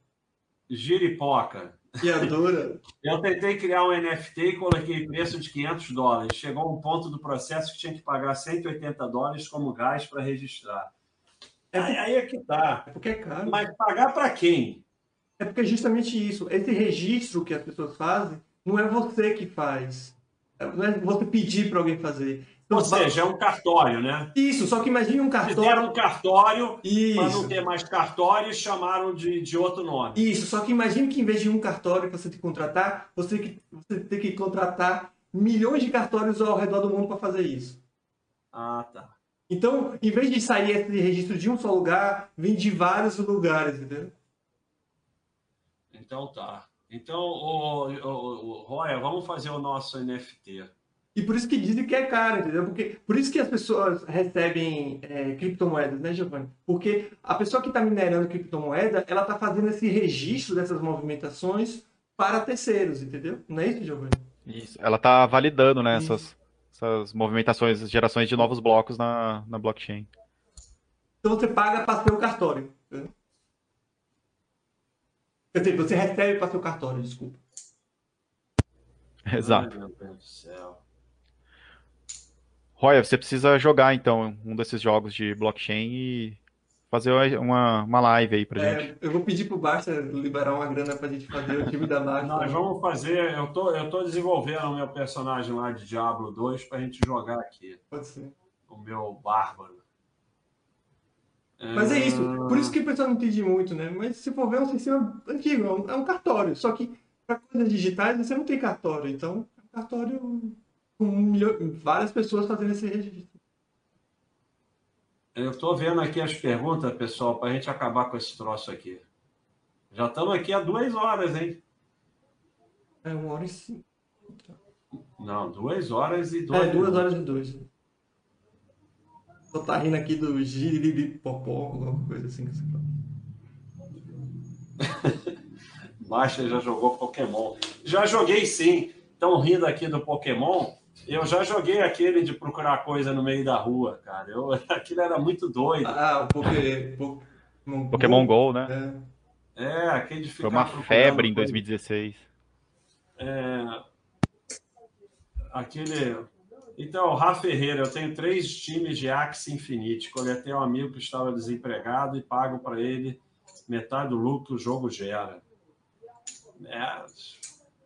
Giripoca. Criadora. Eu tentei criar um NFT e coloquei preço de 500 dólares. Chegou um ponto do processo que tinha que pagar 180 dólares como gás para registrar. É aí, aí é que tá. É porque é caro. Mas pagar para quem? É porque é justamente isso. Esse registro que as pessoas fazem, não é você que faz. Não é você pedir para alguém fazer. Ou seja, é um cartório, né? Isso, só que imagine um cartório. Fizeram um cartório, para não ter mais cartório, e chamaram de, de outro nome. Isso, só que imagine que em vez de um cartório que você tem que contratar, você, que, você tem que contratar milhões de cartórios ao redor do mundo para fazer isso. Ah, tá. Então, em vez de sair esse registro de um só lugar, vem de vários lugares, entendeu? Então tá. Então, o, o, o, Roya, vamos fazer o nosso NFT. E por isso que dizem que é caro, entendeu? Porque, por isso que as pessoas recebem é, criptomoedas, né, Giovanni? Porque a pessoa que está minerando criptomoeda, ela está fazendo esse registro dessas movimentações para terceiros, entendeu? Não é isso, Giovanni? Isso. Ela está validando né, essas, essas movimentações, gerações de novos blocos na, na blockchain. Então você paga para ser o cartório. Né? Quer dizer, você recebe para ser o cartório, desculpa. Exato. Ai, meu Deus do céu. Roya, você precisa jogar então um desses jogos de blockchain e fazer uma, uma live aí pra é, gente. Eu vou pedir pro Barça liberar uma grana pra gente fazer o time da máquina. Nós vamos fazer, eu tô, eu tô desenvolvendo o meu personagem lá de Diablo 2 pra gente jogar aqui. Pode ser. O meu bárbaro. Mas é isso, por isso que o pessoal não entende muito, né? Mas se for ver, é um sistema antigo, é um, é um cartório. Só que para coisas digitais você não tem cartório, então é um cartório milho... várias pessoas fazendo esse registro. Eu estou vendo aqui as perguntas, pessoal, para a gente acabar com esse troço aqui. Já estamos aqui há duas horas, hein? É uma hora e cinco. Não, duas horas e dois. É, duas horas e dois. Só tá rindo aqui do popó, alguma coisa assim. Baixa já jogou Pokémon. Já joguei sim. Estão rindo aqui do Pokémon. Eu já joguei aquele de procurar coisa no meio da rua, cara. Eu, aquilo era muito doido. Ah, o Poké, Pokémon, Pokémon Go, né? É, é aquele de ficar Foi uma febre em 2016. É, aquele... Então, Rafa Ferreira, eu tenho três times de Axie Infinite. Coletei um amigo que estava desempregado e pago para ele metade do lucro que o jogo gera. É,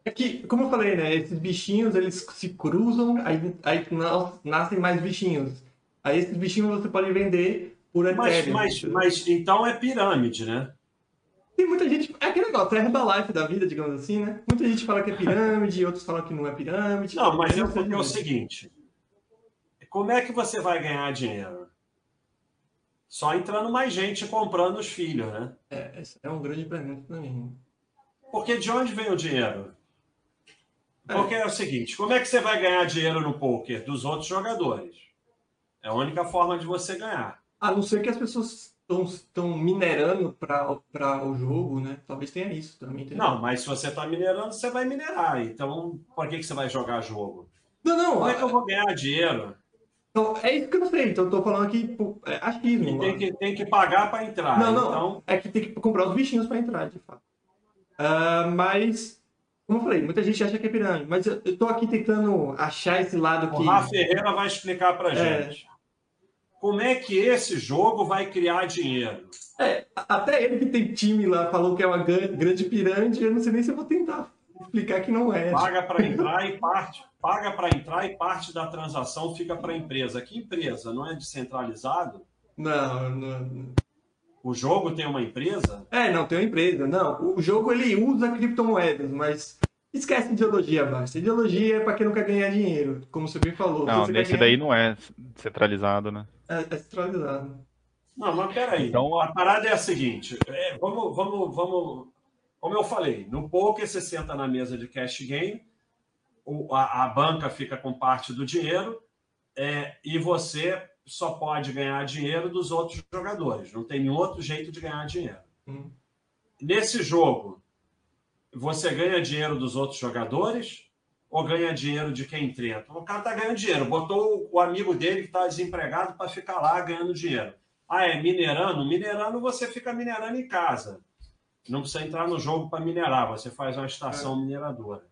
é que, como eu falei, né? Esses bichinhos, eles se cruzam, aí, aí nascem mais bichinhos. Aí esses bichinhos você pode vender por Mas, Ethereum. mas, mas então é pirâmide, né? Tem muita gente. É aquele negócio, é Herbalife da vida, digamos assim, né? Muita gente fala que é pirâmide, outros falam que não é pirâmide. Não, mas Eu é o seguinte: como é que você vai ganhar dinheiro? Só entrando mais gente comprando os filhos, né? É, essa é um grande pergunta também. Porque de onde vem o dinheiro? Porque é o seguinte: como é que você vai ganhar dinheiro no poker? Dos outros jogadores. É a única forma de você ganhar. A não ser que as pessoas estão minerando para o jogo, né? Talvez tenha isso também. entendeu? Não, mas se você está minerando, você vai minerar. Então, por que, que você vai jogar jogo? não, não. Como é que eu vou ganhar dinheiro? então, é isso que eu não sei. Então, eu tô falando aqui, é achismo. Tem que, tem que pagar para entrar. Não, não. Então, É que tem que comprar os bichinhos para entrar, de fato. Ah, mas, como eu falei, muita gente acha que é pirâmide. Mas eu, tô aqui tentando achar esse lado o que. Rafa Ferreira vai explicar para É. gente. Como é que esse jogo vai criar dinheiro? É, até ele que tem time lá falou que é uma gran- grande pirâmide, eu não sei nem se eu vou tentar explicar que não é. Paga para entrar e parte, paga para entrar e parte da transação fica para a empresa. Que empresa? Não é descentralizado? Não, não. O jogo tem uma empresa? É, não, tem uma empresa. Não, o jogo ele usa criptomoedas, mas esquece ideologia, basta. Ideologia é para quem não quer ganhar dinheiro, como você bem falou. Não, você nesse ganhar- daí não é centralizado, né? É, é centralizado. Não, mas peraí. Então- a parada é a seguinte: é, vamos, vamos, vamos. Como eu falei, no poker você senta na mesa de cash game, o- a, a banca fica com parte do dinheiro é, e você só pode ganhar dinheiro dos outros jogadores. Não tem nenhum outro jeito de ganhar dinheiro. Hum. Nesse jogo, você ganha dinheiro dos outros jogadores ou ganha dinheiro de quem treta? O cara tá ganhando dinheiro, botou o amigo dele que está desempregado para ficar lá ganhando dinheiro. Ah, é minerando? Minerando você fica minerando em casa. Não precisa entrar no jogo para minerar, você faz uma estação mineradora.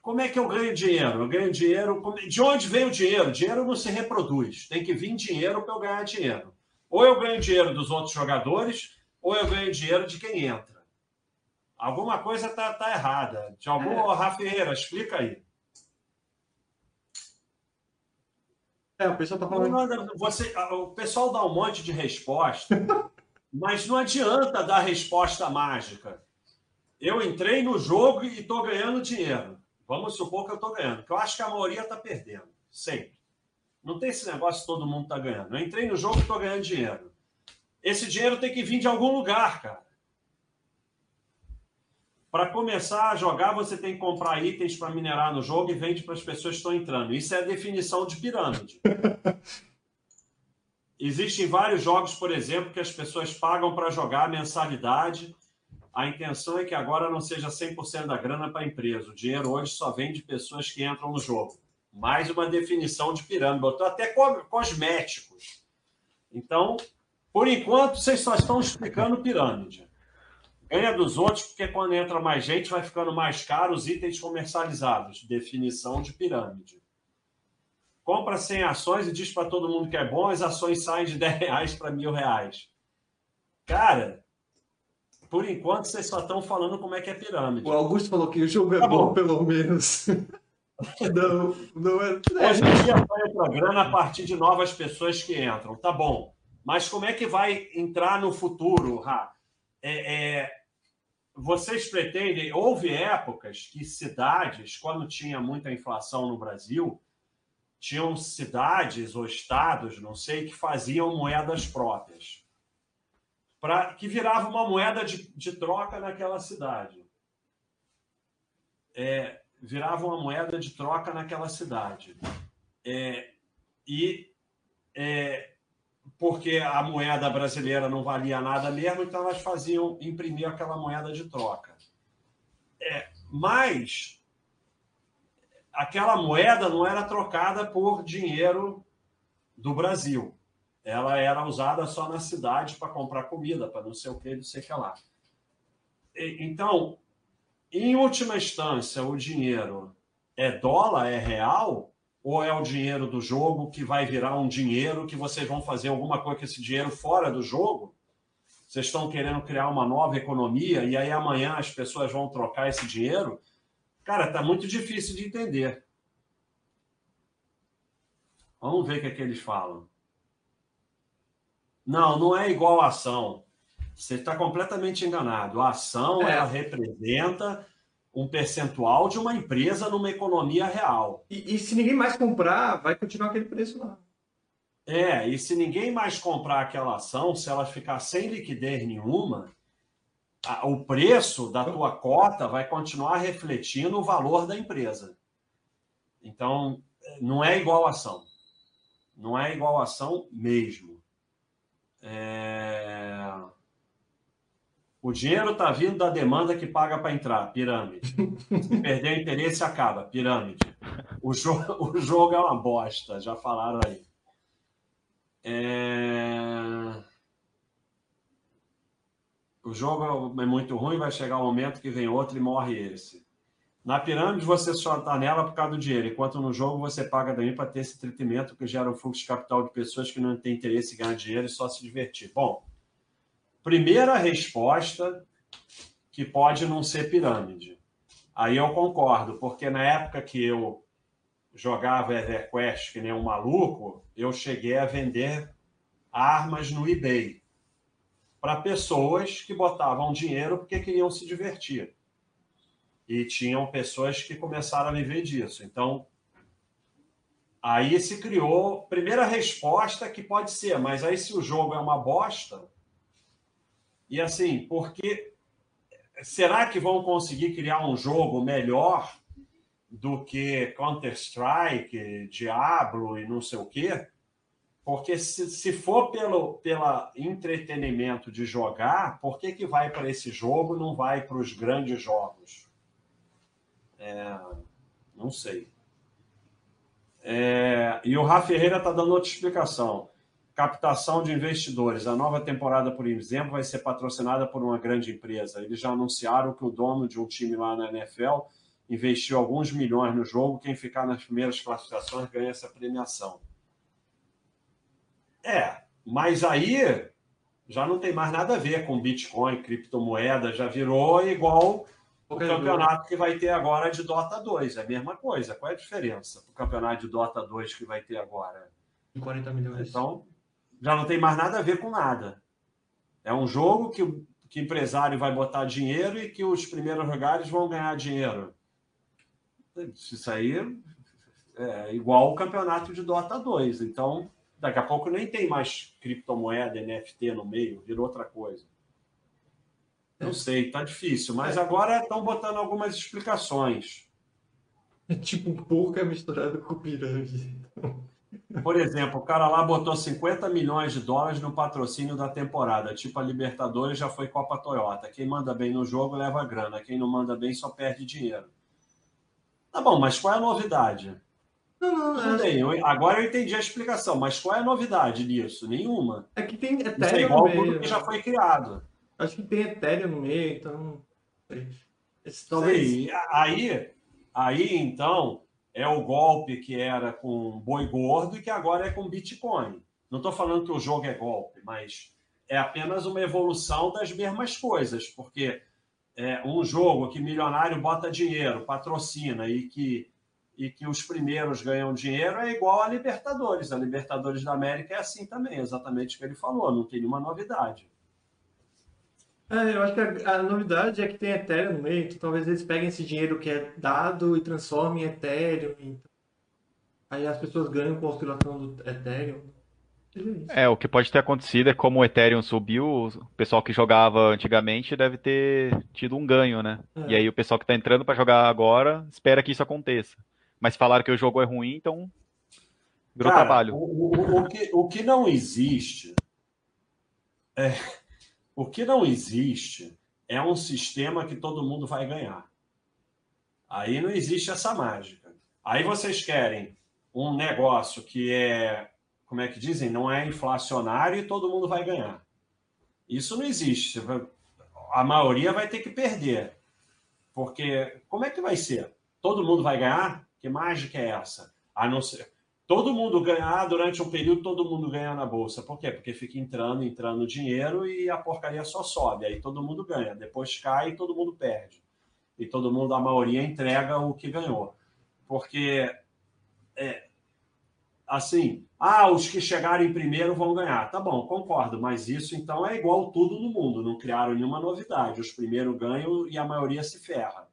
Como é que eu ganho dinheiro? Eu ganho dinheiro. De onde vem o dinheiro? Dinheiro não se reproduz. Tem que vir dinheiro para eu ganhar dinheiro. Ou eu ganho dinheiro dos outros jogadores, ou eu ganho dinheiro de quem entra. Alguma coisa tá, tá errada. De algum, Rafa Ferreira, explica aí. É, o pessoal tá Não, falando. não, você, o pessoal dá um monte de resposta, mas não adianta dar resposta mágica. Eu entrei no jogo e estou ganhando dinheiro. Vamos supor que eu estou ganhando, porque eu acho que a maioria está perdendo, sempre. Não tem esse negócio que todo mundo está ganhando. Eu entrei no jogo e estou ganhando dinheiro. Esse dinheiro tem que vir de algum lugar, cara. Para começar a jogar, você tem que comprar itens para minerar no jogo e vende para as pessoas que estão entrando. Isso é a definição de pirâmide. Existem vários jogos, por exemplo, que as pessoas pagam para jogar mensalidade. A intenção é que agora não seja 100% da grana para a empresa. O dinheiro hoje só vem de pessoas que entram no jogo. Mais uma definição de pirâmide. Botou até co- cosméticos. Então, por enquanto, vocês só estão explicando pirâmide. Ganha dos outros, porque quando entra mais gente, vai ficando mais caro os itens comercializados. Definição de pirâmide. Compra 100 ações e diz para todo mundo que é bom, as ações saem de 10 reais para mil reais. Cara, por enquanto vocês só estão falando como é que é pirâmide. O Augusto falou que o jogo é Tá bom, bom. pelo menos. não, não é. Hoje em dia vai entrar grana a partir de novas pessoas que entram, tá bom. Mas como é que vai entrar no futuro, Rá? É, é, vocês pretendem. Houve épocas que cidades, quando tinha muita inflação no Brasil, tinham cidades ou estados, não sei, que faziam moedas próprias. Pra, que virava uma moeda de, de troca naquela cidade. É, virava uma moeda de troca naquela cidade. É, e é, porque a moeda brasileira não valia nada mesmo, então elas faziam imprimir aquela moeda de troca. É, mas aquela moeda não era trocada por dinheiro do Brasil. Ela era usada só na cidade para comprar comida, para não sei o que, não sei o que lá. E- Então, em última instância, o dinheiro é dólar, é real, ou é o dinheiro do jogo que vai virar um dinheiro que vocês vão fazer alguma coisa com esse dinheiro fora do jogo? Vocês estão querendo criar uma nova economia e aí amanhã as pessoas vão trocar esse dinheiro? Cara, tá muito difícil de entender. Vamos ver o que, é que eles falam. Não, não é igual a ação. Você está completamente enganado. A ação É. ela representa um percentual de uma empresa numa economia real. E, e se ninguém mais comprar, vai continuar aquele preço lá. É, e se ninguém mais comprar aquela ação, se ela ficar sem liquidez nenhuma, a- o preço da tua cota vai continuar refletindo o valor da empresa. Então, não é igual a ação. Não é igual a ação mesmo. É, O dinheiro está vindo da demanda que paga para entrar, pirâmide. Se perder o interesse, acaba, pirâmide. O, jo... o jogo é uma bosta, já falaram aí. É... O jogo é muito ruim, vai chegar um momento que vem outro e morre esse. Na pirâmide você só está nela por causa do dinheiro, enquanto no jogo você paga também para ter esse entretenimento que gera um fluxo de capital de pessoas que não têm interesse em ganhar dinheiro e só se divertir. Bom, primeira resposta que pode não ser pirâmide. Aí eu concordo, porque na época que eu jogava EverQuest que nem um maluco, eu cheguei a vender armas no eBay para pessoas que botavam dinheiro porque queriam se divertir. E tinham pessoas que começaram a viver disso. Então, aí se criou. Primeira resposta que pode ser, mas aí se o jogo é uma bosta. E assim, porque. Será que vão conseguir criar um jogo melhor do que Counter-Strike, Diablo e não sei o quê? Porque se, se for pelo pela entretenimento de jogar, por que, que vai para esse jogo e não vai para os grandes jogos? É, não sei. É, e o Rafa Ferreira está dando outra explicação. Captação de investidores. A nova temporada, por exemplo, vai ser patrocinada por uma grande empresa. Eles já anunciaram que o dono de um time lá na NFL investiu alguns milhões no jogo. Quem ficar nas primeiras classificações ganha essa premiação. É, mas aí já não tem mais nada a ver com Bitcoin, criptomoeda, já virou igual o campeonato que vai ter agora de Dota 2. É a mesma coisa. Qual é a diferença o campeonato de Dota 2 que vai ter agora? 40 milhões. Então, já não tem mais nada a ver com nada. É um jogo que o que o empresário vai botar dinheiro e que os primeiros lugares vão ganhar dinheiro. Isso aí é igual o campeonato de Dota 2. Então, daqui a pouco nem tem mais criptomoeda, NFT no meio, virou outra coisa. Não sei, tá difícil. Mas agora estão botando algumas explicações. É tipo porca misturado com pirâmide. Por exemplo, o cara lá botou 50 milhões de dólares no patrocínio da temporada. Tipo, a Libertadores já foi Copa Toyota. Quem manda bem no jogo leva grana. Quem não manda bem só perde dinheiro. Tá bom, mas qual é a novidade? Não, não, Tudo é, eu- agora eu entendi a explicação, mas qual é a novidade nisso? Nenhuma. é que tem Isso é igual meio. tudo que já foi criado. Acho que tem Ethereum no meio, então. Esse, talvez. Sim, aí, aí, então, é o golpe que era com boi gordo e que agora é com Bitcoin. Não estou falando que o jogo é golpe, mas é apenas uma evolução das mesmas coisas, porque é um jogo que milionário bota dinheiro, patrocina e que, e que os primeiros ganham dinheiro é igual a Libertadores. A Libertadores da América é assim também, exatamente o que ele falou, não tem nenhuma novidade. É, eu acho que a, a novidade é que tem Ethereum no meio, então talvez eles peguem esse dinheiro que é dado e transformem em Ethereum. Então. Aí as pessoas ganham com a oscilação do Ethereum. Isso. É, o que pode ter acontecido é como o Ethereum subiu, o pessoal que jogava antigamente deve ter tido um ganho, né? É. E aí o pessoal que tá entrando pra jogar agora espera que isso aconteça. Mas falaram que o jogo é ruim, então virou Cara, trabalho. O, o- o que, o que não existe é o que não existe é um sistema que todo mundo vai ganhar. Aí não existe essa mágica. Aí vocês querem um negócio que é, como é que dizem, não é inflacionário e todo mundo vai ganhar. Isso não existe. A maioria vai ter que perder. Porque como é que vai ser? Todo mundo vai ganhar? Que mágica é essa? A não ser todo mundo ganhar durante um período, todo mundo ganha na bolsa. Por quê? Porque fica entrando, entrando dinheiro e a porcaria só sobe. Aí todo mundo ganha. Depois cai e todo mundo perde. E todo mundo, a maioria, entrega o que ganhou. Porque é, assim, ah, os que chegarem primeiro vão ganhar. Tá bom, concordo, mas isso então é igual tudo no mundo, não criaram nenhuma novidade. Os primeiros ganham e a maioria se ferra.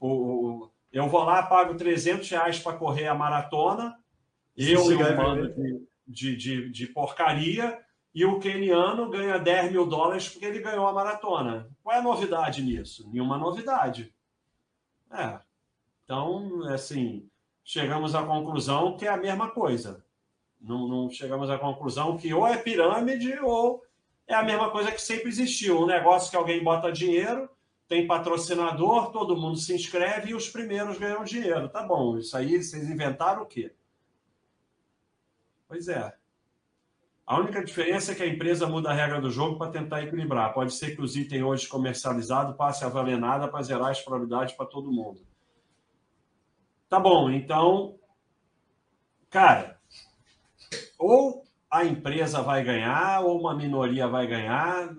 O, eu vou lá, pago 300 reais para correr a maratona, eu e um bando de, de, de, de porcaria, e o keniano ganha 10 mil dólares porque ele ganhou a maratona. Qual é a novidade nisso? Nenhuma novidade. É. Então, assim, chegamos à conclusão que é a mesma coisa. Não, não, chegamos à conclusão que ou é pirâmide ou é a mesma coisa que sempre existiu. Um negócio que alguém bota dinheiro, tem patrocinador, todo mundo se inscreve e os primeiros ganham dinheiro. Tá bom, isso aí vocês inventaram o quê? Pois é. A única diferença é que a empresa muda a regra do jogo para tentar equilibrar. Pode ser que os itens hoje comercializados passem a valer nada para zerar as probabilidades para todo mundo. Tá bom, então, cara, ou a empresa vai ganhar, ou uma minoria vai ganhar.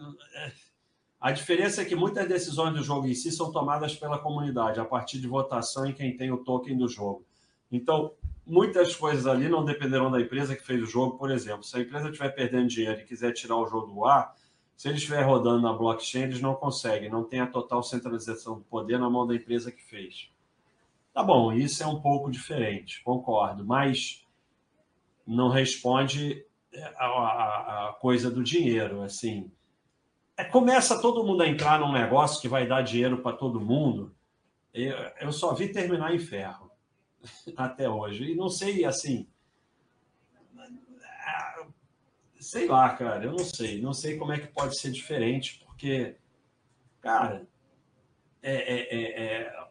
A diferença é que muitas decisões do jogo em si são tomadas pela comunidade, a partir de votação em quem tem o token do jogo. Então, muitas coisas ali não dependerão da empresa que fez o jogo, por exemplo. Se a empresa estiver perdendo dinheiro e quiser tirar o jogo do ar, se ele estiver rodando na blockchain, eles não conseguem, não tem a total centralização do poder na mão da empresa que fez. Tá bom, isso é um pouco diferente, concordo, mas não responde a, a, a coisa do dinheiro, assim. É, começa todo mundo a entrar num negócio que vai dar dinheiro para todo mundo. Eu, eu só vi terminar em ferro até hoje. E não sei, assim. Sei lá, cara, eu não sei. Não sei como é que pode ser diferente, porque, cara, é, é, é, é,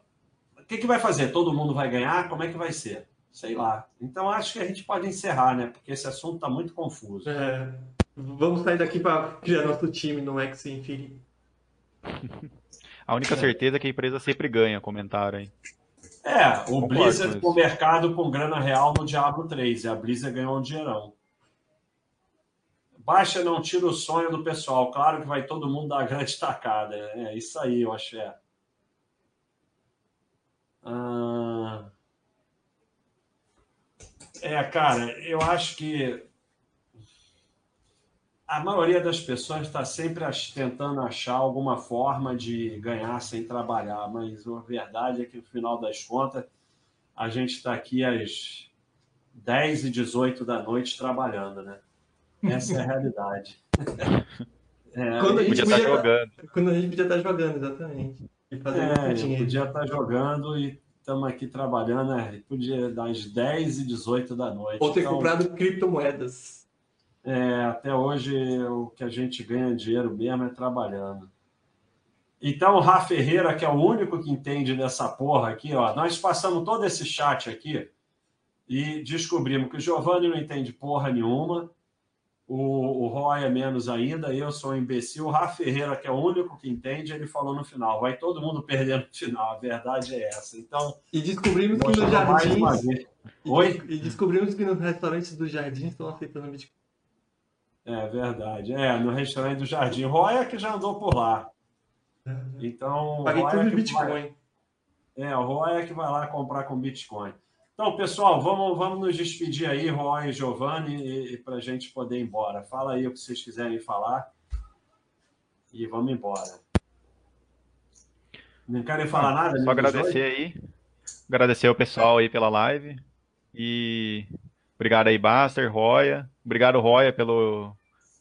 o que, que vai fazer? Todo mundo vai ganhar? Como é que vai ser? Sei lá. Então acho que a gente pode encerrar, né? Porque esse assunto está muito confuso. É, vamos sair daqui para criar nosso time no X Infinity. A única certeza é que a empresa sempre ganha, comentaram aí. É, o Blizzard com o mercado com grana real no Diablo 3. E a Blizzard ganhou um dinheirão. Baixa não tira o sonho do pessoal. Claro que vai todo mundo dar a grande tacada. É isso aí, eu acho. É. Ah... É, cara, eu acho que a maioria das pessoas está sempre tentando achar alguma forma de ganhar sem trabalhar, mas a verdade é que no final das contas a gente está aqui às 10 e 18 da noite trabalhando, né? Essa é a realidade. É, quando a gente podia estar tá jogando. Quando a gente podia estar tá jogando, exatamente. E é, podia estar tá jogando e estamos aqui trabalhando, né? Podia das 10 e 18 da noite. Ou ter então, comprado criptomoedas. É, até hoje o que a gente ganha dinheiro mesmo é trabalhando. Então, o Rafa Ferreira, que é o único que entende dessa porra aqui, ó, nós passamos todo esse chat aqui e descobrimos que o Giovanni não entende porra nenhuma, o, o Roy é menos ainda, eu sou um imbecil. O Rafa Ferreira, que é o único que entende, ele falou no final: vai todo mundo perder no final. A verdade é essa. Então. E descobrimos que nos jardins. Oi? E descobrimos que nos restaurantes do jardim estão aceitando Bitcoin. É verdade. É, no restaurante do Jardim. Roya que já andou por lá. Então. Paguei tudo em Bitcoin. Vai... É, o Roya que vai lá comprar com Bitcoin. Então, pessoal, vamos, vamos nos despedir aí, Roy e Giovanni, e, e para a gente poder ir embora. Fala aí o que vocês quiserem falar e vamos embora. Não querem falar ah, nada? Só agradecer aí. Agradecer o pessoal aí pela live. E obrigado aí, Baster, Roya. Obrigado, Roya, pela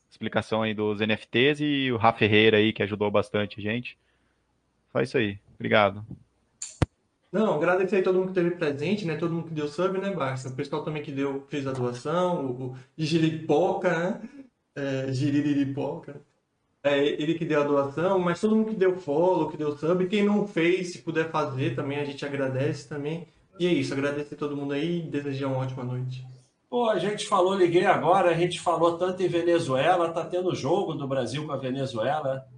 explicação aí dos NFTs e o Rafa Ferreira aí, que ajudou bastante a gente. Só isso aí. Obrigado. Não, agradecer aí todo mundo que esteve presente, né? Todo mundo que deu sub, né, Barça? O pessoal também que deu, fez a doação, o, o Giripoca, né? É. É, ele que deu a doação, mas todo mundo que deu follow, que deu sub, quem não fez, se puder fazer também, a gente agradece também. E é isso, agradecer todo mundo aí e desejar uma ótima noite. Pô, a gente falou, liguei agora, a gente falou tanto em Venezuela, tá tendo jogo do Brasil com a Venezuela.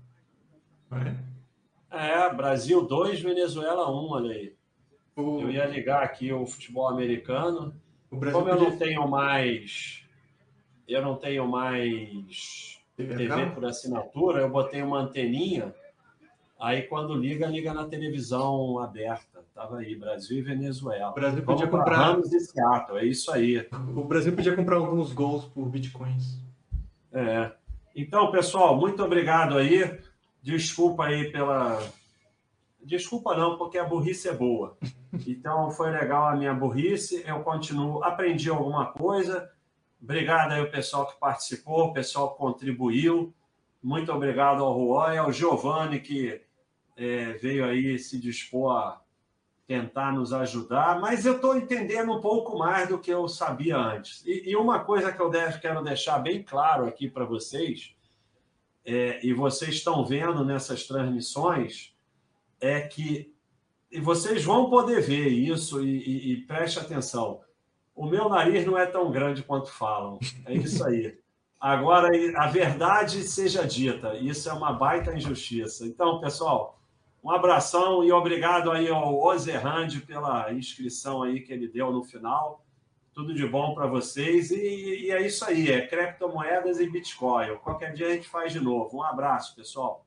É, é Brasil 2, Venezuela 1, olha aí. O... Eu ia ligar aqui o futebol americano. O Brasil Como eu podia... não tenho mais. Eu não tenho mais TV por assinatura, eu botei uma anteninha. Aí quando liga, liga na televisão aberta. Tava aí, Brasil e Venezuela. O Brasil Vamos podia pra comprar. Ramos e Seattle, é isso aí. O Brasil podia comprar alguns gols por bitcoins. É. Então, pessoal, muito obrigado aí. Desculpa aí pela. Desculpa não, porque a burrice é boa. Então, foi legal a minha burrice. Eu continuo, aprendi alguma coisa. Obrigado aí o pessoal que participou, o pessoal que contribuiu. Muito obrigado ao Juan e ao Giovanni, que é, veio aí se dispor a tentar nos ajudar. Mas eu estou entendendo um pouco mais do que eu sabia antes. E, e uma coisa que eu deve, quero deixar bem claro aqui para vocês, é, e vocês estão vendo nessas transmissões, é que e vocês vão poder ver isso e, e, e preste atenção. O meu nariz não é tão grande quanto falam. É isso aí. Agora, a verdade seja dita. Isso é uma baita injustiça. Então, pessoal, um abração e obrigado aí ao Ozerhand pela inscrição aí que ele deu no final. Tudo de bom para vocês. E, e é isso aí. É criptomoedas e Bitcoin. Qualquer dia a gente faz de novo. Um abraço, pessoal.